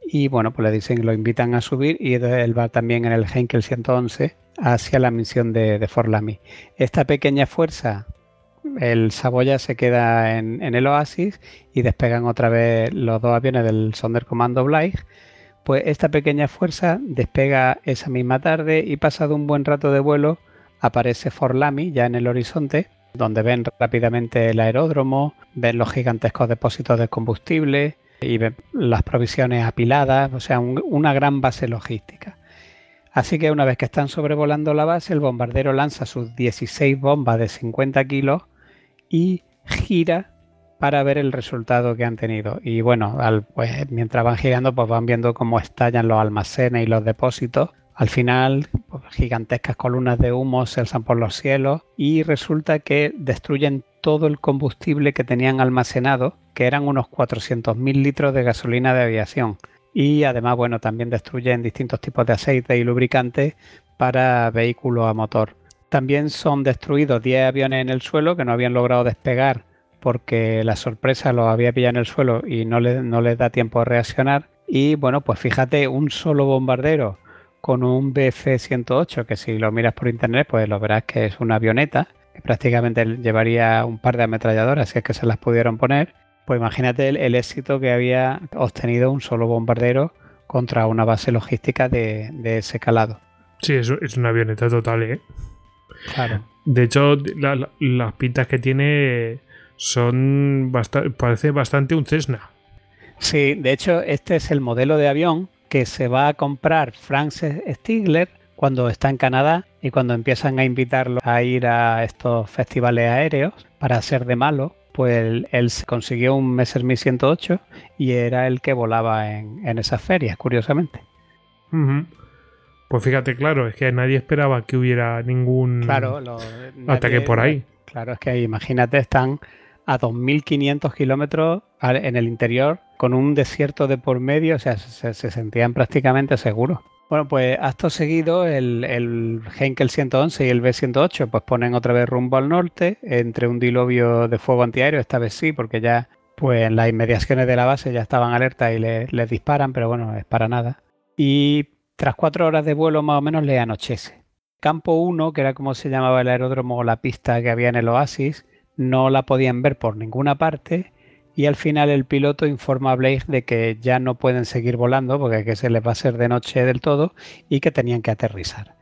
y bueno, pues le dicen, lo invitan a subir y él va también en el Henkel 111 hacia la misión de, Forlami. Esta pequeña fuerza, el Saboya se queda en, el oasis y despegan otra vez los dos aviones del Sonderkommando Blythe. Pues esta pequeña fuerza despega esa misma tarde y pasado un buen rato de vuelo aparece Forlami ya en el horizonte donde ven rápidamente el aeródromo, ven los gigantescos depósitos de combustible, y las provisiones apiladas, o sea, una gran base logística. Así que una vez que están sobrevolando la base, el bombardero lanza sus 16 bombas de 50 kilos y gira para ver el resultado que han tenido. Y bueno, pues, mientras van girando, pues van viendo cómo estallan los almacenes y los depósitos. Al final, pues, gigantescas columnas de humo se alzan por los cielos y resulta que destruyen todo el combustible que tenían almacenado, que eran unos 400.000 litros de gasolina de aviación. Y además, bueno, también destruyen distintos tipos de aceite y lubricantes para vehículos a motor. También son destruidos 10 aviones en el suelo que no habían logrado despegar porque la sorpresa los había pillado en el suelo y no, no les da tiempo a reaccionar. Y bueno, pues fíjate, un solo bombardero con un BF-108, que si lo miras por internet, pues lo verás que es una avioneta, prácticamente llevaría un par de ametralladoras si es que se las pudieron poner. Pues imagínate el, éxito que había obtenido un solo bombardero contra una base logística de, ese calado. Sí, eso es una avioneta total, ¿eh? Claro. De hecho, las pintas que tiene son parece bastante un Cessna. Sí, de hecho, este es el modelo de avión que se va a comprar Francis Stigler cuando está en Canadá y cuando empiezan a invitarlo a ir a estos festivales aéreos para ser de malo, pues él, se consiguió un Messerschmitt 108 y era el que volaba en, esas ferias, curiosamente. Pues fíjate, claro, es que nadie esperaba que hubiera ningún claro, ataque por ahí. Claro, es que imagínate, están a 2.500 kilómetros en el interior con un desierto de por medio, o sea, se sentían prácticamente seguros. Bueno, pues acto seguido el, el Henkel 111 y el B108 pues ponen otra vez rumbo al norte entre un diluvio de fuego antiaéreo, esta vez sí, porque ya pues en las inmediaciones de la base ya estaban alertas y les disparan, pero bueno, es para nada. Y tras cuatro horas de vuelo más o menos le anochece. Campo 1, que era como se llamaba el aeródromo o la pista que había en el oasis, no la podían ver por ninguna parte y al final el piloto informa a Blake de que ya no pueden seguir volando porque que se les va a hacer de noche del todo y que tenían que aterrizar.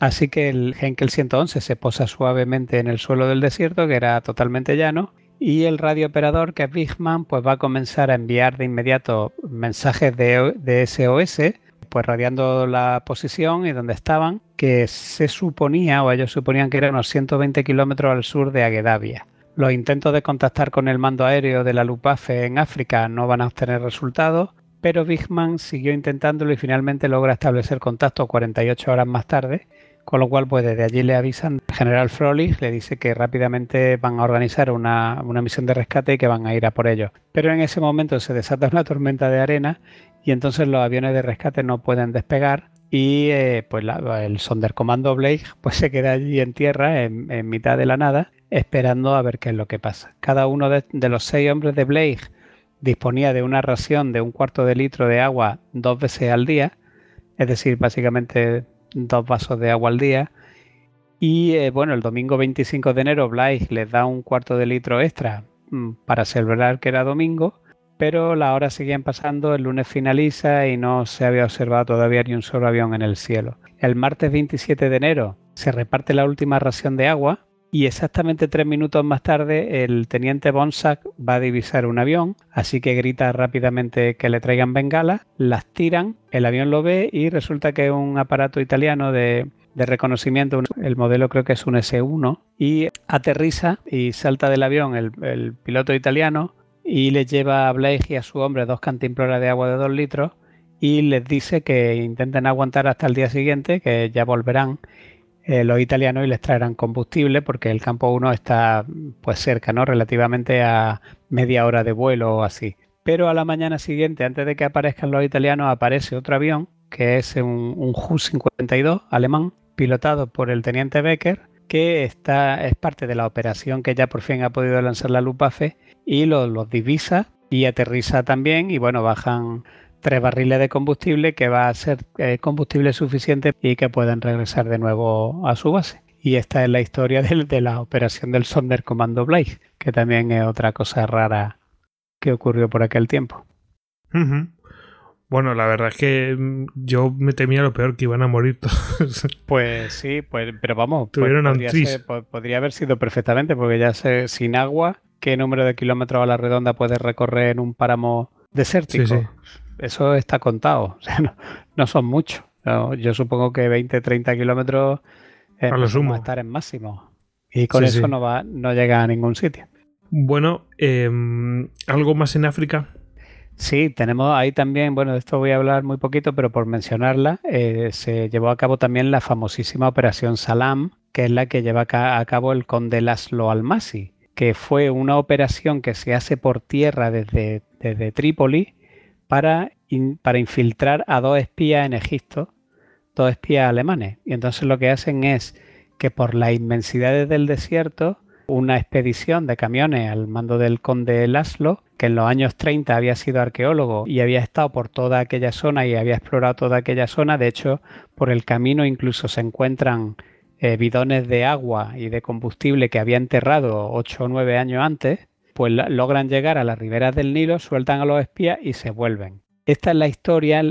Así que el Henkel 111 se posa suavemente en el suelo del desierto, que era totalmente llano, y el radiooperador, que es Bigman, pues va a comenzar a enviar de inmediato mensajes de, de SOS, pues radiando la posición y donde estaban, que se suponía, o ellos suponían que eran unos 120 kilómetros al sur de Aguedavia. Los intentos de contactar con el mando aéreo de la Luftwaffe en África no van a obtener resultados, pero Bigman siguió intentándolo y finalmente logra establecer contacto 48 horas más tarde, con lo cual pues desde allí le avisan al general Frolich, le dice que rápidamente van a organizar una, una misión de rescate y que van a ir a por ellos. Pero en ese momento se desata una tormenta de arena y entonces los aviones de rescate no pueden despegar y eh, pues el Sonderkommando Blake pues se queda allí en tierra, en, mitad de la nada, esperando a ver qué es lo que pasa. Cada uno de, los seis hombres de Blake disponía de una ración de un cuarto de litro de agua dos veces al día, es decir, básicamente dos vasos de agua al día. Y eh, bueno, el domingo 25 de enero Blake les da un cuarto de litro extra mm, para celebrar que era domingo pero las horas seguían pasando, el lunes finaliza y no se había observado todavía ni un solo avión en el cielo. El martes 27 de enero se reparte la última ración de agua y exactamente tres minutos más tarde el teniente Bonsack va a divisar un avión, así que grita rápidamente que le traigan bengalas, las tiran, el avión lo ve y resulta que es un aparato italiano de, reconocimiento, el modelo creo que es un S1, y aterriza y salta del avión el piloto italiano, y les lleva a Blake y a su hombre dos cantimploras de agua de dos litros y les dice que intenten aguantar hasta el día siguiente, que ya volverán eh, los italianos les traerán combustible porque el campo 1 está pues cerca, ¿no? Relativamente a media hora de vuelo o así. Pero a la mañana siguiente, antes de que aparezcan los italianos, aparece otro avión que es un, un Ju-52 alemán, pilotado por el teniente Becker, que está, es parte de la operación que ya por fin ha podido lanzar la Luftwaffe y los, divisa y aterriza también y bueno, bajan tres barriles de combustible que va a ser eh, combustible suficiente y que pueden regresar de nuevo a su base. Y esta es la historia [laughs] de, la operación del Sonderkommando Blake, que también es otra cosa rara que ocurrió por aquel tiempo. Bueno, la verdad es que mm, yo me temía lo peor, que iban a morir todos. [laughs] Pues sí, pues, pero vamos, pues Tuvieron podría, podría, haber sido perfectamente, porque ya sé, sin agua qué número de kilómetros a la redonda puedes recorrer en un páramo desértico. Eso está contado, [laughs] o sea, no, son muchos. yo supongo que 20, 30 kilómetros a lo sumo. estar en máximo. Y con eso no va, no llega a ningún sitio. Bueno, em, ¿algo más en África? Sí, tenemos ahí también, bueno, de esto voy a hablar muy poquito, pero por mencionarla, eh, se llevó a cabo también la famosísima Operación Salam, que es la que lleva a cabo el conde Laszlo Almasi, que fue una operación que se hace por tierra desde, desde Trípoli para, para infiltrar a dos espías en Egipto, dos espías alemanes. Y entonces lo que hacen es que por las inmensidades del desierto, una expedición de camiones al mando del conde Laszlo, que en los años 30 había sido arqueólogo y había estado por toda aquella zona y había explorado toda aquella zona, de hecho, por el camino incluso se encuentran eh, bidones de agua y de combustible que había enterrado ocho o nueve años antes, pues logran llegar a las riberas del Nilo, sueltan a los espías y se vuelven. Esta es la historia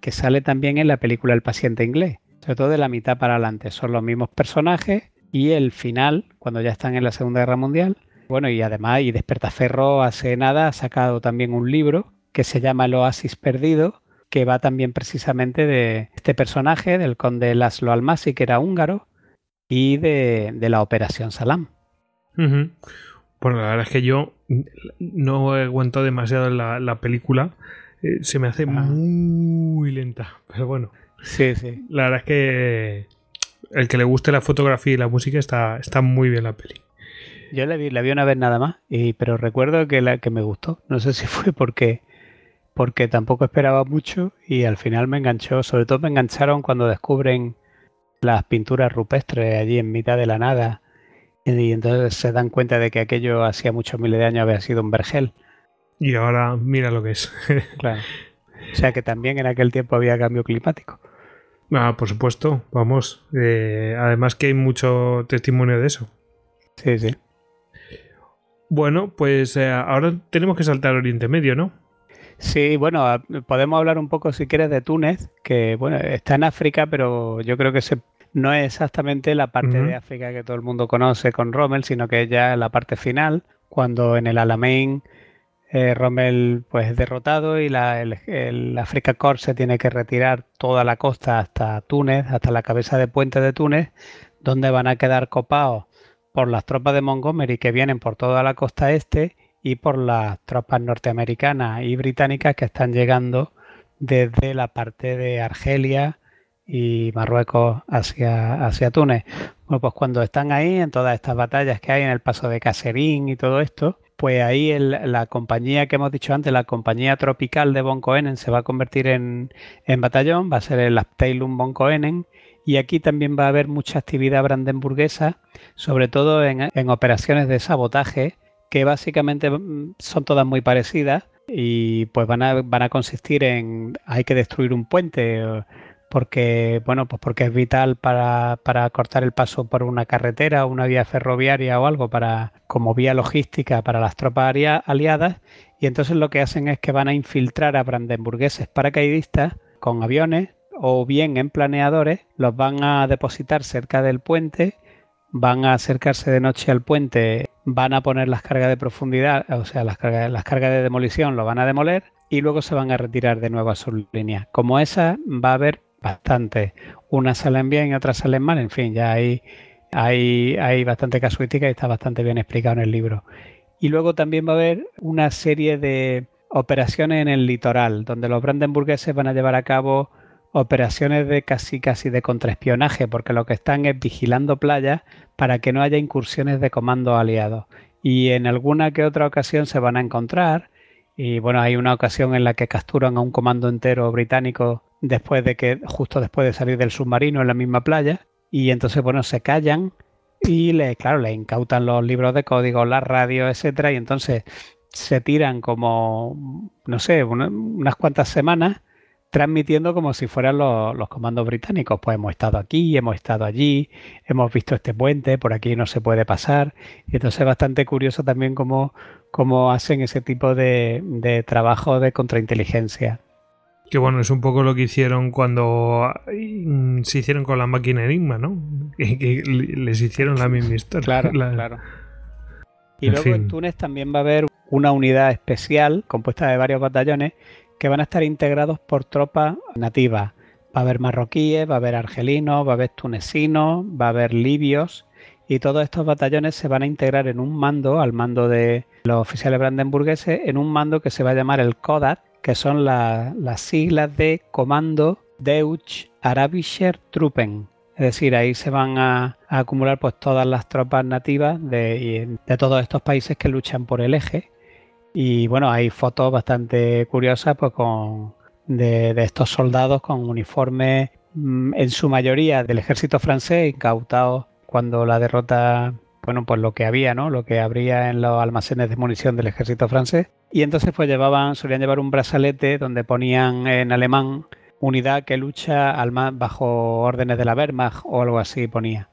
que sale también en la película El paciente inglés, sobre todo de la mitad para adelante. Son los mismos personajes y el final, cuando ya están en la Segunda Guerra Mundial. Bueno, y además, y Despertaferro hace nada ha sacado también un libro que se llama El Oasis Perdido, que va también precisamente de este personaje, del conde Laszlo Almasi, que era húngaro, y de, la Operación Salam. Bueno, la verdad es que yo no he aguantado demasiado la, la película. Eh, se me hace muy lenta, pero bueno. Sí, sí. La verdad es que el que le guste la fotografía y la música está, está muy bien la peli. Yo la vi, la vi una vez nada más, y, pero recuerdo que, la, que me gustó. No sé si [laughs] fue porque, porque tampoco esperaba mucho y al final me enganchó. Sobre todo me engancharon cuando descubren las pinturas rupestres allí en mitad de la nada. Y entonces se dan cuenta de que aquello hacía muchos miles de años había sido un vergel. Y ahora mira lo que es. [laughs] claro. O sea que también en aquel tiempo había cambio climático. Ah, por supuesto, vamos. Eh, además que hay mucho testimonio de eso. Sí, sí. Bueno, pues eh, ahora tenemos que saltar al Oriente Medio, ¿no? Sí, bueno, podemos hablar un poco si quieres de Túnez, que bueno, está en África, pero yo creo que se, no es exactamente la parte de África que todo el mundo conoce con Rommel, sino que es ya la parte final, cuando en el Alamein eh, Rommel pues es derrotado y la, el, el, Africa Corps se tiene que retirar toda la costa hasta Túnez, hasta la cabeza de puente de Túnez, donde van a quedar copados por las tropas de Montgomery que vienen por toda la costa este y por las tropas norteamericanas y británicas que están llegando desde la parte de Argelia y Marruecos hacia, hacia Túnez. Bueno, pues cuando están ahí, en todas estas batallas que hay en el paso de Caserín y todo esto, pues ahí la compañía que hemos dicho antes, la compañía tropical de Boncoenen, se va a convertir en, batallón, va a ser el Abteilung Boncoenen, y aquí también va a haber mucha actividad brandenburguesa, sobre todo en, operaciones de sabotaje, que básicamente mm, son todas muy parecidas y pues van a, van a consistir en hay que destruir un puente porque bueno pues porque es vital para, cortar el paso por una carretera o una vía ferroviaria o algo para como vía logística para las tropas aliadas y entonces lo que hacen es que van a infiltrar a brandenburgueses paracaidistas con aviones o bien en planeadores los van a depositar cerca del puente van a acercarse de noche al puente van a poner las cargas de profundidad o sea las cargas, las cargas de demolición lo van a demoler y luego se van a retirar de nuevo a su línea. Como esa va a haber bastante. Unas salen bien y otras salen mal, en fin, ya hay, hay, hay bastante casuística y está bastante bien explicado en el libro. Y luego también va a haber una serie de operaciones en el litoral, donde los brandenburgueses van a llevar a cabo operaciones de casi casi de contraespionaje, porque lo que están es vigilando playas para que no haya incursiones de comandos aliados. Y en alguna que otra ocasión se van a encontrar, y bueno, hay una ocasión en la que capturan a un comando entero británico después de que, justo después de salir del submarino en la misma playa, y entonces, bueno, se callan y le, claro, le incautan los libros de código, la radio, etcétera, y entonces se tiran como, no sé, unas cuantas semanas transmitiendo como si fueran los, los, comandos británicos. Pues hemos estado aquí, hemos estado allí, hemos visto este puente, por aquí no se puede pasar. Y entonces es bastante curioso también cómo, cómo hacen ese tipo de, de trabajo de contrainteligencia. Que bueno, es un poco lo que hicieron cuando mm, se hicieron con la máquina Enigma, ¿no? [laughs] Que, les hicieron la misma historia. Claro, claro. Y luego en Túnez también va a haber una unidad especial compuesta de varios batallones que van a estar integrados por tropas nativas. Va a haber marroquíes, va a haber argelinos, va a haber tunecinos, va a haber libios y todos estos batallones se van a integrar en un mando, al mando de los oficiales brandenburgueses, en un mando que se va a llamar el CODAT, que son las siglas de Comando Deutsch Arabischer Truppen. Es decir, ahí se van a, acumular pues todas las tropas nativas de, todos estos países que luchan por el eje. Y bueno, hay fotos bastante curiosas pues, con, de, estos soldados con uniformes mm, en su mayoría del ejército francés incautados cuando la derrota bueno, pues lo que había, ¿no? Lo que habría en los almacenes de munición del ejército francés. Y entonces pues llevaban, solían llevar un brazalete donde ponían en alemán unidad que lucha al bajo órdenes de la Wehrmacht o algo así ponía.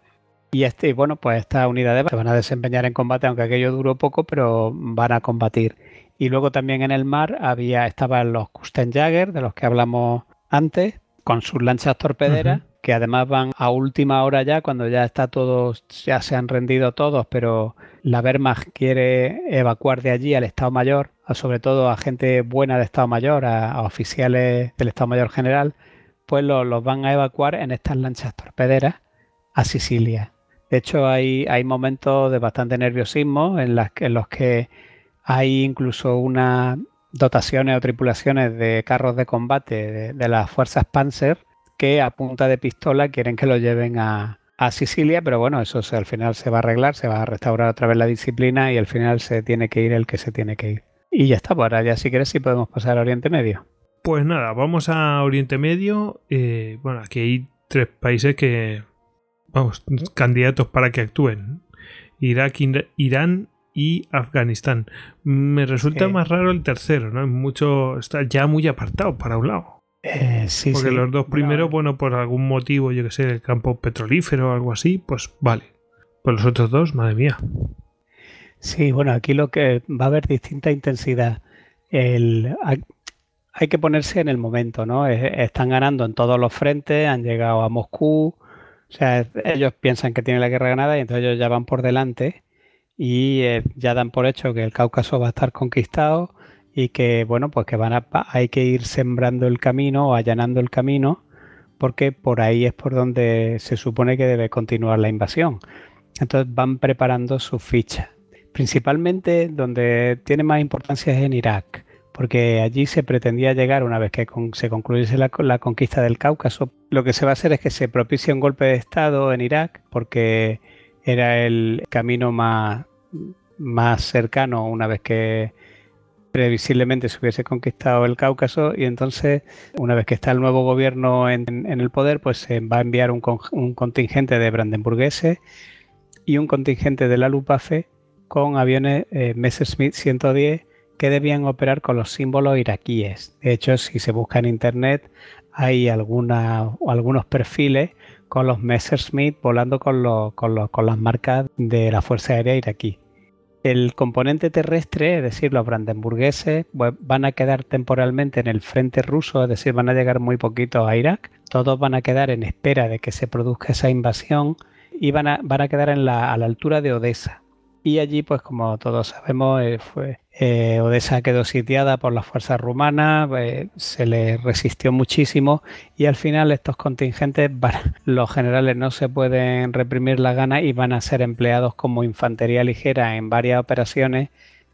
Y este, bueno, pues estas unidades se van a desempeñar en combate, aunque aquello duró poco, pero van a combatir. Y luego también en el mar había, estaban los Kustenjäger, de los que hablamos antes, con sus lanchas torpederas que además van a última hora ya, cuando ya está todo, ya se han rendido todos, pero la Wehrmacht quiere evacuar de allí al Estado Mayor, sobre todo a gente buena de Estado Mayor, a, oficiales del Estado Mayor General, pues los van a evacuar en estas lanchas torpederas a Sicilia. De hecho, hay, hay momentos de bastante nerviosismo en, los que hay incluso unas dotaciones o tripulaciones de carros de combate de las fuerzas Panzer que a punta de pistola quieren que lo lleven a, Sicilia, pero bueno, eso al final se va a arreglar, se va a restaurar otra vez la disciplina y al final se tiene que ir el que se tiene que ir. Y ya está, pues ahora ya si quieres sí podemos pasar a Oriente Medio. Pues nada, vamos a Oriente Medio. Eh, bueno, aquí hay tres países que, vamos, candidatos para que actúen. Irak, Irán y Afganistán. Me resulta más raro el tercero, ¿no? Mucho, está ya muy apartado para un lado. Eh, sí, Porque los dos primeros, bueno, por algún motivo, yo que sé, el campo petrolífero o algo así, pues vale. Pero los otros dos, madre mía. Sí, bueno, aquí lo que va a haber distinta intensidad. El, hay, que ponerse en el momento, ¿no? Están ganando en todos los frentes, han llegado a Moscú, o sea, ellos piensan que tienen la guerra ganada y entonces ellos ya van por delante y eh, ya dan por hecho que el Cáucaso va a estar conquistado y que bueno pues que van a, hay que ir sembrando el camino o allanando el camino porque por ahí es por donde se supone que debe continuar la invasión. Entonces van preparando sus fichas. Principalmente donde tiene más importancia es en Irak, porque allí se pretendía llegar una vez que se concluyese la, la, conquista del Cáucaso. Lo que se va a hacer es que se propicie un golpe de Estado en Irak, porque era el camino más más cercano una vez que previsiblemente se hubiese conquistado el Cáucaso y entonces una vez que está el nuevo gobierno en, el poder pues se va a enviar un, contingente de brandenburgueses y un contingente de la Luftwaffe con aviones eh, Messerschmitt 110 que debían operar con los símbolos iraquíes. De hecho, si se busca en internet hay algunos perfiles con los Messerschmitt volando con, con las marcas de la Fuerza Aérea iraquí. El componente terrestre, es decir, los brandenburgueses, pues, van a quedar temporalmente en el frente ruso, es decir, van a llegar muy poquito a Irak. Todos van a quedar en espera de que se produzca esa invasión y van a, van a quedar a la altura de Odessa. Y allí, pues como todos sabemos, eh, fue, eh, Odessa quedó sitiada por las fuerzas rumanas, eh, se le resistió muchísimo y al final estos contingentes, [laughs] los generales no se pueden reprimir la gana y van a ser empleados como infantería ligera en varias operaciones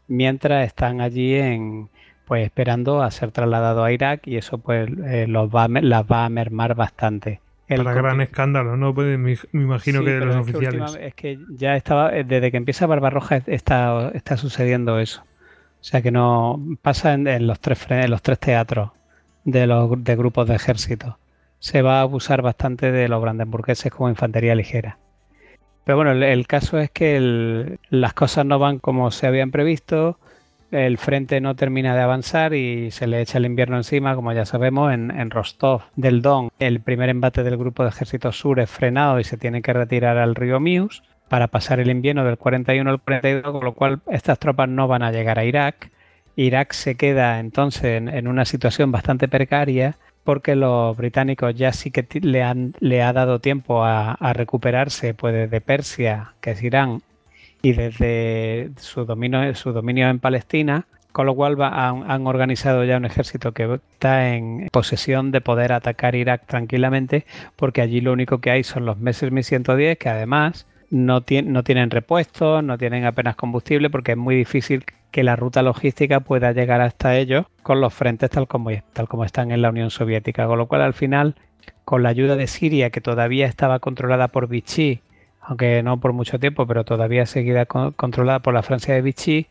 mientras están allí en, pues esperando a ser trasladados a Irak y eso pues los va, las va a mermar bastante. Para gran escándalo, ¿no? Pues me, imagino que de los oficiales. es que ya estaba, eh, desde que empieza Barbarroja está, está sucediendo eso. O sea que no pasa en, los tres en los tres teatros de los de grupos de ejército. Se va a abusar bastante de los brandenburgueses como infantería ligera. Pero bueno, el, caso es que las cosas no van como se habían previsto el frente no termina de avanzar y se le echa el invierno encima, como ya sabemos, en, Rostov del Don. El primer embate del grupo de ejércitos sur es frenado y se tiene que retirar al río Mius para pasar el invierno del 41 al 42, con lo cual estas tropas no van a llegar a Irak. Irak se queda entonces en, una situación bastante precaria porque los británicos ya sí que le, han, le ha dado tiempo a, a recuperarse pues desde Persia, que es Irán, y desde su dominio, su dominio en Palestina, con lo cual han, organizado ya un ejército que está en posesión de poder atacar Irak tranquilamente, porque allí lo único que hay son los meses 110, que además no, no tienen repuestos, no tienen apenas combustible, porque es muy difícil que la ruta logística pueda llegar hasta ellos con los frentes tal como, tal como están en la Unión Soviética. Con lo cual, al final, con la ayuda de Siria, que todavía estaba controlada por Vichy, aunque no por mucho tiempo, pero todavía seguida controlada por la Francia de Vichy,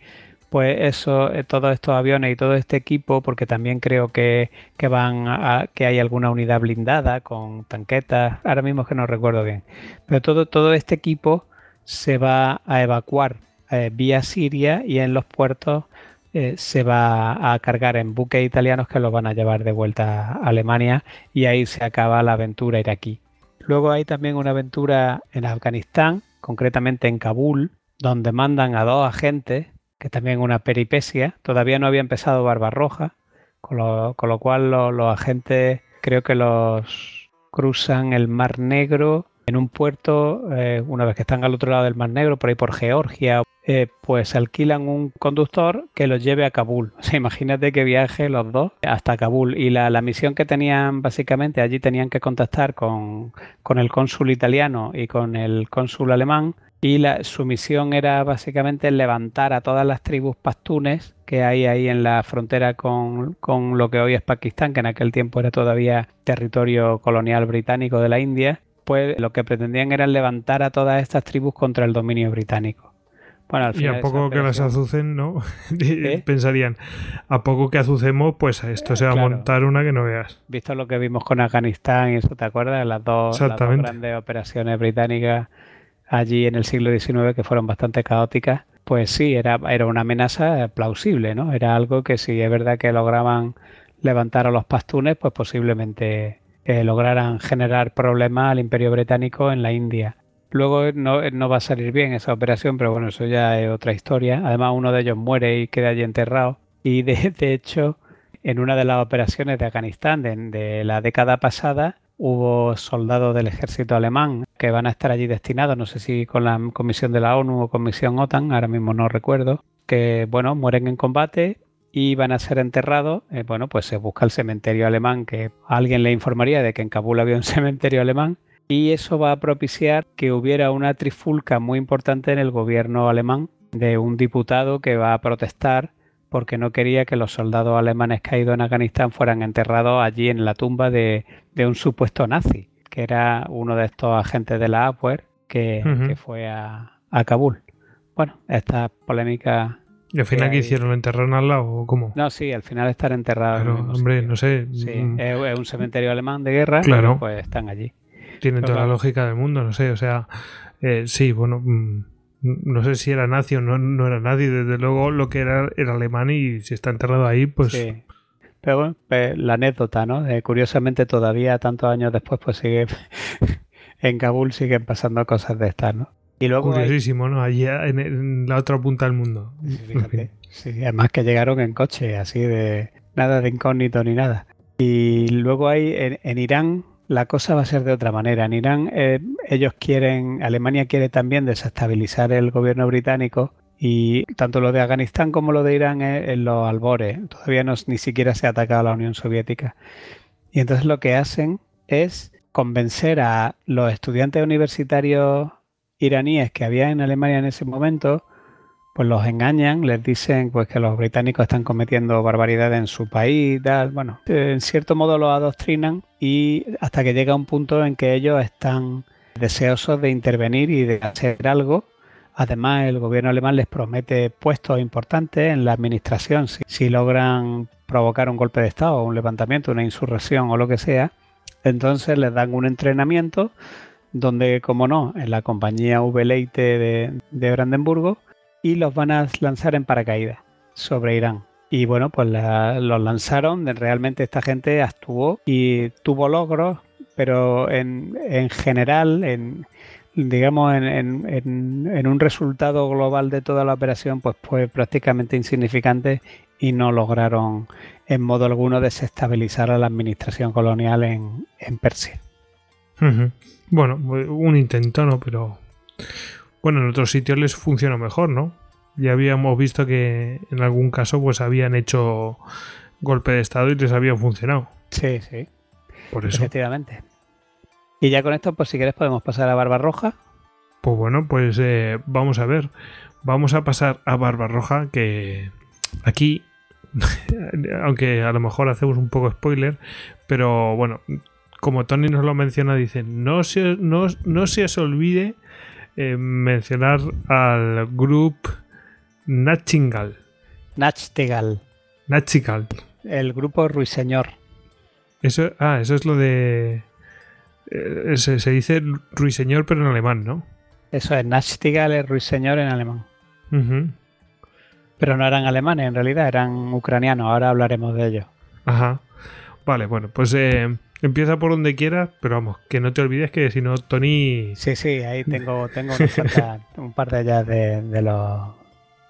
pues eso, eh, todos estos aviones y todo este equipo, porque también creo que, van a, que hay alguna unidad blindada con tanquetas, ahora mismo que no recuerdo bien, pero todo, todo este equipo se va a evacuar eh, vía Siria y en los puertos eh, se va a cargar en buques italianos que los van a llevar de vuelta a Alemania y ahí se acaba la aventura iraquí. Luego hay también una aventura en Afganistán, concretamente en Kabul, donde mandan a dos agentes, que también una peripecia. Todavía no había empezado Barbarroja, con lo, con lo cual los agentes creo que los cruzan el Mar Negro en un puerto, eh, una vez que están al otro lado del Mar Negro, por ahí por Georgia, eh, pues alquilan un conductor que los lleve a Kabul. [laughs] O sea, imagínate que viaje los dos hasta Kabul. Y la, misión que tenían, básicamente, allí tenían que contactar con, el cónsul italiano y con el cónsul alemán. Y la, su misión era básicamente levantar a todas las tribus pastunes que hay ahí en la frontera con, con lo que hoy es Pakistán, que en aquel tiempo era todavía territorio colonial británico de la India lo que pretendían era levantar a todas estas tribus contra el dominio británico. Bueno, al y a poco que las azucen, ¿no? [laughs] ¿Eh? Pensarían, a poco que azucemos, pues esto se va a montar una que no veas. Visto lo que vimos con Afganistán y eso, ¿te acuerdas? Las dos, las dos grandes operaciones británicas allí en el siglo XIX que fueron bastante caóticas, pues sí, era, era una amenaza plausible, ¿no? Era algo que si es verdad que lograban levantar a los pastunes, pues posiblemente que lograran generar problemas al imperio británico en la India. Luego no, no, va a salir bien esa operación, pero bueno, eso ya es otra historia. Además, uno de ellos muere y queda allí enterrado. Y de, [laughs] hecho, en una de las operaciones de Afganistán de, la década pasada, hubo soldados del ejército alemán que van a estar allí destinados, no sé si con la comisión de la ONU o comisión OTAN, ahora mismo no recuerdo, que bueno, mueren en combate y van a ser enterrados, eh, bueno, pues se busca el cementerio alemán, que alguien le informaría de que en Kabul había un [laughs] cementerio alemán, y eso va a propiciar que hubiera una trifulca muy importante en el gobierno alemán de un diputado que va a protestar porque no quería que los soldados alemanes caídos en Afganistán fueran enterrados allí en la tumba de, un supuesto nazi, que era uno de estos agentes de la Abwehr que, fue a, a Kabul. bueno, esta polémica ¿Y al final qué hay- hicieron? ¿Lo enterraron al lado o cómo? No, sí, al final están enterrados. en el Pero, mismo hombre, sitio. no sé. Sí, mm, es, un cementerio alemán de guerra, Claro. pues están allí. Tiene pero toda la claro. lógica del mundo, no sé. O sea, eh, sí, bueno. mm, no sé si era nazi o no, no era nazi. Desde luego lo que era era alemán y si está enterrado ahí, pues. Sí. Pero bueno, pues, la anécdota, ¿no? De, curiosamente todavía, tantos años después, pues sigue [laughs] en Kabul siguen pasando cosas de estas, ¿no? Y luego hay- Curiosísimo, ¿no? Allí en, en la otra punta del mundo. Sí, fíjate. además que llegaron en coche, así de nada de incógnito ni nada. Y luego hay en, en Irán la cosa va a ser de otra manera. En Irán eh, ellos quieren, Alemania quiere también desestabilizar el gobierno británico y tanto lo de Afganistán como lo de Irán es en los albores. Todavía no, ni siquiera se ha atacado a la Unión Soviética. Y entonces lo que hacen es convencer a los estudiantes universitarios iraníes que había en Alemania en ese momento pues los engañan, les dicen pues que los británicos están cometiendo barbaridades en su país, bueno, en cierto modo los adoctrinan y hasta que llega un punto en que ellos están deseosos de intervenir y de hacer algo. Además, el gobierno alemán les promete puestos importantes en la administración si logran provocar un golpe de Estado, un levantamiento, una insurrección o lo que sea. Entonces les dan un entrenamiento donde, como no, en la compañía V-Leite de, de Brandenburgo, y los van a lanzar en paracaídas sobre Irán. Y bueno, pues los lanzaron, realmente esta gente actuó y tuvo logros, pero en, en general, en, digamos, en, en- en- un resultado global de toda la operación, pues fue prácticamente insignificante y no lograron en modo alguno desestabilizar a la administración colonial en, en Persia. Bueno, un intento, ¿no? Pero bueno, en otros sitios les funcionó mejor, ¿no? Ya habíamos visto que en algún caso pues habían hecho golpe de estado y les había funcionado. Sí, sí. Por eso. Efectivamente. Y ya con esto, pues si quieres podemos pasar a Barbarroja. Pues bueno, pues eh, vamos a ver. Vamos a pasar a Barbarroja, que aquí, [laughs] aunque a lo mejor hacemos un poco spoiler, pero bueno, como Tony nos lo menciona, dice, no se, no, no se os olvide eh, mencionar al grupo Nachingal. Nachtigal, Nachingal. el grupo Ruiseñor. Eso, ah, eso es lo de... eh, se, se dice ruiseñor, pero en alemán, ¿no? Eso es, Nachtigal es Ruiseñor en alemán. Pero no eran alemanes, en realidad eran ucranianos. Ahora hablaremos de ellos. Ajá. Vale, bueno, pues eh, empieza por donde quieras, pero vamos, que no te olvides que si no, Tony. Sí, sí, ahí tengo, tengo cuantas- [laughs] un par de ellas de, de los,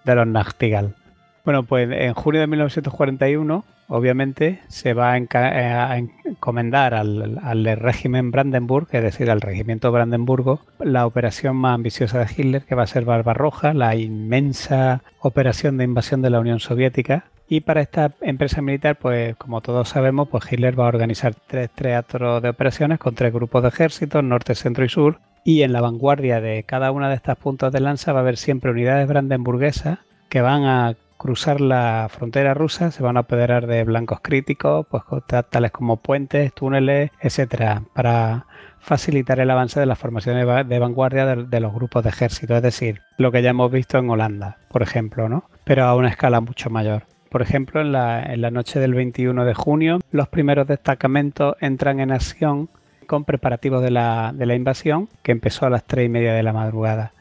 de los Nachtigal. Bueno, pues en junio de 1941, obviamente, se va a, enca- eh, a encomendar al, al régimen Brandenburg, es decir, al regimiento Brandenburgo, la operación más ambiciosa de Hitler, que va a ser Barbarroja, la inmensa operación de invasión de la Unión Soviética. Y para esta empresa militar, pues como todos sabemos, pues Hitler va a organizar tres teatros de operaciones con tres grupos de ejércitos, norte, centro y sur. Y en la vanguardia de cada una de estas puntos de lanza va a haber siempre unidades brandenburguesas que van a cruzar la frontera rusa, se van a apoderar de blancos críticos, pues tales como puentes, túneles, etcétera, para facilitar el avance de las formaciones de vanguardia de, de los grupos de ejército, es decir, lo que ya hemos visto en Holanda, por ejemplo, ¿no? Pero a una escala mucho mayor. Por ejemplo, en la, noche del 21 de junio, los primeros destacamentos entran en acción con preparativos de la, de la invasión, que empezó a las 3 y media de la madrugada.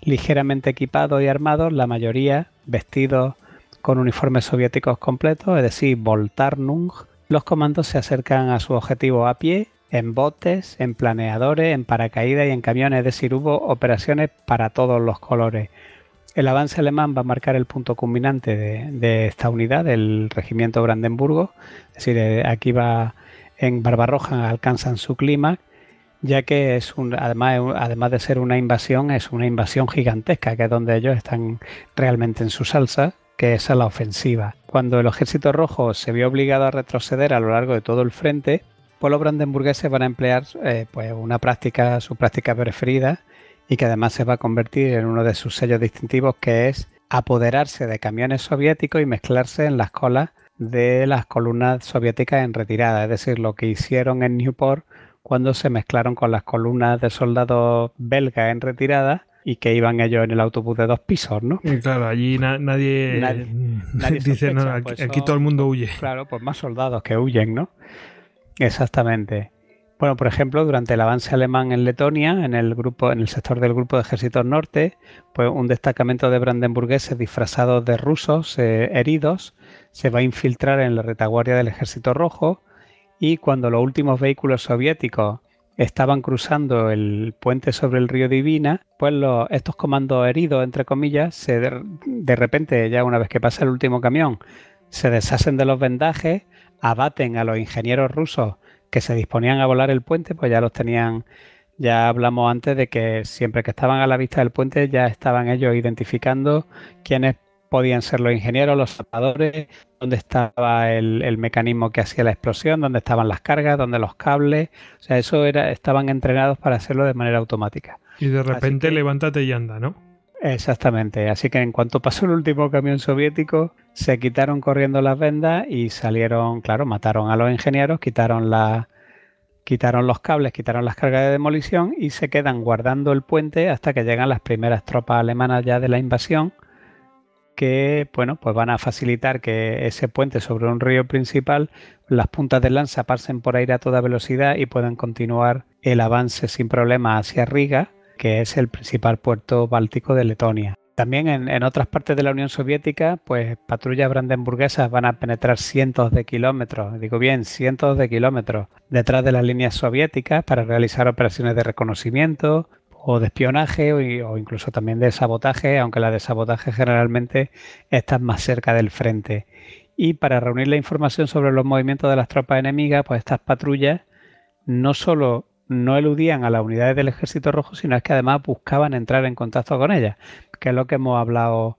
Ligeramente equipados y armados, la mayoría vestidos con uniformes soviéticos completos, es decir, Voltarnung, los comandos se acercan a su objetivo a pie, en botes, en planeadores, en paracaídas y en camiones, es decir, hubo operaciones para todos los colores. El avance alemán va a marcar el punto culminante de, esta unidad, del regimiento Brandenburgo, es decir, eh, aquí va en Barbarroja alcanzan su clima, ya que es un, además, además de ser una invasión, es una invasión gigantesca, que es donde ellos están realmente en su salsa, que es a la ofensiva. Cuando el ejército rojo se vio obligado a retroceder a lo largo de todo el frente, pues los brandenburgueses van a emplear eh, pues una práctica, su práctica preferida, y que además se va a convertir en uno de sus sellos distintivos, que es apoderarse de camiones soviéticos y mezclarse en las colas de las columnas soviéticas en retirada, es decir, lo que hicieron en Newport cuando se mezclaron con las columnas de soldados belgas en retirada y que iban ellos en el autobús de dos pisos, ¿no? Y claro, allí na- nadie, Nadie- [laughs] nadie dice, no, aquí, pues aquí son- todo el mundo huye. Claro, pues más soldados que huyen, ¿no? Exactamente. Bueno, por ejemplo, durante el avance alemán en Letonia, en el grupo, en el sector del grupo de ejércitos norte, pues un destacamento de brandenburgueses disfrazados de rusos eh, heridos se va a infiltrar en la retaguardia del ejército rojo y cuando los últimos vehículos soviéticos estaban cruzando el puente sobre el río Divina, pues estos comandos heridos, entre comillas, se de, de repente, ya una vez que pasa el último camión, se deshacen de los vendajes, abaten a los ingenieros rusos que se disponían a volar el puente, pues ya los tenían, ya hablamos antes de que siempre que estaban a la vista del puente ya estaban ellos identificando quiénes podían ser los ingenieros, los zapadores, dónde estaba el, el mecanismo que hacía la explosión, dónde estaban las cargas, dónde los cables, o sea, eso era, estaban entrenados para hacerlo de manera automática. Y de repente que- levántate y anda, ¿no? Exactamente, así que en cuanto pasó el último camión soviético, se quitaron corriendo las vendas y salieron, claro, mataron a los ingenieros, quitaron la, quitaron los cables, quitaron las cargas de demolición y se quedan guardando el puente hasta que llegan las primeras tropas alemanas ya de la invasión, que bueno, pues van a facilitar que ese puente sobre un río principal, las puntas de lanza pasen por aire a toda velocidad y puedan continuar el avance sin problema hacia Riga, que es el principal puerto báltico de Letonia. También en, otras partes de la Unión Soviética, pues patrullas brandenburguesas van a penetrar cientos de kilómetros, digo bien, cientos de kilómetros detrás de las líneas soviéticas para realizar operaciones de reconocimiento o de espionaje o, o incluso también de sabotaje, aunque la de sabotaje generalmente está más cerca del frente. Y para reunir la información sobre los movimientos de las tropas enemigas, pues estas patrullas no solo no eludían a las unidades del ejército rojo, sino es que además buscaban entrar en contacto con ellas, que es lo que hemos hablado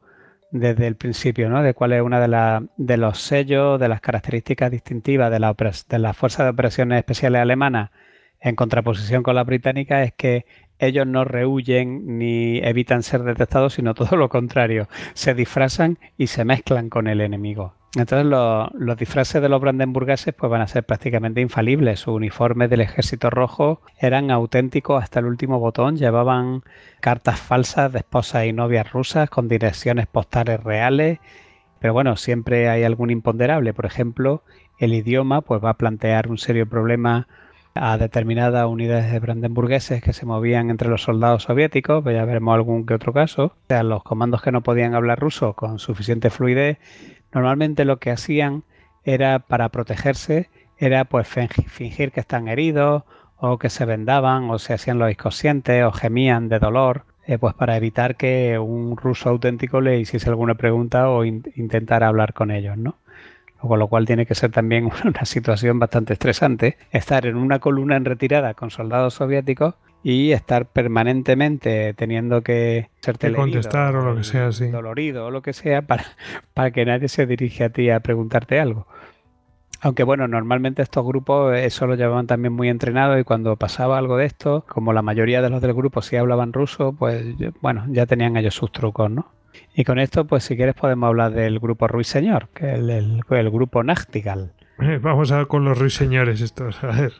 desde el principio, ¿no? De cuál es una de, la- de los sellos, de las características distintivas de la, de las fuerzas de operaciones especiales alemanas en contraposición con las británicas es que ellos no rehuyen ni evitan ser detectados, sino todo lo contrario, se disfrazan y se mezclan con el enemigo. Entonces los, disfraces de los brandenburgueses pues van a ser prácticamente infalibles. Sus uniformes del ejército rojo eran auténticos hasta el último botón. Llevaban cartas falsas de esposas y novias rusas con direcciones postales reales. Pero bueno, siempre hay algún imponderable. Por ejemplo, el idioma pues va a plantear un serio problema a determinadas unidades de brandenburgueses que se movían entre los soldados soviéticos, pues ya veremos algún que otro caso. O sea, los comandos que no podían hablar ruso con suficiente fluidez, normalmente lo que hacían era para protegerse, era pues fingi- fingir que están heridos o que se vendaban o se hacían los inconscientes o gemían de dolor, eh, pues para evitar que un ruso auténtico le hiciese alguna pregunta o in- intentara hablar con ellos, ¿no? Con lo cual tiene que ser también [laughs] una situación bastante estresante estar en una columna en retirada con soldados soviéticos y estar permanentemente teniendo que ser contestar o lo que sea, sí. dolorido o lo que sea para, [laughs] para que nadie se dirige a ti a preguntarte algo. Aunque bueno, normalmente estos grupos eso lo llevaban también muy entrenado y cuando pasaba algo de esto, como la mayoría de los del grupo sí hablaban ruso, pues bueno, ya tenían ellos sus trucos, ¿no? Y con esto, pues si quieres podemos hablar del grupo Ruiseñor, que es el, el- el grupo Nachtigal. Eh, [laughs] Vamos a con los ruiseñores estos. A ver.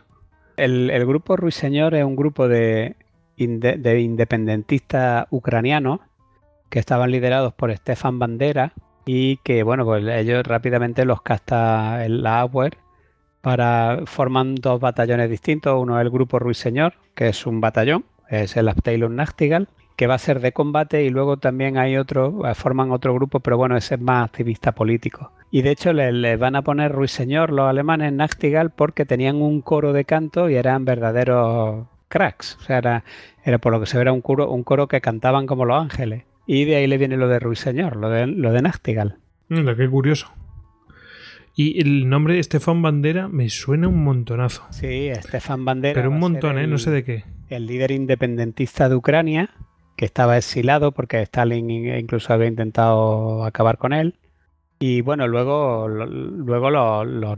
El, grupo Ruiseñor es un grupo de, inde- de independentistas ucranianos que estaban liderados por Stefan Bandera y que, bueno, pues ellos rápidamente los casta el- Auer para forman dos batallones distintos. Uno es el grupo Ruiseñor, que es un batallón, es el Abteilung Nachtigall, que va a ser de combate y luego también hay otro, forman otro grupo, pero bueno, ese es más activista político. Y de hecho le, le van a poner Ruiseñor los alemanes Nachtigall porque tenían un coro de canto y eran verdaderos cracks. O sea, era, era por lo que se ve era un coro, un coro que cantaban como los ángeles. Y de ahí le viene lo de Ruiseñor, lo de, lo de Nachtigall. Mira, qué curioso. Y el nombre de Estefan Bandera me suena un montonazo. Sí, Stefan Bandera. Pero un montón, ¿eh? No sé de qué. el líder independentista de Ucrania, que estaba exilado porque Stalin in- incluso había intentado acabar con él. Y bueno, luego, luego los, los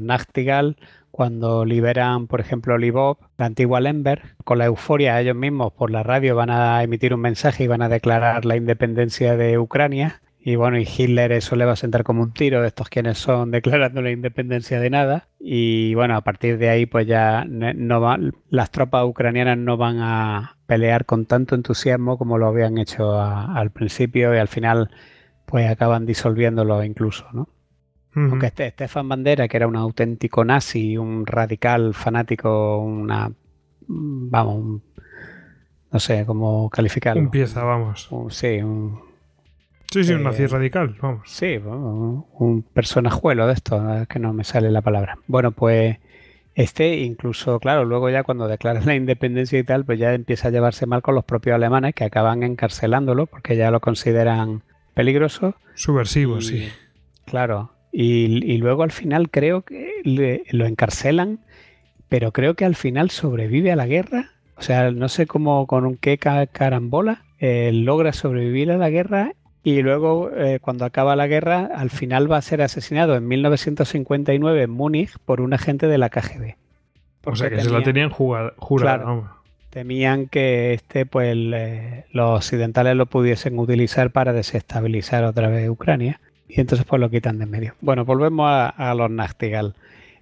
cuando liberan, por ejemplo, Lvov, la antigua Lemberg, con la euforia ellos mismos por la radio van a emitir un mensaje y van a declarar la independencia de Ucrania. Y bueno, y Hitler eso le va a sentar como un tiro estos quienes son declarando la independencia de nada. Y bueno, a partir de ahí pues ya no va, las tropas ucranianas no van a pelear con tanto entusiasmo como lo habían hecho al principio y al final pues acaban disolviéndolo incluso, ¿no? Aunque este Stefan Bandera, que era un auténtico nazi, un radical fanático, una vamos, no sé cómo calificarlo. Un pieza, vamos. sí, un Sí, sí, un nazi eh, radical, vamos. Sí, un personajuelo de esto, que no me sale la palabra. Bueno, pues este incluso, claro, luego ya cuando declaran la independencia y tal, pues ya empieza a llevarse mal con los propios alemanes que acaban encarcelándolo porque ya lo consideran peligroso. Subversivo, sí. Claro. Y, luego al final creo que lo encarcelan, pero creo que al final sobrevive a la guerra. O sea, no sé cómo, con qué carambola, eh, logra sobrevivir a la guerra y luego, eh, cuando acaba la guerra, al final va a ser asesinado en 1959 en Múnich por un agente de la KGB. O sea, que se lo tenían jurado. Temían que este, pues, los occidentales lo pudiesen utilizar para desestabilizar otra vez Ucrania. Y entonces, pues, lo quitan de en medio. Bueno, volvemos a, los Nachtigal.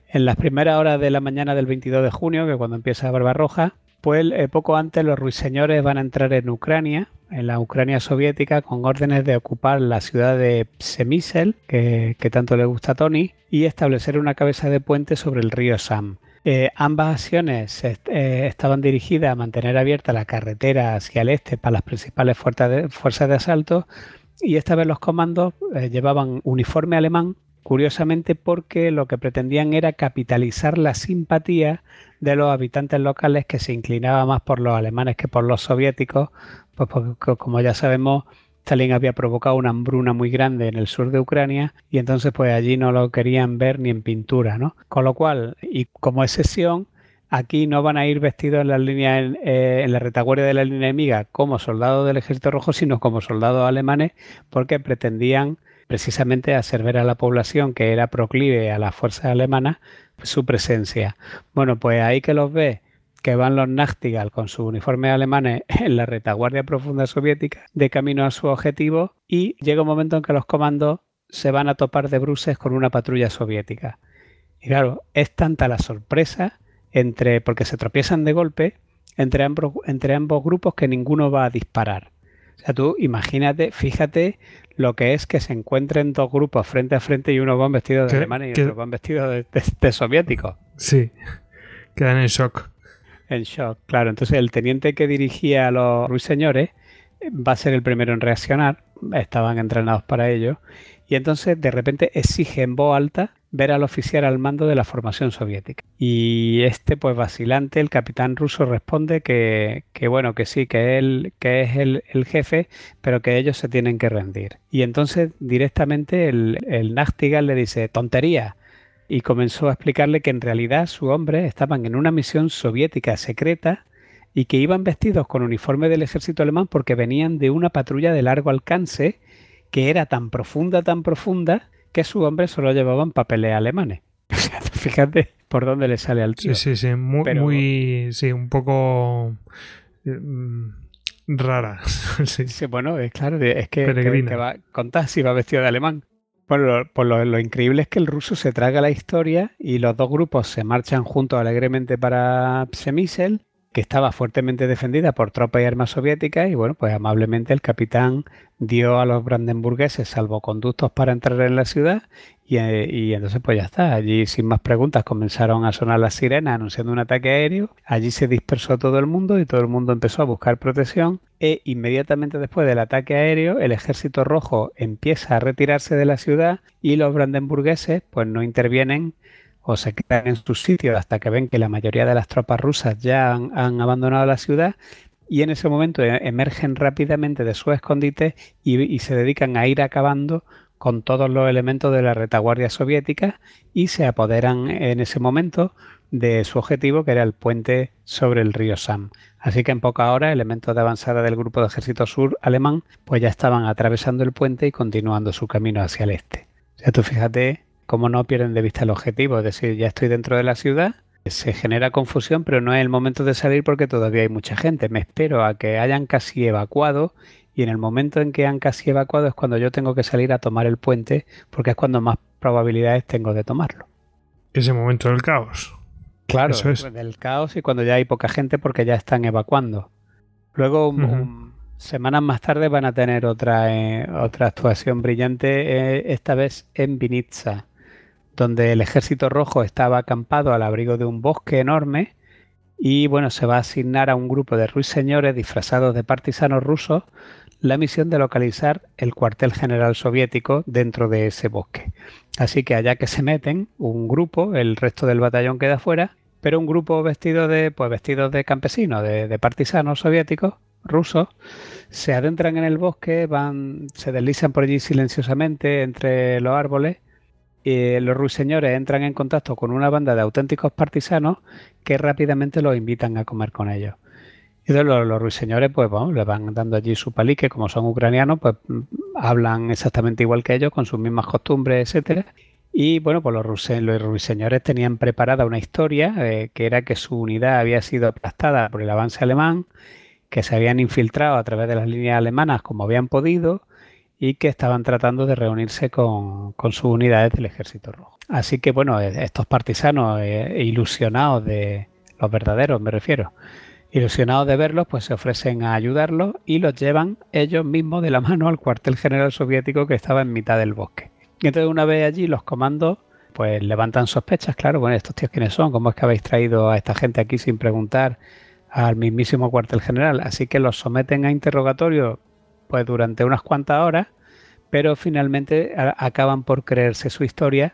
En las primeras horas de la mañana del 22 de junio, que cuando empieza Barbarroja, pues eh, poco antes los ruiseñores van a entrar en Ucrania, en la Ucrania soviética, con órdenes de ocupar la ciudad de Psemisel, que, tanto le gusta a Tony, y establecer una cabeza de puente sobre el río Sam. Eh, ambas acciones eh, estaban dirigidas a mantener abierta la carretera hacia el este para las principales fuerzas de, fuerzas de asalto y esta vez los comandos llevaban uniforme alemán curiosamente porque lo que pretendían era capitalizar la simpatía de los habitantes locales que se inclinaba más por los alemanes que por los soviéticos, pues porque como ya sabemos, Stalin había provocado una hambruna muy grande en el sur de Ucrania y entonces pues allí no lo querían ver ni en pintura, ¿no? Con lo cual, y como excepción, aquí no van a ir vestidos en la línea eh, en la retaguardia de la línea enemiga como soldados del ejército rojo, sino como soldados alemanes porque pretendían precisamente hacer ver a la población que era proclive a las fuerzas alemanas su presencia. Bueno, pues ahí que los ve que van los Nachtigal con sus uniformes alemanes [laughs] en la retaguardia profunda soviética de camino a su objetivo y llega un momento en que los comandos se van a topar de bruces con una patrulla soviética. Y claro, es tanta la sorpresa entre porque se tropiezan de golpe entre ambos, entre ambos grupos que ninguno va a disparar. O sea, tú imagínate, fíjate lo que es que se encuentren dos grupos frente a frente y uno van vestidos de alemanes y otro van vestidos de, soviéticos. Sí, quedan en shock. En shock, claro. Entonces el teniente que dirigía a los ruiseñores eh, va a ser el primero en reaccionar. Estaban entrenados para ello. Y entonces de repente exige en voz alta ver al oficial al mando de la formación soviética. Y este, pues vacilante, el capitán ruso responde que, bueno, que sí, que él que es el, jefe, pero que ellos se tienen que rendir. Y entonces directamente el, el le dice, tontería. Y comenzó a explicarle que en realidad su hombre estaban en una misión soviética secreta y que iban vestidos con uniforme del ejército alemán porque venían de una patrulla de largo alcance que era tan profunda, tan profunda, que su hombre solo llevaban papeles alemanes. [laughs] Fíjate por dónde le sale al tío. Sí, sí, sí, muy, sí, un poco mm, rara. [laughs] sí. bueno, es claro, es que, que, va, contás si va vestido de alemán. Bueno, pues lo, lo, increíble es que el ruso se traga la historia y los dos grupos se marchan juntos alegremente para Psemisel que estaba fuertemente defendida por tropas y armas soviéticas y bueno, pues amablemente el capitán dio a los brandenburgueses salvoconductos para entrar en la ciudad y, eh, entonces pues ya está, allí sin más preguntas comenzaron a sonar las sirenas anunciando un ataque aéreo, allí se dispersó todo el mundo y todo el mundo empezó a buscar protección e inmediatamente después del ataque aéreo el ejército rojo empieza a retirarse de la ciudad y los brandenburgueses pues no intervienen o se quedan en sus sitios hasta que ven que la mayoría de las tropas rusas ya han, abandonado la ciudad y en ese momento e, emergen rápidamente de su escondite y, se dedican a ir acabando con todos los elementos de la retaguardia soviética y se apoderan en ese momento de su objetivo que era el puente sobre el río Sam. Así que en poca hora elementos de avanzada del grupo de ejército sur alemán pues ya estaban atravesando el puente y continuando su camino hacia el este. O sea, tú fíjate como no pierden de vista el objetivo, es decir, ya estoy dentro de la ciudad, se genera confusión, pero no es el momento de salir porque todavía hay mucha gente. Me espero a que hayan casi evacuado y en el momento en que han casi evacuado es cuando yo tengo que salir a tomar el puente porque es cuando más probabilidades tengo de tomarlo. Ese momento del caos. Claro, Eso es. del caos y cuando ya hay poca gente porque ya están evacuando. Luego, semanas más tarde van a tener otra, eh, otra actuación brillante, eh, esta vez en Vinitsa, donde el ejército rojo estaba acampado al abrigo de un bosque enorme y bueno, se va a asignar a un grupo de ruiseñores disfrazados de partisanos rusos la misión de localizar el cuartel general soviético dentro de ese bosque. Así que allá que se meten, un grupo, el resto del batallón queda fuera, pero un grupo vestido de, pues de campesinos, de, de partisanos soviéticos, rusos, se adentran en el bosque, van, se deslizan por allí silenciosamente entre los árboles. Los ruiseñores entran en contacto con una banda de auténticos partisanos que rápidamente los invitan a comer con ellos. Y los, ruiseñores, pues vamos, le van dando allí su palique, como son ucranianos, pues hablan exactamente igual que ellos, con sus mismas costumbres, etcétera. Y bueno, pues los, ruse- los ruiseñores tenían preparada una historia eh, que era que su unidad había sido aplastada por el avance alemán, que se habían infiltrado a través de las líneas alemanas como habían podido y que estaban tratando de reunirse con, con sus unidades del ejército rojo. Así que bueno, estos partisanos eh, ilusionados de los verdaderos, me refiero, ilusionados de verlos, pues se ofrecen a ayudarlos y los llevan ellos mismos de la [laughs] mano al cuartel general soviético que estaba en mitad del bosque. Y entonces una vez allí los comandos pues levantan sospechas, claro, bueno, estos tíos quiénes son, cómo es que habéis traído a esta gente aquí sin preguntar al mismísimo cuartel general, así que los someten a interrogatorio pues durante unas cuantas horas, pero finalmente acaban por creerse su historia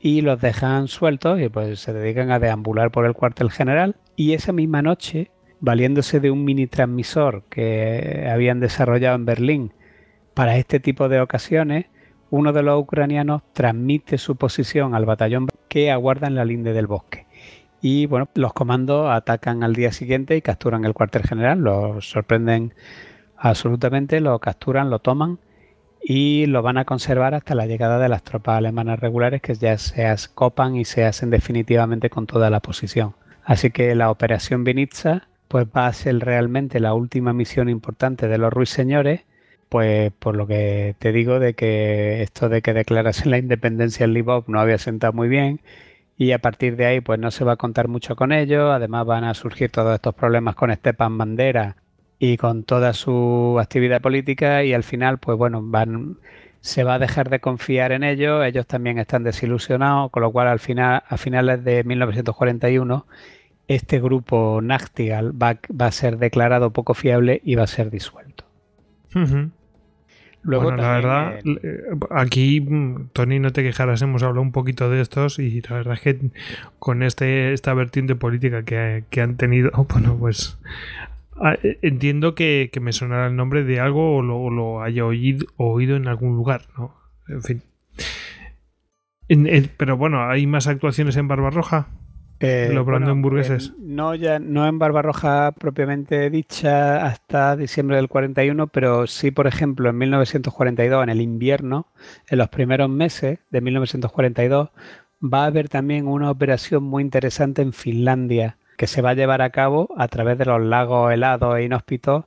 y los dejan sueltos y pues se dedican a deambular por el cuartel general y esa misma noche, valiéndose de un mini transmisor que habían desarrollado en Berlín para este tipo de ocasiones, uno de los ucranianos transmite su posición al batallón que aguarda en la linde del bosque. Y bueno, los comandos atacan al día siguiente y capturan el cuartel general, los sorprenden absolutamente, lo capturan, lo toman y lo van a conservar hasta la llegada de las tropas alemanas regulares que ya se copan y se hacen definitivamente con toda la posición. Así que la operación Vinitsa pues va a ser realmente la última misión importante de los ruiseñores, pues por lo que te digo de que esto de que declarasen la independencia en Lvov no había sentado muy bien y a partir de ahí pues no se va a contar mucho con ellos, además van a surgir todos estos problemas con Stepan Bandera y con toda su actividad política y al final pues bueno van se va a dejar de confiar en ellos ellos también están desilusionados con lo cual al final a finales de 1941 este grupo Nachtigal va, va a ser declarado poco fiable y va a ser disuelto. Luego bueno, la verdad, eh, aquí, mm, Tony, no te quejarás, hemos hablado un poquito de estos y la verdad es que con este esta vertiente política que, que han tenido, [laughs] bueno, pues entiendo que, que me sonará el nombre de algo o lo, o lo haya oído, oído en algún lugar, ¿no? En fin. En- en- pero bueno, ¿hay más actuaciones en Barbarroja? Eh, eh, no, ya, no en Barbarroja propiamente dicha hasta diciembre del 41, pero sí, por ejemplo, en 1942, en el invierno, en los primeros meses de 1942, va a haber también una operación muy interesante en Finlandia que se va a llevar a cabo a través de los lagos helados e inhóspitos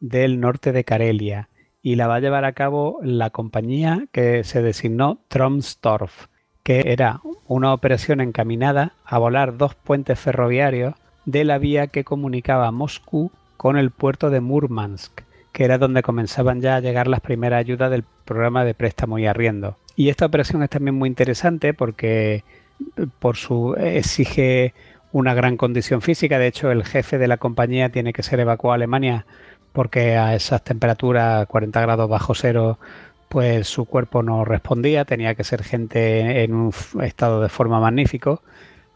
del norte de Karelia. Y la va a llevar a cabo la compañía que se designó Tromstorf que era una operación encaminada a volar dos puentes ferroviarios de la vía que comunicaba Moscú con el puerto de Murmansk, que era donde comenzaban ya a llegar las primeras ayudas del programa de préstamo y arriendo. Y esta operación es también muy interesante porque eh, por su exige una gran condición física. De hecho, el jefe de la compañía tiene que ser evacuado a Alemania porque a esas temperaturas, 40 grados bajo cero, pues su cuerpo no respondía, tenía que ser gente en un estado de forma magnífico.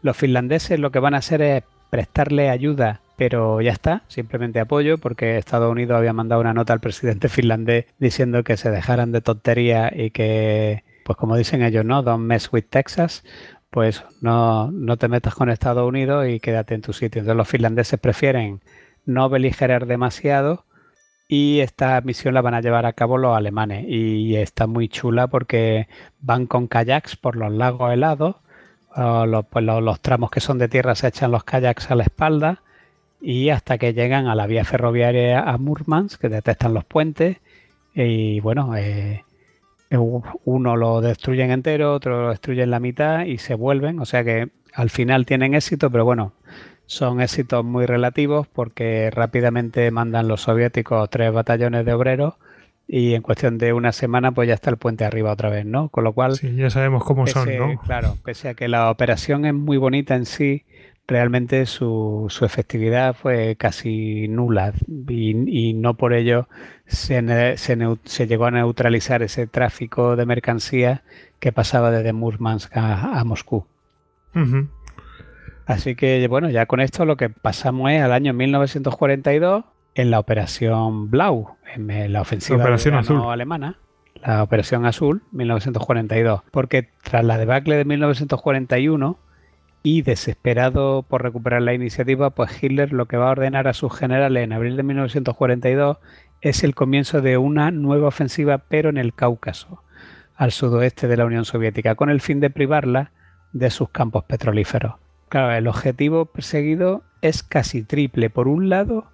Los finlandeses lo que van a hacer es prestarle ayuda, pero ya está, simplemente apoyo, porque Estados Unidos había mandado una nota al presidente [laughs] finlandés diciendo que se dejaran de tontería y que, pues como dicen ellos, ¿no? Don't mess with Texas. Pues no, no te metas con Estados Unidos y quédate en tu sitio. Entonces los finlandeses prefieren no beligerar demasiado y esta misión la van a llevar a cabo los alemanes y está muy chula porque van con kayaks por los lagos helados, pues los, los tramos que son de tierra se echan los kayaks a la espalda y hasta que llegan a la vía ferroviaria a Murmansk, que detectan los puentes Y bueno, eh, uno lo destruyen entero, otro lo destruyen la mitad y se vuelven. O sea que al final tienen éxito, pero bueno, son éxitos muy relativos porque rápidamente mandan los soviéticos tres batallones de obreros y en cuestión de una semana pues ya está el puente arriba otra vez, ¿no? Con lo cual... Sí, ya sabemos cómo son, ¿no? Claro, pese a que la operación es muy bonita en sí, realmente su, su efectividad fue casi nula y, no por ello se, se, llegó a neutralizar ese tráfico de mercancías que pasaba desde Murmansk a, Moscú. Así que bueno, ya con esto lo que pasamos es al año 1942 en la Operación Blau, en la ofensiva alemana, la Operación Azul 1942, porque tras la debacle de 1941 y desesperado por recuperar la iniciativa, pues Hitler lo que va a ordenar a sus generales en abril de 1942 es el comienzo de una nueva ofensiva, pero en el Cáucaso, al sudoeste de la Unión Soviética, con el fin de privarla de sus campos petrolíferos. Claro, el objetivo perseguido es casi triple. Por un lado,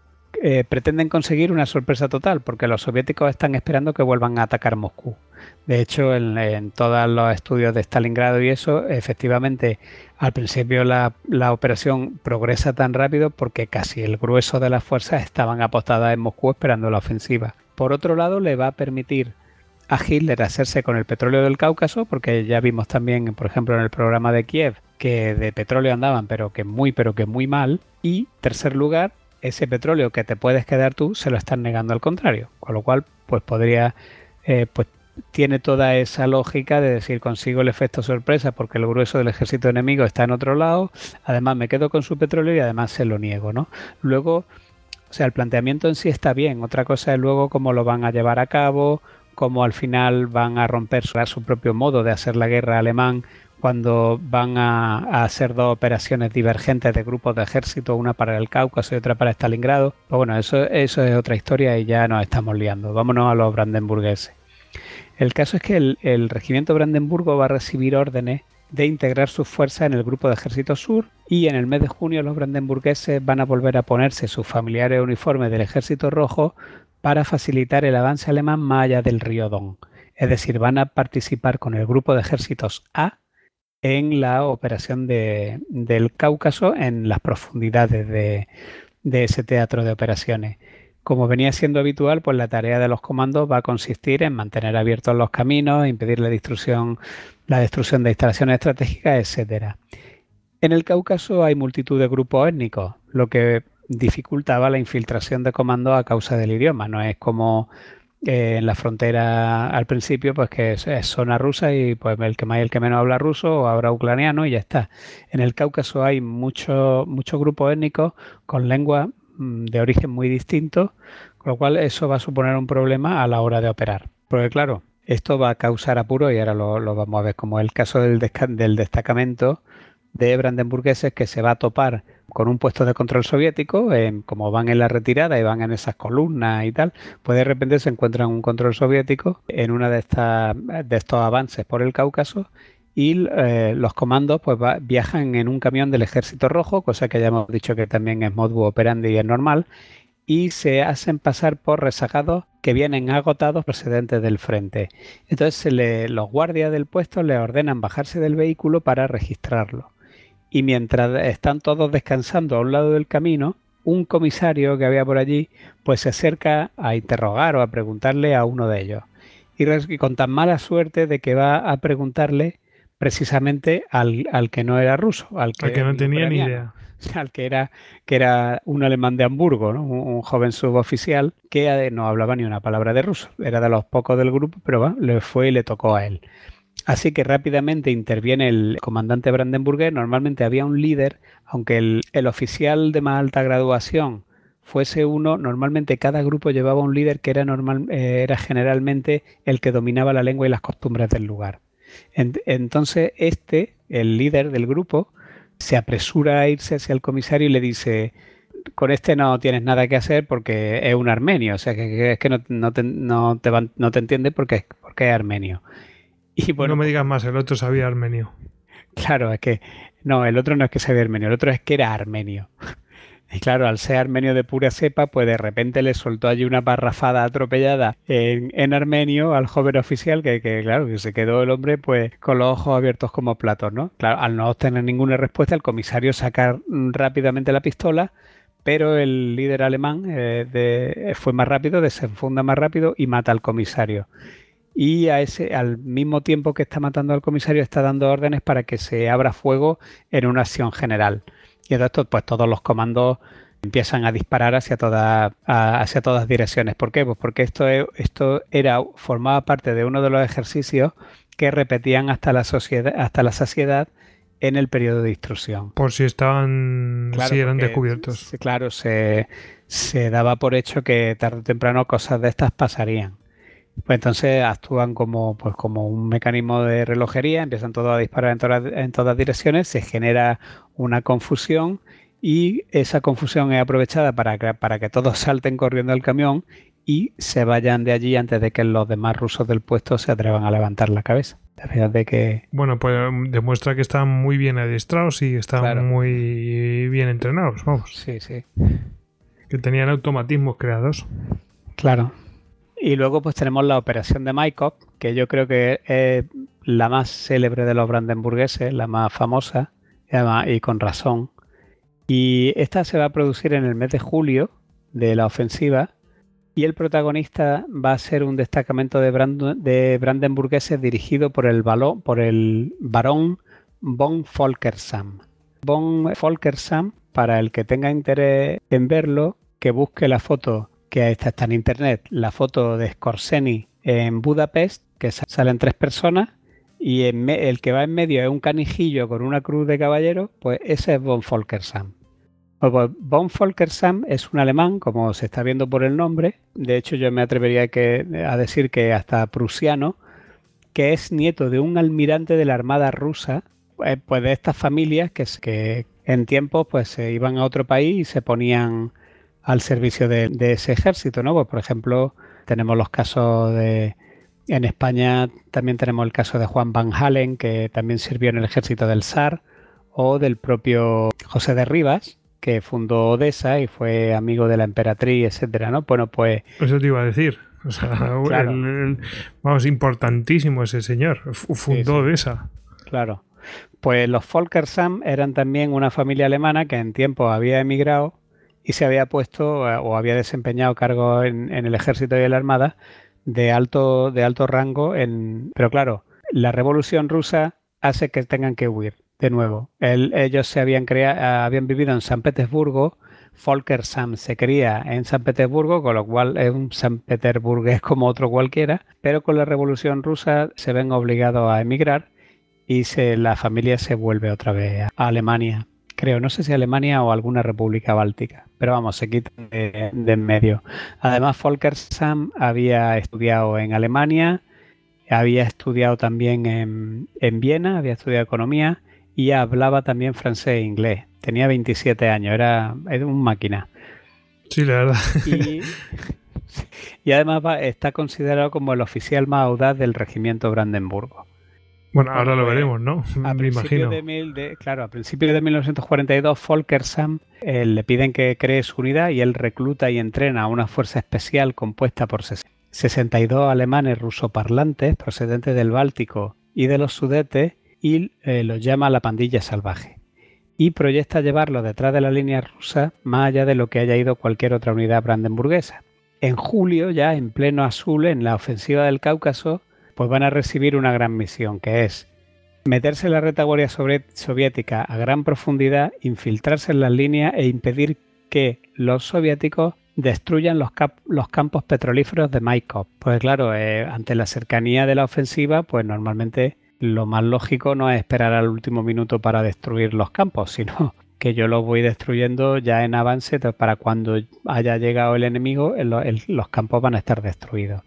eh, pretenden conseguir una sorpresa total, porque los soviéticos están esperando que vuelvan a atacar Moscú. De hecho, en, todos los estudios de Stalingrado y eso, efectivamente, al principio la, operación progresa tan rápido porque casi el grueso de las fuerzas estaban apostadas en Moscú esperando la ofensiva. Por otro lado, le va a permitir a Hitler hacerse con el petróleo del Cáucaso, porque ya vimos también, por ejemplo, en el programa de Kiev, que de petróleo andaban, pero que muy, pero que muy mal. Y tercer lugar, ese petróleo que te puedes quedar tú se lo están negando al contrario. Con lo cual, pues podría, eh, pues tiene toda esa lógica de decir consigo el efecto sorpresa porque el grueso del ejército enemigo está en otro lado, además me quedo con su petróleo y además se lo niego, ¿no? Luego, o sea, el planteamiento en sí está bien, otra cosa es luego cómo lo van a llevar a cabo, cómo al final van a romper su, propio modo de hacer la guerra alemán cuando van a, hacer dos operaciones divergentes de grupos de ejército, una para el Cáucaso y otra para Stalingrado. Pues bueno, eso, eso es otra historia y ya nos estamos liando. Vámonos a los brandenburgueses. El caso es que el, regimiento Brandenburgo va a recibir órdenes de integrar sus fuerzas en el grupo de ejército sur y en el mes de junio los brandenburgueses van a volver a ponerse sus familiares uniformes del ejército rojo para facilitar el avance alemán más allá del río Don. Es decir, van a participar con el grupo de ejércitos A en la operación del Cáucaso en las profundidades de, ese teatro de operaciones. Como venía siendo habitual, pues la tarea de los comandos va a consistir en mantener abiertos los caminos, impedir la destrucción, la destrucción de instalaciones estratégicas, etcétera. En el Cáucaso hay multitud de grupos étnicos, lo que dificultaba la infiltración de comandos a causa del idioma. No es como eh, en la frontera al principio, pues que es, zona rusa y pues el que más y el que menos habla ruso o habla ucraniano y ya está. En el Cáucaso hay muchos muchos grupos étnicos con lengua mm, de origen muy distinto, con lo cual eso va a suponer un problema a la hora de operar. Porque claro, esto va a causar apuro y ahora lo, vamos a ver como el caso del, destacamento de brandenburgueses que se va a topar con un puesto de control soviético, como van en la retirada y van en esas columnas y tal, pues de repente se encuentran un control soviético en una de de estos avances por el Cáucaso y eh, los comandos pues viajan en un camión del ejército rojo, cosa que ya hemos dicho que también es modus operandi y es normal, y se hacen pasar por rezagados que vienen agotados procedentes del frente. Entonces los guardias del puesto le ordenan bajarse del vehículo para registrarlo y mientras están todos descansando a un lado del camino, un comisario que había por allí pues se acerca a interrogar o a preguntarle a uno de ellos. Y, con tan mala suerte de que va a preguntarle precisamente al, que no era ruso, al que, no tenía ni idea. [laughs] Al que era, que era un alemán de Hamburgo, un, joven suboficial que no hablaba ni una palabra de ruso. Era de los pocos del grupo, pero le fue y le tocó a él. Así que rápidamente interviene el comandante Brandenburger. Normalmente había un líder, aunque el, oficial de más alta graduación fuese uno, normalmente cada grupo llevaba un líder que era, normal, eh, era generalmente el que dominaba la lengua y las costumbres del lugar. Entonces este, el líder del grupo, se apresura a irse hacia el comisario y le dice, con este no tienes nada que hacer porque es un armenio, o sea que, es que no, te, no, te, entiende porque, porque es armenio no me digas más, el otro sabía armenio. Claro, es que no, el otro no es que sabía armenio, el otro es que era armenio. Y claro, al ser armenio de pura cepa, pues de repente le soltó allí una parrafada atropellada en, armenio al joven oficial que, claro, que se quedó el hombre pues con los ojos abiertos como platos, ¿no? Claro, al no obtener ninguna respuesta, el comisario saca rápidamente la pistola, pero el líder alemán eh, fue más rápido, desenfunda más rápido y mata al comisario y a ese, al mismo tiempo que está matando al comisario está dando órdenes para que se abra fuego en una acción general. Y esto, pues todos los comandos empiezan a disparar hacia todas, hacia todas direcciones. ¿Por qué? Pues porque esto, esto era, formaba parte de uno de los ejercicios que repetían hasta la, sociedad, hasta la saciedad en el periodo de instrucción. Por si estaban, si eran descubiertos. claro, se, se daba por hecho que tarde o temprano cosas de estas pasarían. Pues entonces actúan como, pues como un mecanismo de relojería, empiezan todos a disparar en todas, direcciones, se genera una confusión y esa confusión es aprovechada para que, para que todos salten corriendo al camión y se vayan de allí antes de que los demás rusos del puesto se atrevan a levantar la cabeza. De que... Bueno, pues demuestra que están muy bien adiestrados y están muy bien entrenados, vamos. Sí, sí. Que tenían automatismos creados. Claro. Y luego pues tenemos la operación de Maikop, que yo creo que es la más célebre de los brandenburgueses, la más famosa, y con razón. Y esta se va a producir en el mes de julio de la ofensiva y el protagonista va a ser un destacamento de, de brandenburgueses dirigido por el, por el barón von Folkersam. Von Folkersam, para el que tenga interés en verlo, que busque la foto que esta está en internet, la foto de Scorseni en Budapest, que salen tres personas, y el que va en medio es un canijillo con una cruz de caballero, pues ese es von Folkersam. Pues von Folkersam es un alemán, como se está viendo por el nombre, de hecho yo me atrevería a decir que hasta prusiano, que es nieto de un almirante de la Armada rusa, eh, pues de estas familias que, que en tiempos pues se iban a otro país y se ponían al servicio de, ese ejército, ¿no? Pues, por ejemplo, tenemos los casos de... En España también tenemos el caso de Juan Van Halen, que también sirvió en el ejército del zar, o del propio José de Rivas, que fundó Odessa y fue amigo de la emperatriz, etcétera, ¿no? Bueno, pues... Eso te iba a decir. O sea, [laughs] vamos, importantísimo ese señor. Fundó Odessa. Claro. Pues los Folkersam eran también una familia alemana que en tiempo había emigrado y se había puesto eh, o había desempeñado cargo en, el ejército y en la armada de alto, de alto rango. En, pero claro, la revolución rusa hace que tengan que huir de nuevo. ellos se habían, habían vivido en San Petersburgo. Volker Sam se cría en San Petersburgo, con lo cual es un San Petersburgo es [laughs] como otro cualquiera, pero con la revolución rusa se ven obligados a emigrar y se, la familia se vuelve otra vez a Alemania creo, no sé si Alemania o alguna república báltica, pero vamos, se quitan de, en medio. Además, Volker Sam había estudiado en Alemania, había estudiado también en, en Viena, había estudiado economía y hablaba también francés e inglés. Tenía 27 años, era, era un máquina. Sí, la verdad. Y, [laughs] y además está considerado como el oficial más audaz del regimiento Brandenburgo. Bueno, ahora lo veremos, ¿no? A [laughs] Me imagino. De, claro, a principios de 1942, Volker Sam eh, le piden que cree su unidad y él recluta y entrena a una fuerza especial compuesta por 62 alemanes rusoparlantes procedentes del Báltico y de los Sudetes y eh, los llama la pandilla salvaje. Y proyecta llevarlo detrás de la línea rusa más allá de lo que haya ido cualquier otra unidad brandenburguesa. En julio, ya en pleno azul, en la ofensiva del Cáucaso, pues van a recibir una gran misión, que es meterse en la retaguardia soviética a gran profundidad, infiltrarse en las líneas e impedir que los soviéticos destruyan los, campos petrolíferos de Maikop. Pues claro, eh, ante la cercanía de la ofensiva, pues normalmente lo más lógico no es esperar al último minuto para destruir los campos, [laughs] sino que yo los voy destruyendo ya en avance para cuando haya llegado el enemigo, los campos van a estar destruidos.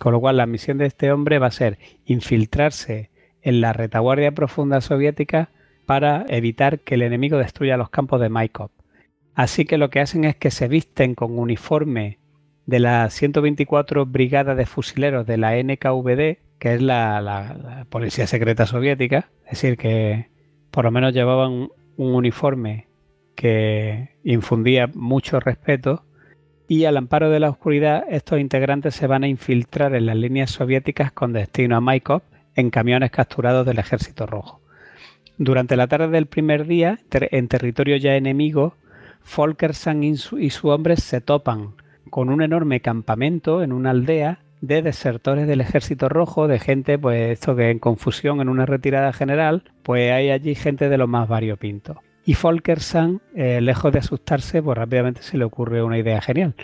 Con lo cual la misión de este hombre va a ser infiltrarse en la retaguardia profunda soviética para evitar que el enemigo destruya los campos de Maikop. Así que lo que hacen es que se visten con uniforme de la 124 Brigada de Fusileros de la NKVD, que es la, policía secreta soviética, es decir, que por lo menos llevaban un uniforme que infundía mucho respeto y al amparo de la oscuridad estos integrantes se van a infiltrar en las líneas soviéticas con destino a Maikop en camiones capturados del ejército rojo. Durante la tarde del primer día, en territorio ya enemigo, Folkersang y su, y su hombre se topan con un enorme campamento en una aldea de desertores del ejército rojo, de gente, pues esto que en confusión en una retirada general, pues hay allí gente de lo más variopinto. Y Folkersang, eh, lejos de asustarse, pues rápidamente se le ocurre una idea genial.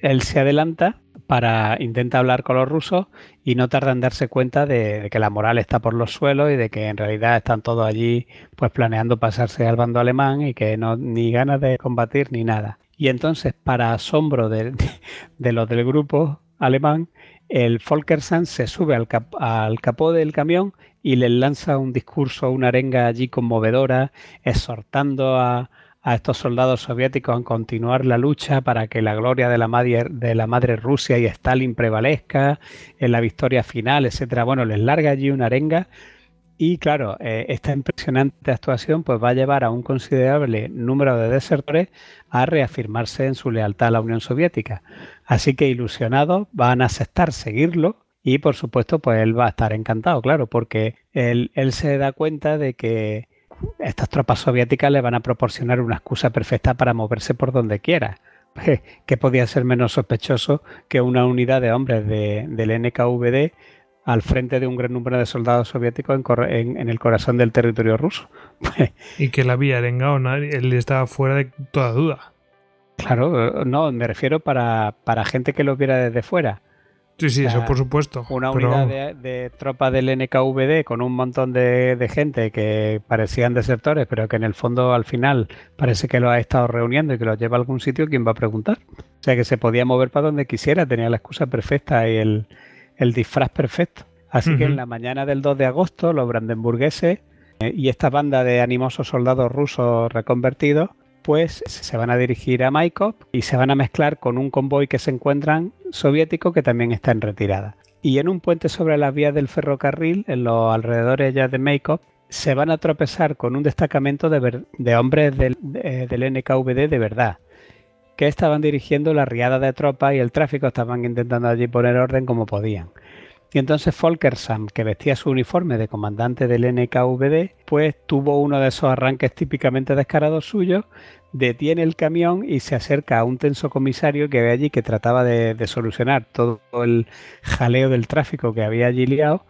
Él se adelanta para intentar hablar con los rusos y no tarda en darse cuenta de, que la moral está por los suelos y de que en realidad están todos allí pues planeando pasarse al bando alemán y que no ni ganas de combatir ni nada. Y entonces, para asombro de, [laughs] de los del grupo alemán, el Folkersand se sube al, al, capó del camión y le lanza un discurso, una arenga allí conmovedora, exhortando a, a, estos soldados soviéticos a continuar la lucha para que la gloria de la madre, de la madre Rusia y Stalin prevalezca en la victoria final, etcétera. Bueno, les larga allí una arenga y claro, eh, esta impresionante actuación pues va a llevar a un considerable número de desertores a reafirmarse en su lealtad a la Unión Soviética. Así que ilusionados van a aceptar seguirlo y por supuesto pues él va a estar encantado, claro, porque él, él se da cuenta de que estas tropas soviéticas le van a proporcionar una excusa perfecta para moverse por donde quiera. [laughs] que podía ser menos sospechoso que una unidad de hombres de, del NKVD al frente de un gran número de soldados soviéticos en, el corazón del territorio ruso. [laughs] y que la había arengado, él estaba fuera de toda duda. Claro, no, me refiero para, para gente que lo viera desde fuera. Sí, sí, eso por supuesto. Una unidad de, tropas del NKVD con un montón de, gente que parecían desertores, pero que en el fondo al final parece que lo ha estado reuniendo y que lo lleva a algún sitio, ¿quién va a preguntar? O sea que se podía mover para donde quisiera, tenía la excusa perfecta y el, el disfraz perfecto. Así que en la mañana del 2 de agosto, los brandenburgueses eh, y esta banda de animosos soldados rusos reconvertidos, pues se van a dirigir a Maikop y se van a mezclar con un convoy que se encuentran soviético que también está en retirada. Y en un puente sobre las vías del ferrocarril, en los alrededores ya de Maikop, se van a tropezar con un destacamento de, hombres del, del NKVD de verdad, que estaban dirigiendo la riada de tropas y el tráfico, estaban intentando allí poner orden como podían. Y entonces Folkersam, que vestía su uniforme de comandante del NKVD, pues tuvo uno de esos arranques típicamente descarados suyos, detiene el camión y se acerca a un tenso comisario que ve allí que trataba de, solucionar todo el jaleo del tráfico que había allí liado.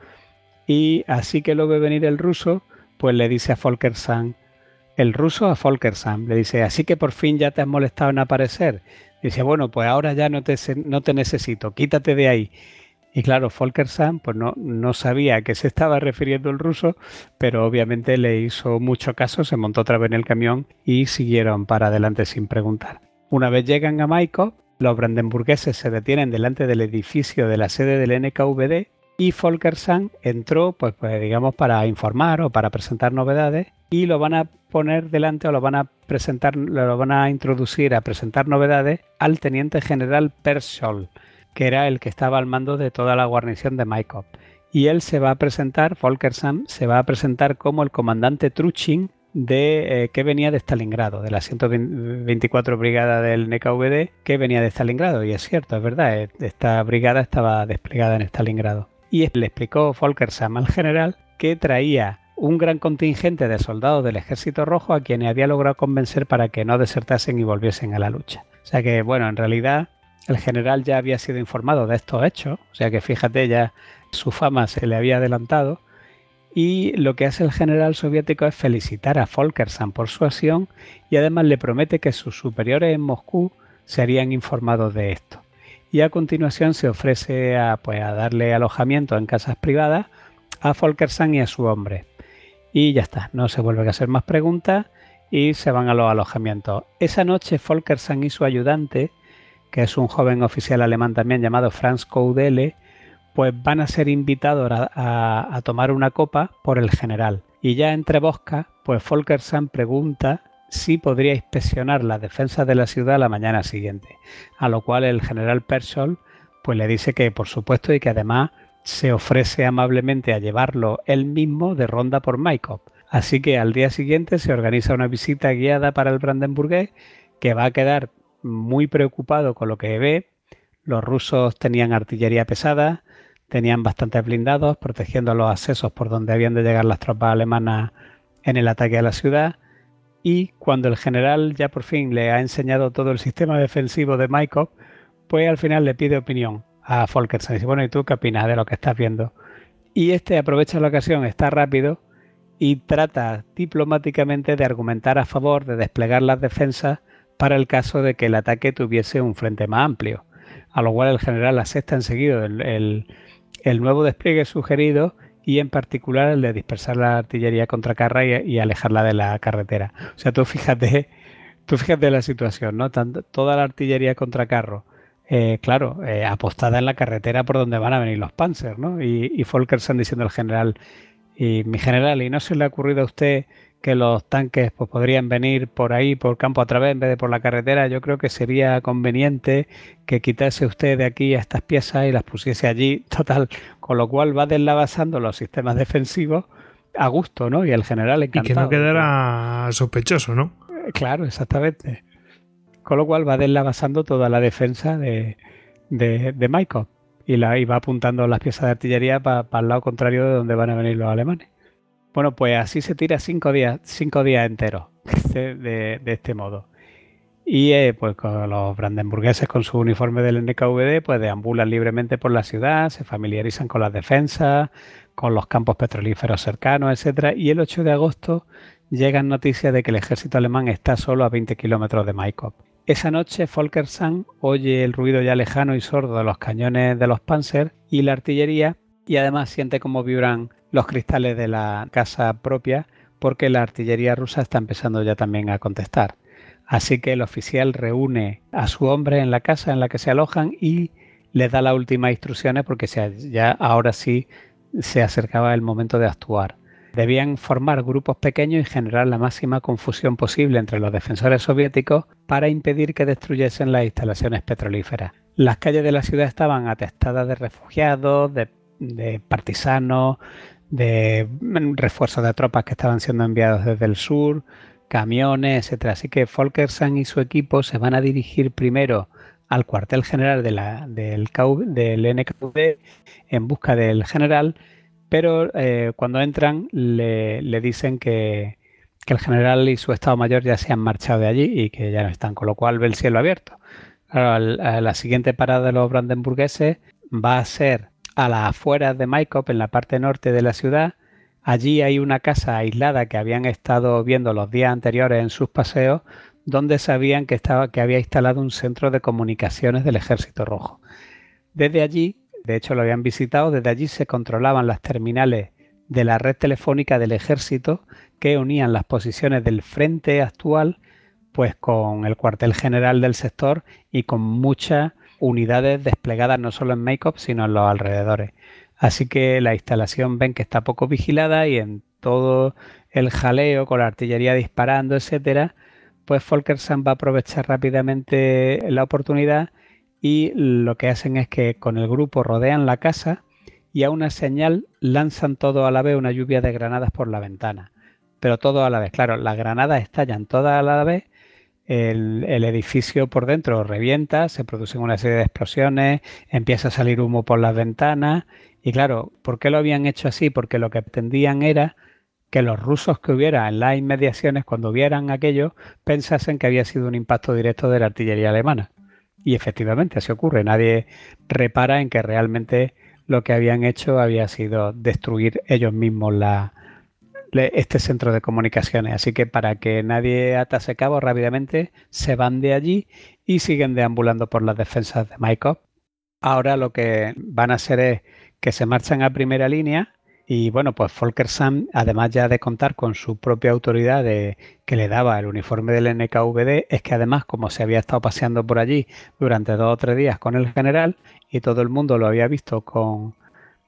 Y así que lo ve venir el ruso, pues le dice a Folkersam, el ruso a Folkersam. Le dice, así que por fin ya te has molestado en aparecer. Dice, bueno, pues ahora ya no te, no te necesito, quítate de ahí. Y claro, Folkersam pues no, no sabía a qué se estaba refiriendo el ruso, pero obviamente le hizo mucho caso, se montó otra vez en el camión y siguieron para adelante sin preguntar. Una vez llegan a Maikop, los brandenburgueses se detienen delante del edificio de la sede del NKVD y Folkersam entró, pues, pues digamos, para informar o para presentar novedades y lo van a poner delante o lo van a presentar, lo van a introducir a presentar novedades al teniente general Pershol, que era el que estaba al mando de toda la guarnición de Maikop. Y él se va a presentar, Folkersam se va a presentar como el comandante Truchin de eh, que venía de Stalingrado, de la 124 brigada del NKVD que venía de Stalingrado. Y es cierto, es verdad, eh, esta brigada estaba desplegada en Stalingrado y le explicó Folkersam al general que traía un gran contingente de soldados del ejército rojo a quienes había logrado convencer para que no desertasen y volviesen a la lucha. O sea que, bueno, en realidad el general ya había sido informado de estos hechos, o sea que fíjate, ya su fama se le había adelantado. Y lo que hace el general soviético es felicitar a Folkersam por su acción y además le promete que sus superiores en Moscú serían informados de esto y a continuación se ofrece a, pues, a darle alojamiento en casas privadas a Folkersang y a su hombre. Y ya está, no se vuelve a hacer más preguntas y se van a los alojamientos. Esa noche Folkersang y su ayudante, que es un joven oficial alemán también llamado Franz Koudele, pues van a ser invitados a, tomar una copa por el general. Y ya entre boscas, pues Folkersang pregunta sí podría inspeccionar las defensas de la ciudad la mañana siguiente, a lo cual el general Persol pues le dice que por supuesto y que además se ofrece amablemente a llevarlo él mismo de ronda por Maikop. Así que al día siguiente se organiza una visita guiada para el brandenburgués que va a quedar muy preocupado con lo que ve. Los rusos tenían artillería pesada, tenían bastantes blindados protegiendo los accesos por donde habían de llegar las tropas alemanas en el ataque a la ciudad. Y cuando el general ya por fin le ha enseñado todo el sistema defensivo de Maikop, pues al final le pide opinión a Folkersen. Dice, bueno, ¿y tú qué opinas de lo que estás viendo? Y este aprovecha la ocasión, está rápido y trata diplomáticamente de argumentar a favor de desplegar las defensas para el caso de que el ataque tuviese un frente más amplio. A lo cual el general acepta enseguida el, el, nuevo despliegue sugerido y en particular el de dispersar la artillería contra carra y, alejarla de la carretera. O sea, tú fíjate, tú fíjate la situación, ¿no? toda la artillería contra carro, eh, claro, eh, apostada en la carretera por donde van a venir los Panzer, ¿no? Y, y diciendo al general, y mi general, ¿y no se le ha ocurrido a usted que los tanques pues, podrían venir por ahí, por campo a través, en vez de por la carretera, yo creo que sería conveniente que quitase usted de aquí estas piezas y las pusiese allí, [laughs] total, con lo cual va deslavazando los sistemas defensivos a gusto, ¿no? Y el general encantado. Y que no quedara sospechoso, ¿no? Eh, claro, exactamente. Con lo cual va deslavazando toda la defensa de, de, de Michael y, la, y va apuntando las piezas de artillería para el lado contrario de donde van a venir los alemanes. Bueno, pues así se tira cinco días, cinco días enteros [laughs] de, este modo. Y eh, pues con los brandenburgueses con su uniforme del NKVD, pues deambulan libremente por la ciudad, se familiarizan con las defensas, con los campos petrolíferos cercanos, etcétera. Y el 8 de agosto llegan noticias de que el ejército alemán está solo a 20 kilómetros de Maikop. Esa noche Folkersang oye el ruido ya lejano y sordo de los cañones de los Panzer y la artillería y además siente cómo vibran los cristales de la casa propia porque la artillería rusa está empezando ya también a contestar. Así que el oficial reúne a su hombre en la casa en la que se alojan y les da las últimas instrucciones porque ya ahora sí se acercaba el momento de actuar. Debían formar grupos pequeños y generar la máxima confusión posible entre los defensores soviéticos para impedir que destruyesen las instalaciones petrolíferas. Las calles de la ciudad estaban atestadas de refugiados, de, de partisanos, de refuerzos de tropas que estaban siendo enviados desde el sur, camiones, etcétera. Así que Folkersang y su equipo se van a dirigir primero al cuartel general de la, del, del NKVD en busca del general, pero eh, cuando entran le, dicen que, que, el general y su estado mayor ya se han marchado de allí y que ya no están, con lo cual ve el cielo abierto. la siguiente parada de los brandenburgueses va a ser a las afueras de Maikop, en la parte norte de la ciudad. Allí hay una casa aislada que habían estado viendo los días anteriores en sus paseos, donde sabían que, estaba, que había instalado un centro de comunicaciones del Ejército Rojo. Desde allí, de hecho lo habían visitado, desde allí se controlaban las terminales de la red telefónica del ejército que unían las posiciones del frente actual pues con el cuartel general del sector y con mucha unidades desplegadas no solo en Makeup, sino en los alrededores. Así que la instalación ven que está poco vigilada y en todo el jaleo con la artillería disparando, etcétera, pues Folkersand va a aprovechar rápidamente la oportunidad y lo que hacen es que con el grupo rodean la casa y a una señal lanzan todo a la vez una lluvia de granadas por la ventana. Pero todo a la vez, claro, las granadas estallan todas a la vez el, edificio por dentro revienta, se producen una serie de explosiones, empieza a salir humo por las ventanas. Y claro, ¿por qué lo habían hecho así? Porque lo que pretendían era que los rusos que hubiera en las inmediaciones, cuando vieran aquello, pensasen que había sido un impacto directo de la artillería alemana. Y efectivamente así ocurre. Nadie repara en que realmente lo que habían hecho había sido destruir ellos mismos la, este centro de comunicaciones. Así que para que nadie atase cabo rápidamente, se van de allí y siguen deambulando por las defensas de Maikop. Ahora lo que van a hacer es que se marchan a primera línea y bueno, pues Volker Sam, además ya de contar con su propia autoridad de, que le daba el uniforme del NKVD, es que además como se había estado paseando por allí durante dos o tres días con el general y todo el mundo lo había visto con,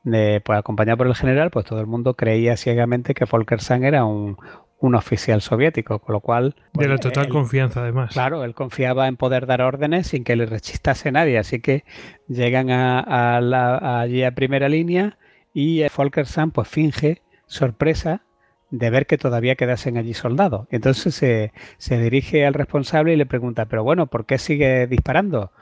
pues acompañado por el general, pues todo el mundo creía ciegamente que Volker Sang era un, oficial soviético, con lo cual... de la pues, total confianza, además. Claro, él confiaba en poder dar órdenes sin que le rechistase nadie, así que llegan a, allí a primera línea y Volker Sang pues finge sorpresa de ver que todavía quedasen allí soldados. Entonces se, se dirige al responsable y le pregunta, pero bueno, ¿por qué sigue disparando?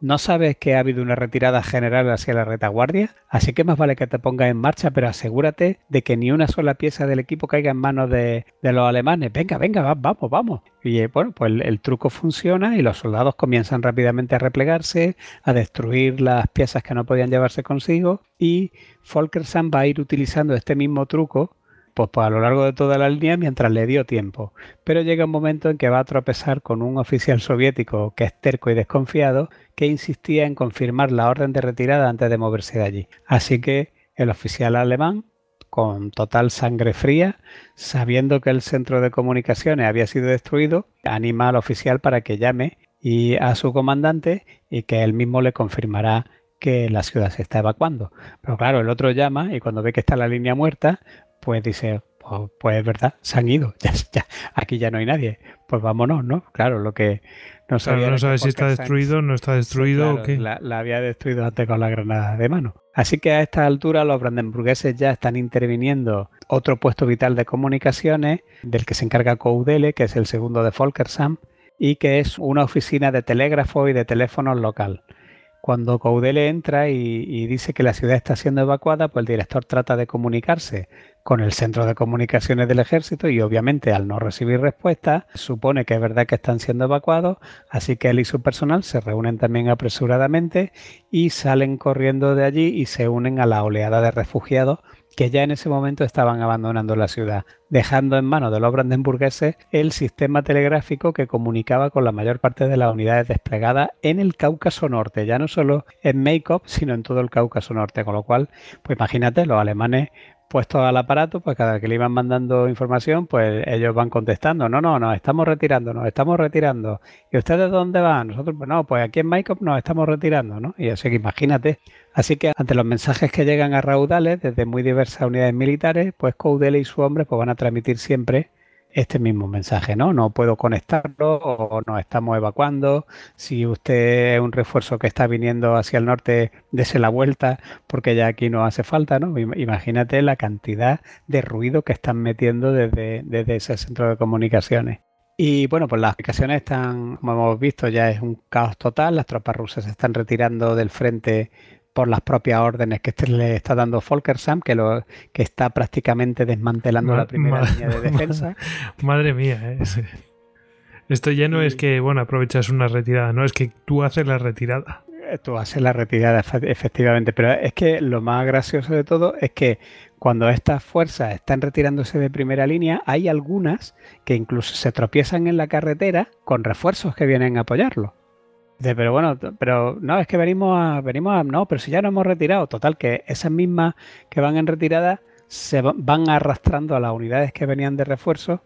¿No sabes que ha habido una retirada general hacia la retaguardia? Así que más vale que te pongas en marcha, pero asegúrate de que ni una sola pieza del equipo caiga en manos de, los alemanes. Venga, venga, vamos, vamos. Y eh, bueno, pues el, truco funciona y los soldados comienzan rápidamente a replegarse, a destruir las piezas que no podían llevarse consigo y Folkersam va a ir utilizando este mismo truco pues, pues, a lo largo de toda la línea mientras le dio tiempo. Pero llega un momento en que va a tropezar con un oficial soviético que es terco y desconfiado que insistía en confirmar la orden de retirada antes de moverse de allí. Así que el oficial alemán, con total sangre fría, sabiendo que el centro de comunicaciones había sido destruido, anima al oficial para que llame y a su comandante y que él mismo le confirmará que la ciudad se está evacuando. Pero claro, el otro llama y cuando ve que está la línea muerta, pues dice, pues, pues, es verdad, se han ido, [laughs] ya, aquí ya no hay nadie, pues vámonos, ¿no? Claro, lo que no sabía no sabe si está destruido, no está destruido o qué. La, había destruido antes con la granada de mano. Así que a esta altura los brandenburgueses ya están interviniendo otro puesto vital de comunicaciones del que se encarga Coudele, que es el segundo de Folkersam, y que es una oficina de telégrafo y de teléfono local. Cuando Coudele entra y, dice que la ciudad está siendo evacuada, pues el director trata de comunicarse con el centro de comunicaciones del ejército y obviamente al no recibir respuesta supone que es verdad que están siendo evacuados, así que él y su personal se reúnen también apresuradamente y salen corriendo de allí y se unen a la oleada de refugiados que ya en ese momento estaban abandonando la ciudad, dejando en manos de los brandenburgueses el sistema telegráfico que comunicaba con la mayor parte de las unidades desplegadas en el Cáucaso Norte, ya no solo en Makeup, sino en todo el Cáucaso Norte, con lo cual, pues imagínate, los alemanes puestos al aparato, pues cada que le iban mandando información, pues ellos van contestando, no, no, nos estamos retirando, nos estamos retirando. ¿Y ustedes dónde van? Nosotros, pues no, pues aquí en Mycop nos estamos retirando, ¿no? Y así que imagínate. Así que ante los mensajes que llegan a raudales desde muy diversas unidades militares, pues Coudele y su hombre pues van a transmitir siempre este mismo mensaje, ¿no? No puedo conectarlo o nos estamos evacuando. Si usted es un refuerzo que está viniendo hacia el norte, dese la vuelta porque ya aquí no hace falta, ¿no? Imagínate la cantidad de ruido que están metiendo desde, desde ese centro de comunicaciones. Y bueno, pues las aplicaciones están, como hemos visto, ya es un caos total. Las tropas rusas se están retirando del frente por las propias órdenes que le está dando Folkersam, que, lo, que está prácticamente desmantelando la primera línea de defensa. [laughs] Madre mía, ¿eh? esto ya no es que, bueno, aprovechas una retirada, no, es que tú haces la retirada. Eh, tú haces la retirada, efectivamente, pero es que lo más gracioso de todo es que cuando estas fuerzas están retirándose de primera línea, hay algunas que incluso se tropiezan en la carretera con refuerzos que vienen a apoyarlo pero bueno, pero no, es que venimos a, venimos a, no, pero si ya nos hemos retirado, total, que esas mismas que van en retirada se van arrastrando a las unidades que venían de refuerzo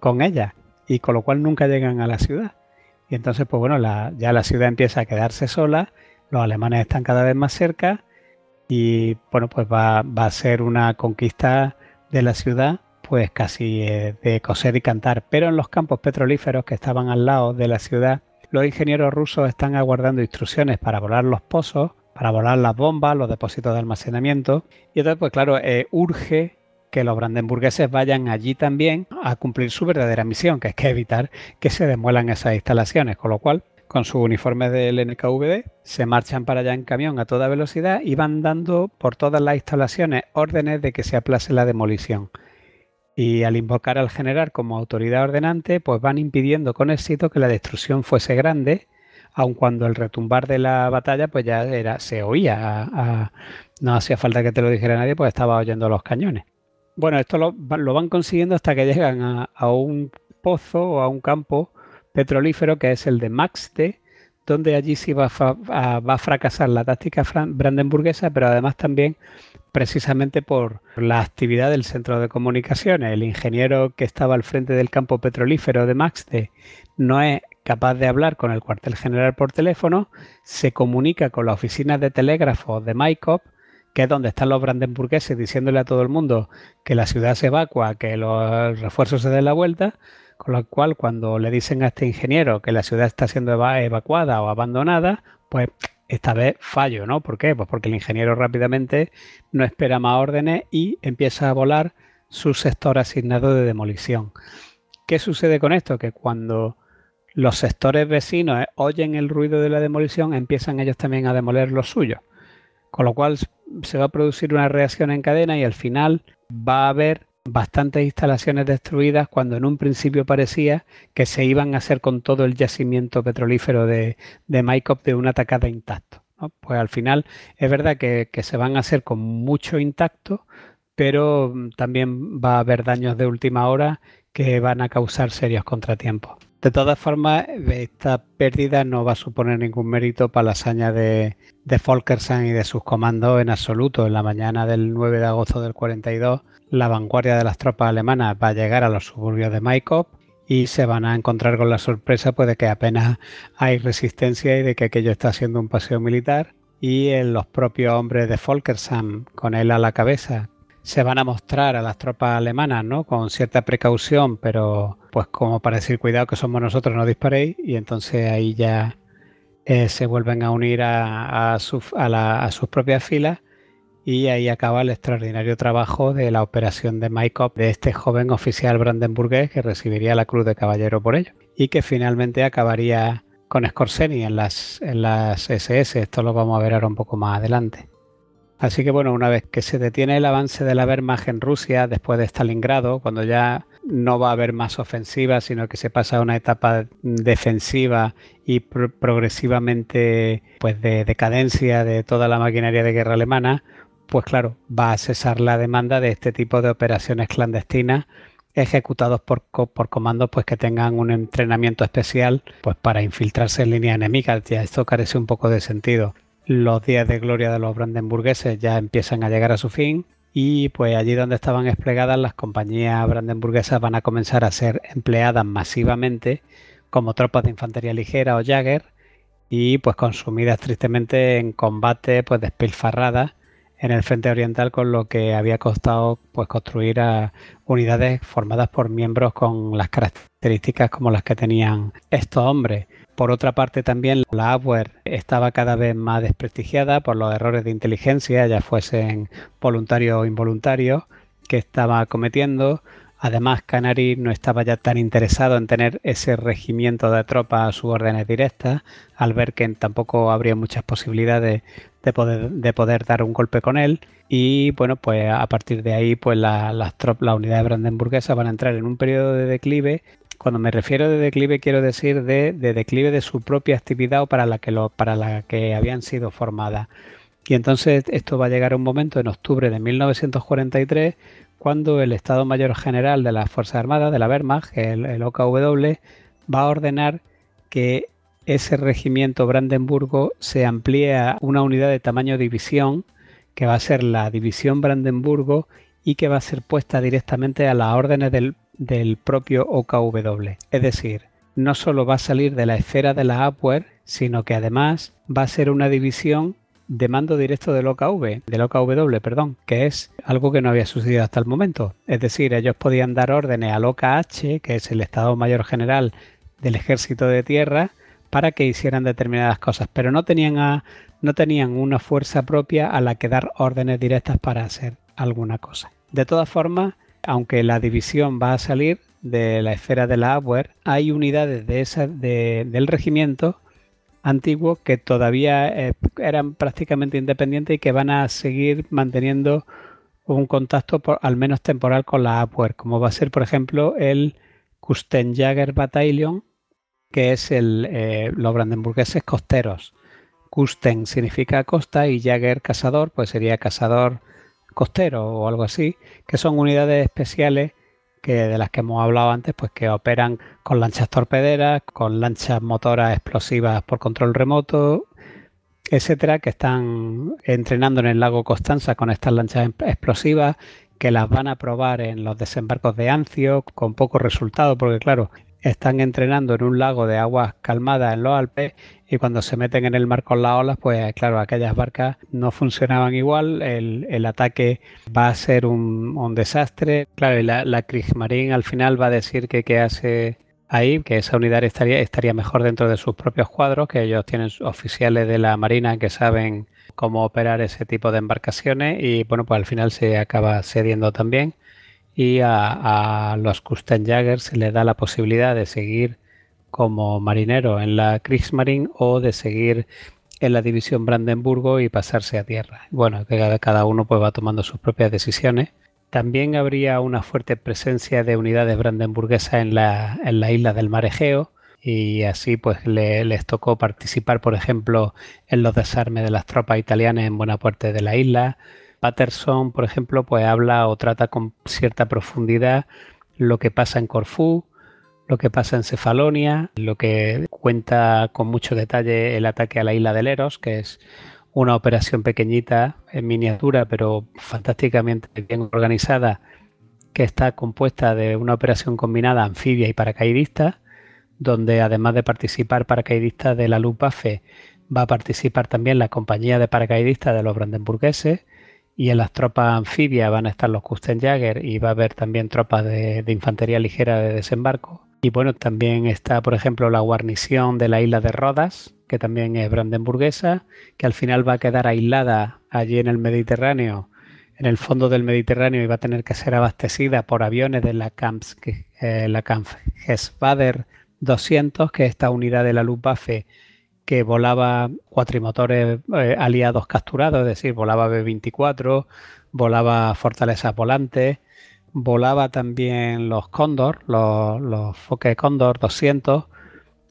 con ellas y con lo cual nunca llegan a la ciudad. Y entonces, pues bueno, ya la ciudad empieza a quedarse sola, los alemanes están cada vez más cerca y bueno, pues va, va a ser una conquista de la ciudad pues casi eh, de coser y cantar, pero en los campos petrolíferos que estaban al lado de la ciudad, los ingenieros rusos están aguardando instrucciones para volar los pozos, para volar las bombas, los depósitos de almacenamiento. Y entonces, pues claro, eh, urge que los brandenburgueses vayan allí también a cumplir su verdadera misión, que es que evitar que se demuelan esas instalaciones, con lo cual con sus uniformes del NKVD, se marchan para allá en camión a toda velocidad y van dando por todas las instalaciones órdenes de que se aplace la demolición y al invocar al general como autoridad ordenante, pues van impidiendo con éxito que la destrucción fuese grande, aun cuando el retumbar de la batalla pues ya era, se oía, no hacía falta que te lo dijera nadie, pues estaba oyendo los cañones. Bueno, esto lo, van consiguiendo hasta que llegan a, un pozo o a un campo petrolífero que es el de Maxte, donde allí sí va a, a fracasar la táctica brandenburguesa, pero además también precisamente por la actividad del centro de comunicaciones. El ingeniero que estaba al frente del campo petrolífero de Maxte no es capaz de hablar con el cuartel general por teléfono, se comunica con la oficina de telégrafos de Maikop, que es donde están los brandenburgueses diciéndole a todo el mundo que la ciudad se evacua, que los refuerzos se den la vuelta, con lo cual cuando le dicen a este ingeniero que la ciudad está siendo evacuada o abandonada, pues esta vez fallo, ¿no? ¿Por qué? Pues porque el ingeniero rápidamente no espera más órdenes y empieza a volar su sector asignado de demolición. ¿Qué sucede con esto? Que cuando los sectores vecinos eh, oyen el ruido de la demolición, empiezan ellos también a demoler los suyos. Con lo cual se va a producir una reacción en cadena y al final va a haber bastantes instalaciones destruidas cuando en un principio parecía que se iban a hacer con todo el yacimiento petrolífero de, de Maikop de una atacada intacto. Pues al final es verdad que, que, se van a hacer con mucho intacto, pero mm, también va a haber daños de última hora que van a causar serios contratiempos. De todas formas, esta pérdida no va a suponer ningún mérito para la hazaña de, de y de sus comandos en absoluto. En la mañana del 9 de agosto del 42, la vanguardia de las tropas alemanas va a llegar a los suburbios de Maikop y se van a encontrar con la sorpresa pues, de que apenas hay resistencia y de que aquello está siendo un paseo militar. Y en los propios hombres de Folkersand, con él a la cabeza, se van a mostrar a las tropas alemanas, ¿no? Con cierta precaución, pero pues como para decir cuidado que somos nosotros, no disparéis, y entonces ahí ya eh, se vuelven a unir a, a, sus propias filas y ahí acaba el extraordinario trabajo de la operación de Maikop de este joven oficial brandenburgués que recibiría la Cruz de Caballero por ello y que finalmente acabaría con Scorseni en las, en las SS. Esto lo vamos a ver ahora un poco más adelante. Así que bueno, una vez que se detiene el avance de la Wehrmacht en Rusia, después de Stalingrado, cuando ya no va a haber más ofensiva, sino que se pasa a una etapa defensiva y progresivamente pues de decadencia de toda la maquinaria de guerra alemana, pues claro, va a cesar la demanda de este tipo de operaciones clandestinas ejecutados por, por comandos pues que tengan un entrenamiento especial pues para infiltrarse en línea enemiga. Ya esto carece un poco de sentido los días de gloria de los brandenburgueses ya empiezan a llegar a su fin y pues allí donde estaban desplegadas las compañías brandenburguesas van a comenzar a ser empleadas masivamente como tropas de infantería ligera o Jagger y pues consumidas tristemente en combate pues despilfarradas en el frente oriental con lo que había costado pues construir unidades formadas por miembros con las características como las que tenían estos hombres por otra parte, también la Abwehr estaba cada vez más desprestigiada por los errores de inteligencia, ya fuesen voluntarios o involuntarios, que estaba cometiendo. Además, Canary no estaba ya tan interesado en tener ese regimiento de tropas a sus órdenes directas, al ver que tampoco habría muchas posibilidades de poder, de poder dar un golpe con él. Y bueno, pues a partir de ahí, pues las, las unidades brandenburguesas van a entrar en un periodo de declive cuando me refiero de declive quiero decir de, declive de su propia actividad o para la, que lo, para la que habían sido formadas. Y entonces esto va a llegar a un momento en octubre de 1943 cuando el Estado Mayor General de las Fuerzas Armadas de la Wehrmacht, el, el OKW, va a ordenar que ese regimiento Brandenburgo se amplíe a una unidad de tamaño división, que va a ser la División Brandenburgo y que va a ser puesta directamente a las órdenes del del propio OKW. Es decir, no solo va a salir de la esfera de la Abwehr, sino que además va a ser una división de mando directo del OKW, del OKW, perdón, que es algo que no había sucedido hasta el momento. Es decir, ellos podían dar órdenes al OKH, que es el Estado Mayor General del Ejército de Tierra, para que hicieran determinadas cosas, pero no tenían, no tenían una fuerza propia a la que dar órdenes directas para hacer alguna cosa. De todas formas, aunque la división va a salir de la esfera de la Abwehr, hay unidades de del regimiento antiguo que todavía eh, eran prácticamente independientes y que van a seguir manteniendo un contacto al menos temporal con la Abwehr, como va a ser por ejemplo el Kustenjager Battalion, que es eh, los brandenburgueses costeros. Kusten significa costa y Jager cazador, pues sería cazador costero o algo así, que son unidades especiales que de las que hemos hablado antes, pues que operan con lanchas torpederas, con lanchas motoras explosivas por control remoto, etcétera, que están entrenando en el lago Constanza con estas lanchas em-, explosivas, que las van a probar en los desembarcos de Ancio con poco resultado, porque claro, están entrenando en un lago de aguas calmadas en los Alpes y cuando se meten en el mar con las olas, pues claro, aquellas barcas no funcionaban igual, el, ataque va a ser un, desastre. Claro, y la, la Kriegsmarine al final va a decir que qué hace ahí, que esa unidad estaría, estaría mejor dentro de sus propios cuadros, que ellos tienen oficiales de la Marina que saben cómo operar ese tipo de embarcaciones y bueno, pues al final se acaba cediendo también y a, los Kustenjäger se les da la posibilidad de seguir como marinero en la Kriegsmarine o de seguir en la división Brandenburgo y pasarse a tierra. Bueno, cada uno pues va tomando sus propias decisiones. También habría una fuerte presencia de unidades brandenburguesas en la, en la isla del Mar Egeo y así pues les tocó participar, por ejemplo, en los desarmes de las tropas italianas en buena parte de la isla. Patterson, por ejemplo, pues habla o trata con cierta profundidad lo que pasa en Corfú, lo que pasa en Cefalonia, lo que cuenta con mucho detalle el ataque a la isla de Leros, que es una operación pequeñita en miniatura, pero fantásticamente bien organizada, que está compuesta de una operación combinada anfibia y paracaidista, donde además de participar paracaidistas de la Luftwaffe, va a participar también la compañía de paracaidistas de los brandenburgueses y en las tropas anfibias van a estar los Kustenjäger y va a haber también tropas de infantería ligera de desembarco. Y bueno, también está, por ejemplo, la guarnición de la isla de Rodas, que también es brandenburguesa, que al final va a quedar aislada allí en el Mediterráneo, en el fondo del Mediterráneo, y va a tener que ser abastecida por aviones de la Kampf, eh, la Kampfgespader 200, que es esta unidad de la Luftwaffe que volaba cuatrimotores eh, aliados capturados, es decir, volaba B-24, volaba fortalezas volantes, volaba también los Cóndor, los, los Fokker Cóndor 200,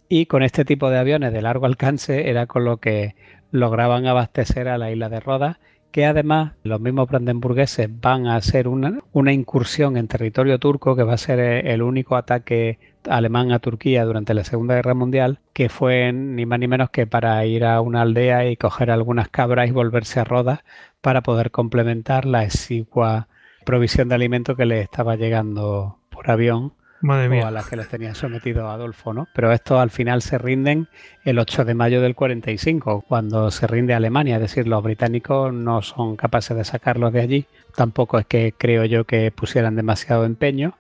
y con este tipo de aviones de largo alcance era con lo que lograban abastecer a la isla de Rodas, que además los mismos brandenburgueses van a hacer una, una incursión en territorio turco, que va a ser el único ataque alemán a Turquía durante la Segunda Guerra Mundial, que fue ni más ni menos que para ir a una aldea y coger algunas cabras y volverse a Rodas para poder complementar la exigua provisión de alimento que le estaba llegando por avión o a las que les tenía sometido Adolfo, ¿no? Pero estos al final se rinden el 8 de mayo del 45, cuando se rinde Alemania, es decir, los británicos no son capaces de sacarlos de allí, tampoco es que creo yo que pusieran demasiado empeño,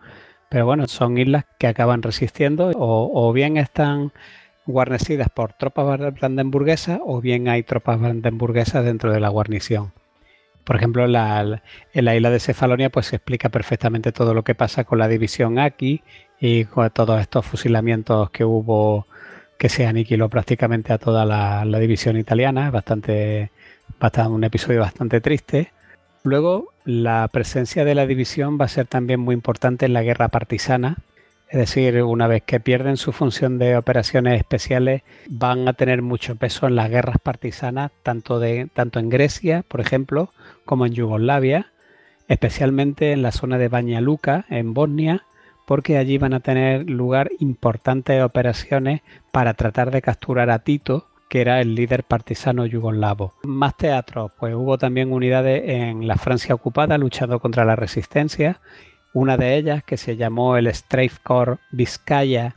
pero bueno, son islas que acaban resistiendo. O, o bien están guarnecidas por tropas brandenburguesas o bien hay tropas brandenburguesas dentro de la guarnición. Por ejemplo, en la, isla de Cefalonia pues se explica perfectamente todo lo que pasa con la división Aki y con todos estos fusilamientos que hubo que se aniquiló prácticamente a toda la, división italiana, bastante, bastante, un episodio bastante triste. Luego, la presencia de la división va a ser también muy importante en la guerra partisana, es decir, una vez que pierden su función de operaciones especiales, van a tener mucho peso en las guerras partisanas, tanto, de, tanto en Grecia, por ejemplo, como en Yugoslavia, especialmente en la zona de Banja Luka, en Bosnia, porque allí van a tener lugar importantes operaciones para tratar de capturar a Tito, que era el líder partisano yugoslavo. Más teatros, pues hubo también unidades en la Francia ocupada luchando contra la resistencia una de ellas, que se llamó el Strafe Corps Vizcaya,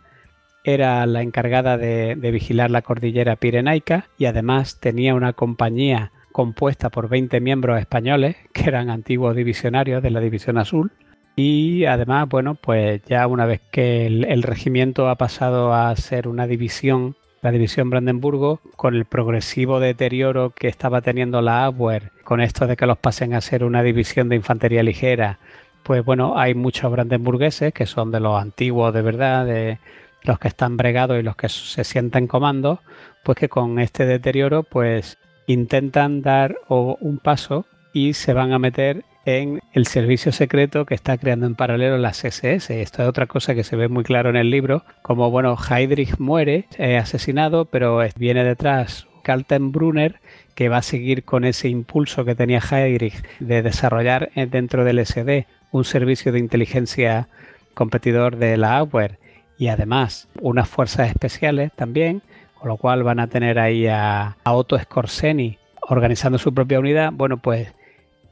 era la encargada de, vigilar la cordillera pirenaica y además tenía una compañía compuesta por 20 miembros españoles, que eran antiguos divisionarios de la División Azul. Y además, bueno, pues ya una vez que el, regimiento ha pasado a ser una división, la división Brandenburgo, con el progresivo deterioro que estaba teniendo la Abwehr, con esto de que los pasen a ser una división de infantería ligera, pues bueno, hay muchos brandenburgueses que son de los antiguos de verdad, de los que están bregados y los que se sienten comando, pues que con este deterioro pues intentan dar un paso y se van a meter en el servicio secreto que está creando en paralelo las SS. Esto es otra cosa que se ve muy claro en el libro, como bueno, Heydrich muere, es asesinado, pero viene detrás Kaltenbrunner que va a seguir con ese impulso que tenía Heydrich de desarrollar dentro del SD un servicio de inteligencia competidor de la Abwehr y además unas fuerzas especiales también, con lo cual van a tener ahí a, Otto Scorseni organizando su propia unidad, bueno, pues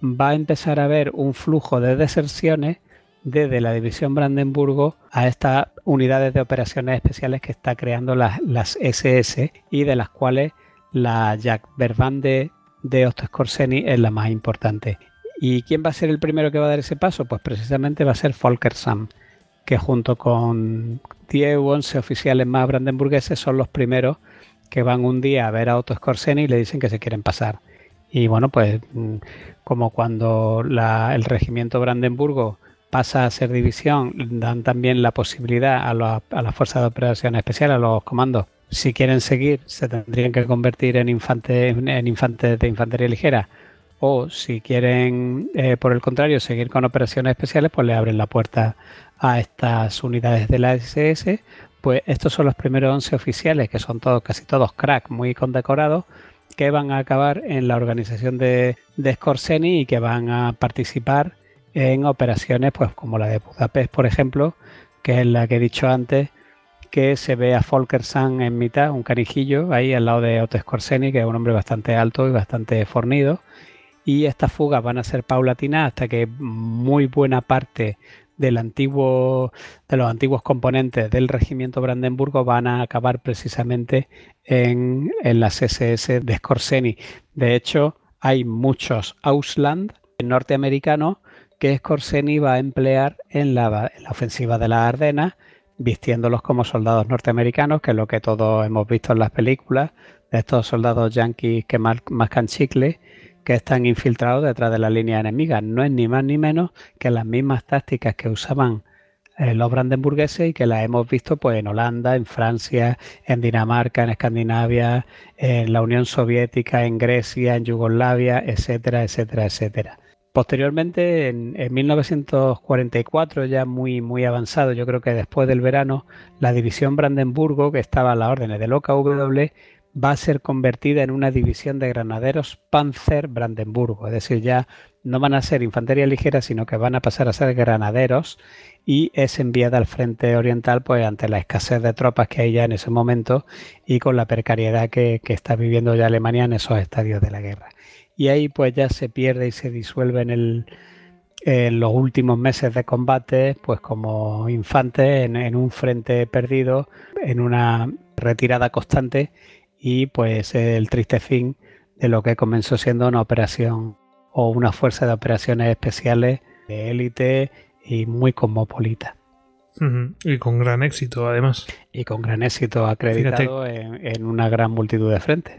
va a empezar a haber un flujo de deserciones desde la división Brandenburgo a estas unidades de operaciones especiales que está creando las, SS y de las cuales la Jack Verbande de Otto Scorseni es la más importante. ¿Y quién va a ser el primero que va a dar ese paso? Pues precisamente va a ser Volker Sam, que junto con 10 u 11 oficiales más brandenburgueses son los primeros que van un día a ver a Otto Skorseny y le dicen que se quieren pasar. Y bueno, pues mm, como cuando el regimiento Brandenburgo pasa a ser división, dan también la posibilidad a, las fuerzas de operaciones especiales, a los comandos, si quieren seguir, se tendrían que convertir en infantes, en infantes de infantería ligera. O si quieren, eh, por el contrario, seguir con operaciones especiales, pues le abren la puerta a estas unidades de la SS. Pues estos son los primeros 11 oficiales, que son todos, casi todos crack, muy condecorados, que van a acabar en la organización de, de Scorseni y que van a participar en operaciones pues como la de Budapest, por ejemplo, que es la que he dicho antes, que se ve a Volker en mitad, un carijillo, ahí al lado de Otto Scorseni, que es un hombre bastante alto y bastante fornido. Y estas fugas van a ser paulatinas hasta que muy buena parte de los antiguos componentes del regimiento Brandenburgo van a acabar precisamente en, las SS de Scorseni. De hecho, hay muchos Ausland norteamericanos que Scorseni va a emplear en la, ofensiva de las Ardenas, vistiéndolos como soldados norteamericanos, que es lo que todos hemos visto en las películas, de estos soldados yanquis que mascan chicle, que están infiltrados detrás de la línea enemiga. No es ni más ni menos que las mismas tácticas que usaban eh, los brandenburgueses y que las hemos visto pues en Holanda, en Francia, en Dinamarca, en Escandinavia, en la Unión Soviética, en Grecia, en Yugoslavia, etcétera, etcétera, etcétera. Posteriormente, en, 1944, ya muy, muy avanzado, yo creo que después del verano, la división Brandenburgo, que estaba a las órdenes del OKW, va a ser convertida en una división de granaderos Panzer Brandenburgo. Es decir, ya no van a ser infantería ligera, sino que van a pasar a ser granaderos y es enviada al frente oriental pues ante la escasez de tropas que hay ya en ese momento y con la precariedad que, que está viviendo ya Alemania en esos estadios de la guerra y ahí pues ya se pierde y se disuelve en, los últimos meses de combate, pues como infante en, un frente perdido, en una retirada constante y pues el triste fin de lo que comenzó siendo una operación o una fuerza de operaciones especiales de élite y muy cosmopolita. Y con gran éxito, además. Y con gran éxito acreditado en, una gran multitud de frentes,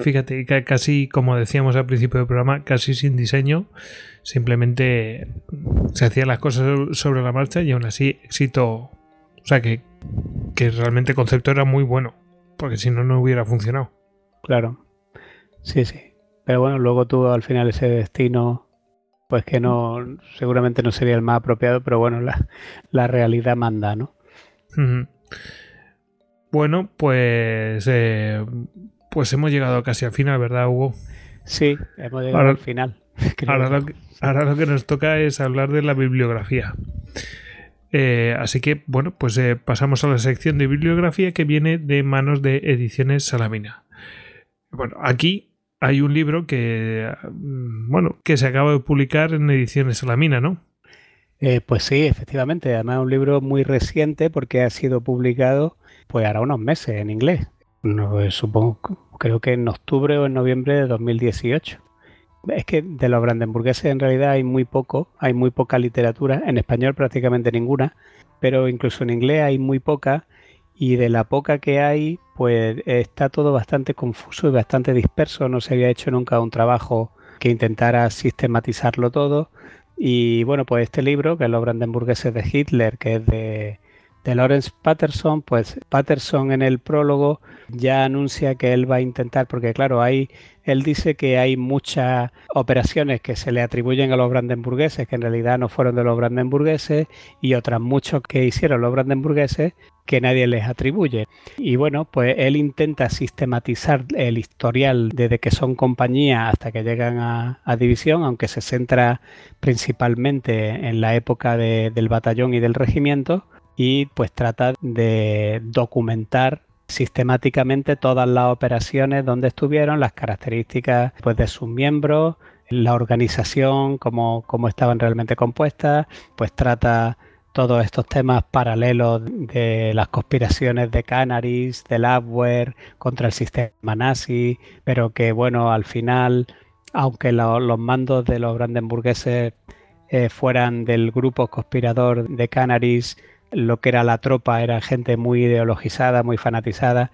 Fíjate, casi como decíamos al principio del programa, casi sin diseño, simplemente se hacían las cosas sobre la marcha y aún así éxito. O sea, que, que realmente el concepto era muy bueno, porque si no, no hubiera funcionado. Claro, sí, sí. Pero bueno, luego tuvo al final ese destino pues que no, seguramente no sería el más apropiado, pero bueno, la, realidad manda, ¿no? Bueno, pues, eh, pues hemos llegado casi al final, ¿verdad, Hugo? Sí, hemos llegado al final. [laughs] Ahora lo, que, ahora lo, que, nos toca es hablar de la bibliografía. Eh, así que, bueno, pues eh, pasamos a la sección de bibliografía que viene de manos de Ediciones Salamina. Bueno, aquí hay un libro que, mm, bueno, que se acaba de publicar en Ediciones Salamina, ¿no? Eh, pues sí, efectivamente. Además, un libro muy reciente porque ha sido publicado, pues ahora unos meses en inglés. No, eh, supongo, creo que en octubre o en noviembre de 2018. Es que de los brandenburgueses en realidad hay muy poco, hay muy poca literatura, en español prácticamente ninguna, pero incluso en inglés hay muy poca y de la poca que hay, pues está todo bastante confuso y bastante disperso. No se había hecho nunca un trabajo que intentara sistematizarlo todo. Y bueno, pues este libro, que es Los Brandenburgueses de Hitler, que es de, de Lawrence Patterson, pues Patterson en el prólogo ya anuncia que él va a intentar, porque claro, hay, él dice que hay muchas operaciones que se le atribuyen a los brandenburgueses, que en realidad no fueron de los brandenburgueses, y otras muchos que hicieron los brandenburgueses, que nadie les atribuye. Y bueno, pues él intenta sistematizar el historial desde que son compañía hasta que llegan a, división, aunque se centra principalmente en la época del batallón y del regimiento, y pues trata de documentar sistemáticamente todas las operaciones donde estuvieron, las características pues, de sus miembros, la organización, cómo, cómo estaban realmente compuestas, pues trata todos estos temas paralelos de las conspiraciones de Canaris, del Abwehr contra el sistema nazi, pero que bueno, al final, aunque los mandos de los brandenburgueses eh, fueran del grupo conspirador de Canaris, lo que era la tropa era gente muy ideologizada, muy fanatizada.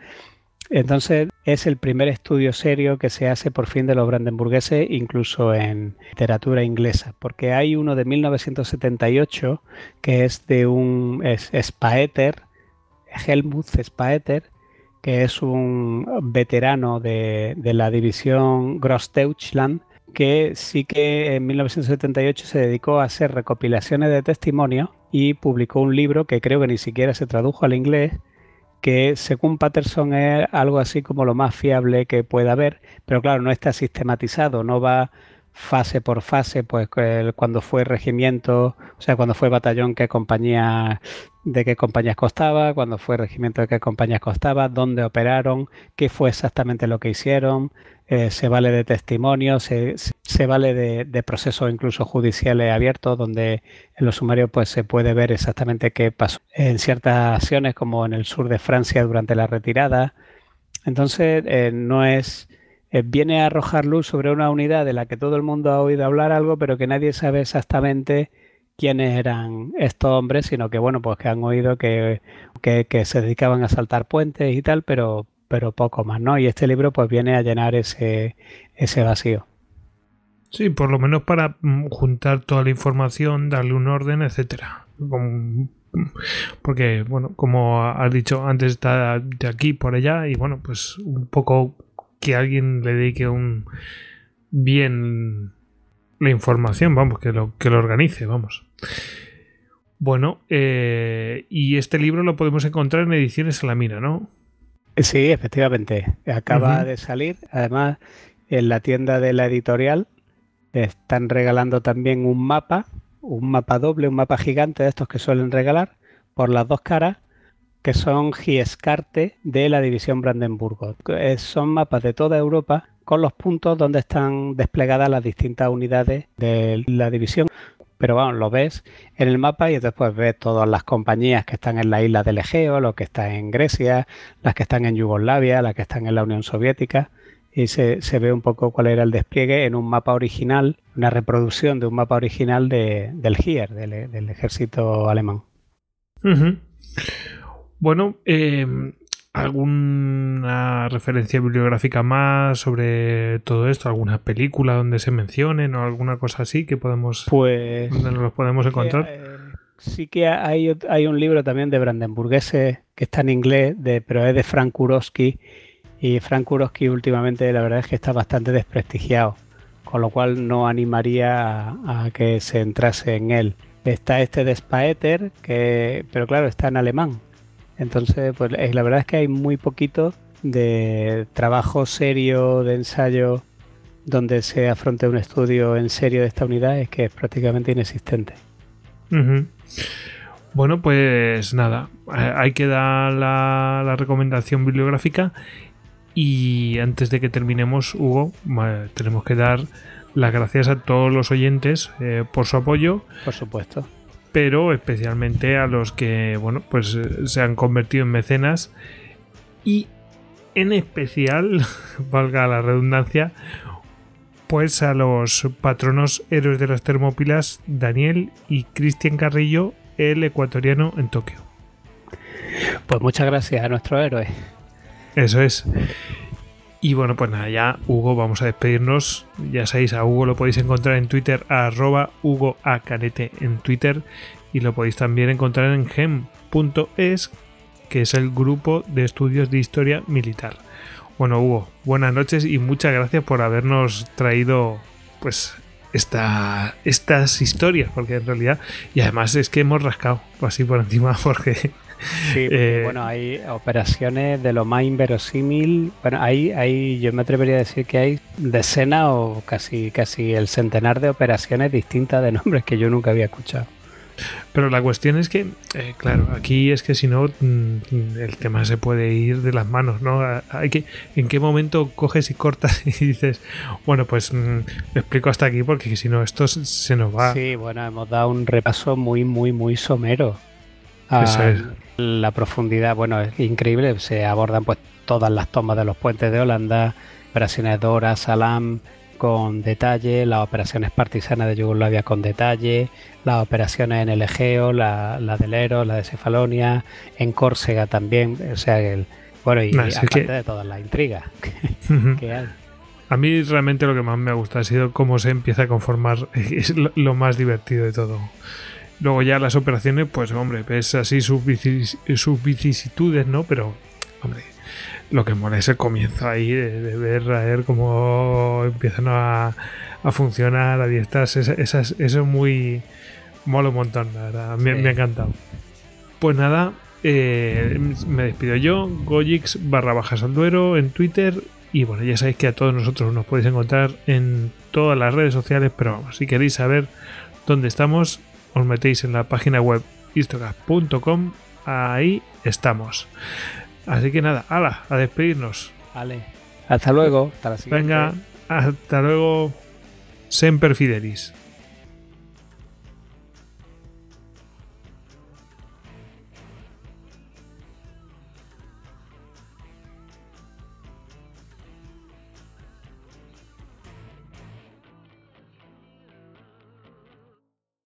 Entonces es el primer estudio serio que se hace por fin de los brandenburgueses, incluso en literatura inglesa, porque hay uno de 1978 que es de un Spaeter, Helmut Spaeter, que es un veterano de, de la división Grossdeutschland, que sí que en 1978 se dedicó a hacer recopilaciones de testimonios y publicó un libro que creo que ni siquiera se tradujo al inglés, que según Patterson es algo así como lo más fiable que pueda haber, pero claro, no está sistematizado, no va fase por fase, pues cuando fue regimiento, o sea, cuando fue batallón, qué compañía, de qué compañías costaba, cuando fue regimiento, de qué compañías costaba, dónde operaron, qué fue exactamente lo que hicieron, eh, se vale de testimonios, se, se vale de, procesos incluso judiciales abiertos, donde en los sumarios pues se puede ver exactamente qué pasó en ciertas acciones, como en el sur de Francia durante la retirada. Entonces, eh, no es eh, viene a arrojar luz sobre una unidad de la que todo el mundo ha oído hablar algo, pero que nadie sabe exactamente quiénes eran estos hombres, sino que bueno, pues que han oído que, que, que se dedicaban a saltar puentes y tal, pero, pero poco más, ¿no? Y este libro pues viene a llenar ese, ese vacío. Sí, por lo menos para mm, juntar toda la información, darle un orden, etcétera. Porque, bueno, como has dicho, antes está de aquí por allá y bueno, pues un poco que alguien le dedique un bien la información, vamos, que lo, que lo organice, vamos. Bueno, eh, y este libro lo podemos encontrar en Ediciones Salamina, ¿no? Sí, efectivamente. Acaba uh -huh. de salir. Además, en la tienda de la editorial están regalando también un mapa, un mapa doble, un mapa gigante de estos que suelen regalar por las dos caras, que son Giescarte de la división Brandenburgo. Son mapas de toda Europa con los puntos donde están desplegadas las distintas unidades de la división. Pero vamos, lo ves en el mapa y después ves todas las compañías que están en la isla del Egeo, lo que está en Grecia, las que están en Yugoslavia, las que están en la Unión Soviética y se, ve un poco cuál era el despliegue en un mapa original, una reproducción de un mapa original de, del HIER, del, ejército alemán. Uh. Bueno, eh, ¿alguna referencia bibliográfica más sobre todo esto? ¿Alguna película donde se mencionen o alguna cosa así que podemos, pues, donde nos podemos encontrar? Eh, sí que hay, hay un libro también de brandenburgueses que está en inglés, de, pero es de Frank Kurowski y Frank Kurowski últimamente la verdad es que está bastante desprestigiado, con lo cual no animaría a, a que se entrase en él. Está este de Spaeter, que, pero claro, está en alemán. Entonces, pues la verdad es que hay muy poquito de trabajo serio, de ensayo, donde se afronte un estudio en serio de esta unidad, es que es prácticamente inexistente. Uh -huh. Bueno, pues nada, hay que dar la, la recomendación bibliográfica y antes de que terminemos, Hugo, tenemos que dar las gracias a todos los oyentes eh, por su apoyo. Por supuesto. Pero especialmente a los que, bueno, pues se han convertido en mecenas. Y en especial, [laughs] valga la redundancia, pues a los patronos héroes de las Termópilas, Daniel y Cristian Carrillo, el ecuatoriano en Tokio. Pues muchas gracias a nuestros héroes. Eso es. Y bueno, pues nada, ya Hugo, vamos a despedirnos. Ya sabéis, a Hugo lo podéis encontrar en Twitter, arroba Hugo A en Twitter. Y lo podéis también encontrar en gem.es, que es el grupo de estudios de historia militar. Bueno, Hugo, buenas noches y muchas gracias por habernos traído pues esta, estas historias, porque en realidad, y además es que hemos rascado así por encima, [laughs] porque Sí, [laughs] porque, eh, bueno, hay operaciones de lo más inverosímil. Bueno, hay, hay, yo me atrevería a decir que hay decenas o casi, casi el centenar de operaciones distintas de nombres que yo nunca había escuchado. Pero la cuestión es que, eh, claro, aquí es que si no, mm, el tema se puede ir de las manos, ¿no? Hay que, ¿En qué momento coges y cortas [laughs] y dices, bueno, pues mm, lo explico hasta aquí porque si no, esto se nos va? Sí, bueno, hemos dado un repaso muy, muy, muy somero. Eso es. La profundidad, bueno, es increíble. Se abordan pues todas las tomas de los puentes de Holanda, operaciones Dora, Salam con detalle, las operaciones partisanas de Yugoslavia con detalle, las operaciones en el Egeo, la, la del Eros, la de Cefalonia, en Córcega también. O sea, el, Bueno, y aparte que- de todas las intrigas que hay. A mí realmente lo que más me ha gustado ha sido cómo se empieza a conformar. [laughs] Es lo, lo más divertido de todo. Luego ya las operaciones, pues hombre, ves así sus, vicis- sus vicisitudes, ¿no? Pero, hombre, lo que mola es el comienzo ahí de, de ver a ver cómo empiezan a, a funcionar, a diestrarse. Esa- esas- eso es muy... mola un montón, la verdad. Me, Sí. me ha encantado. Pues nada, eh, me despido yo, Gojix barra bajas al duero en Twitter. Y bueno, ya sabéis que a todos nosotros nos podéis encontrar en todas las redes sociales, pero vamos, si queréis saber dónde estamos, os metéis en la página web istocast.com, ahí estamos. Así que nada, ala, a despedirnos. Vale. Hasta luego. Hasta la siguiente. Venga, hasta luego. Semper Fidelis.